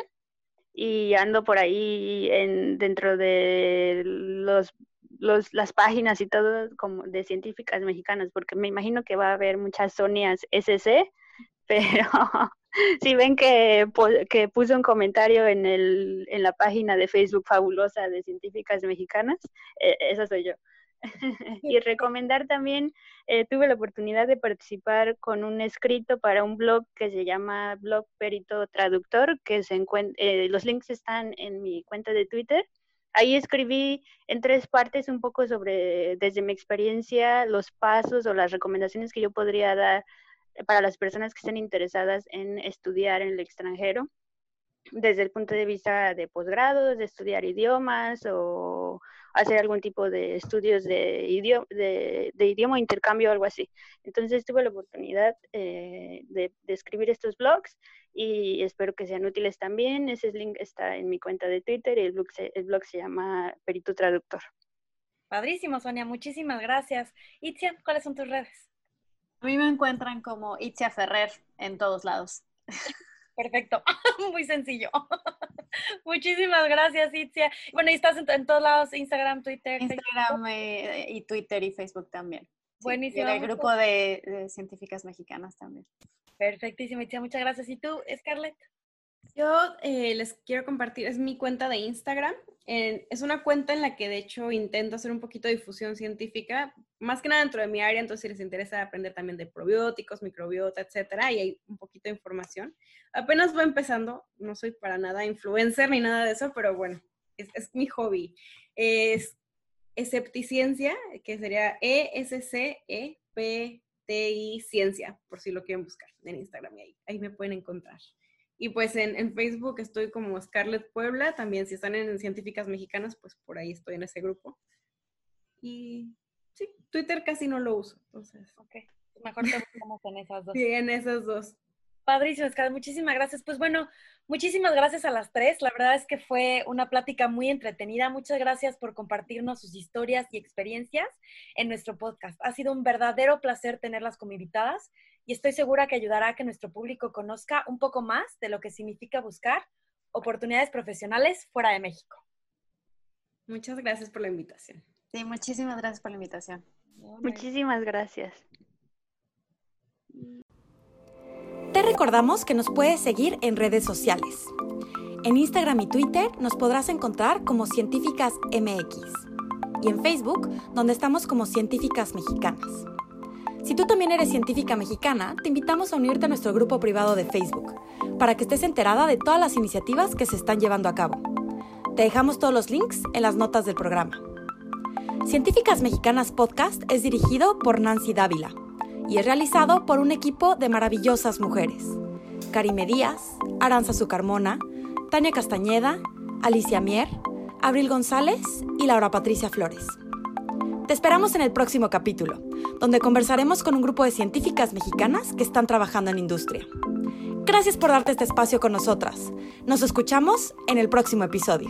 y ando por ahí en, dentro de los, los, las páginas y todo como de científicas mexicanas, porque me imagino que va a haber muchas Sonias SC, pero si ven que, puse un comentario en, el, en la página de Facebook fabulosa de científicas mexicanas, e, esa soy yo. y recomendar también, eh, tuve la oportunidad de participar con un escrito para un blog que se llama Blog Perito Traductor, que se eh, los links están en mi cuenta de Twitter. Ahí escribí en tres partes un poco sobre, desde mi experiencia, los pasos o las recomendaciones que yo podría dar para las personas que estén interesadas en estudiar en el extranjero, desde el punto de vista de posgrado, de estudiar idiomas o hacer algún tipo de estudios de idioma, de, idioma intercambio o algo así. Entonces tuve la oportunidad eh, de, escribir estos blogs y espero que sean útiles también. Ese link está en mi cuenta de Twitter y el blog se, el blog se llama Perito Traductor. Padrísimo, Sonia. Muchísimas gracias. Itzia, ¿cuáles son tus redes? A mí me encuentran como Itzia Ferrer en todos lados. Perfecto, muy sencillo. Muchísimas gracias, Itzia. Bueno, y estás en, todos lados, Instagram, Twitter. Instagram eh, y Twitter y Facebook también. Buenísimo. y el grupo de, científicas mexicanas también. Perfectísimo, Itzia, muchas gracias. ¿Y tú, Scarlett? Yo eh, les quiero compartir, es mi cuenta de Instagram. es una cuenta en la que de hecho intento hacer un poquito de difusión científica, más que nada dentro de mi área, entonces si les interesa aprender también de probióticos, microbiota, etcétera, y hay un poquito de información. Apenas voy empezando, no soy para nada influencer ni nada de eso, pero bueno, es, es mi hobby. Es escepticiencia, que sería E-S-C-E-P-T-I Ciencia, por si lo quieren buscar en Instagram y ahí, ahí me pueden encontrar. Y pues en, Facebook estoy como Scarlett Puebla, también si están en Científicas Mexicanas, pues por ahí estoy en ese grupo. Y sí, Twitter casi no lo uso, entonces. Ok, mejor te buscamos en esas dos. Sí, en esas dos. Padrísimo, Scar, muchísimas gracias. Pues bueno, muchísimas gracias a las tres. La verdad es que fue una plática muy entretenida. Muchas gracias por compartirnos sus historias y experiencias en nuestro podcast. Ha sido un verdadero placer tenerlas como invitadas y estoy segura que ayudará a que nuestro público conozca un poco más de lo que significa buscar oportunidades profesionales fuera de México. Muchas gracias por la invitación. Sí, muchísimas gracias por la invitación. Muchísimas gracias. Recordamos que nos puedes seguir en redes sociales. En Instagram y Twitter nos podrás encontrar como Científicas MX y en Facebook, donde estamos como Científicas Mexicanas. Si tú también eres científica mexicana, te invitamos a unirte a nuestro grupo privado de Facebook para que estés enterada de todas las iniciativas que se están llevando a cabo. Te dejamos todos los links en las notas del programa. Científicas Mexicanas Podcast es dirigido por Nancy Dávila y es realizado por un equipo de maravillosas mujeres. Karime Díaz, Aranza Sucarmona, Tania Castañeda, Alicia Mier, Abril González y Laura Patricia Flores. Te esperamos en el próximo capítulo, donde conversaremos con un grupo de científicas mexicanas que están trabajando en industria. Gracias por darte este espacio con nosotras. Nos escuchamos en el próximo episodio.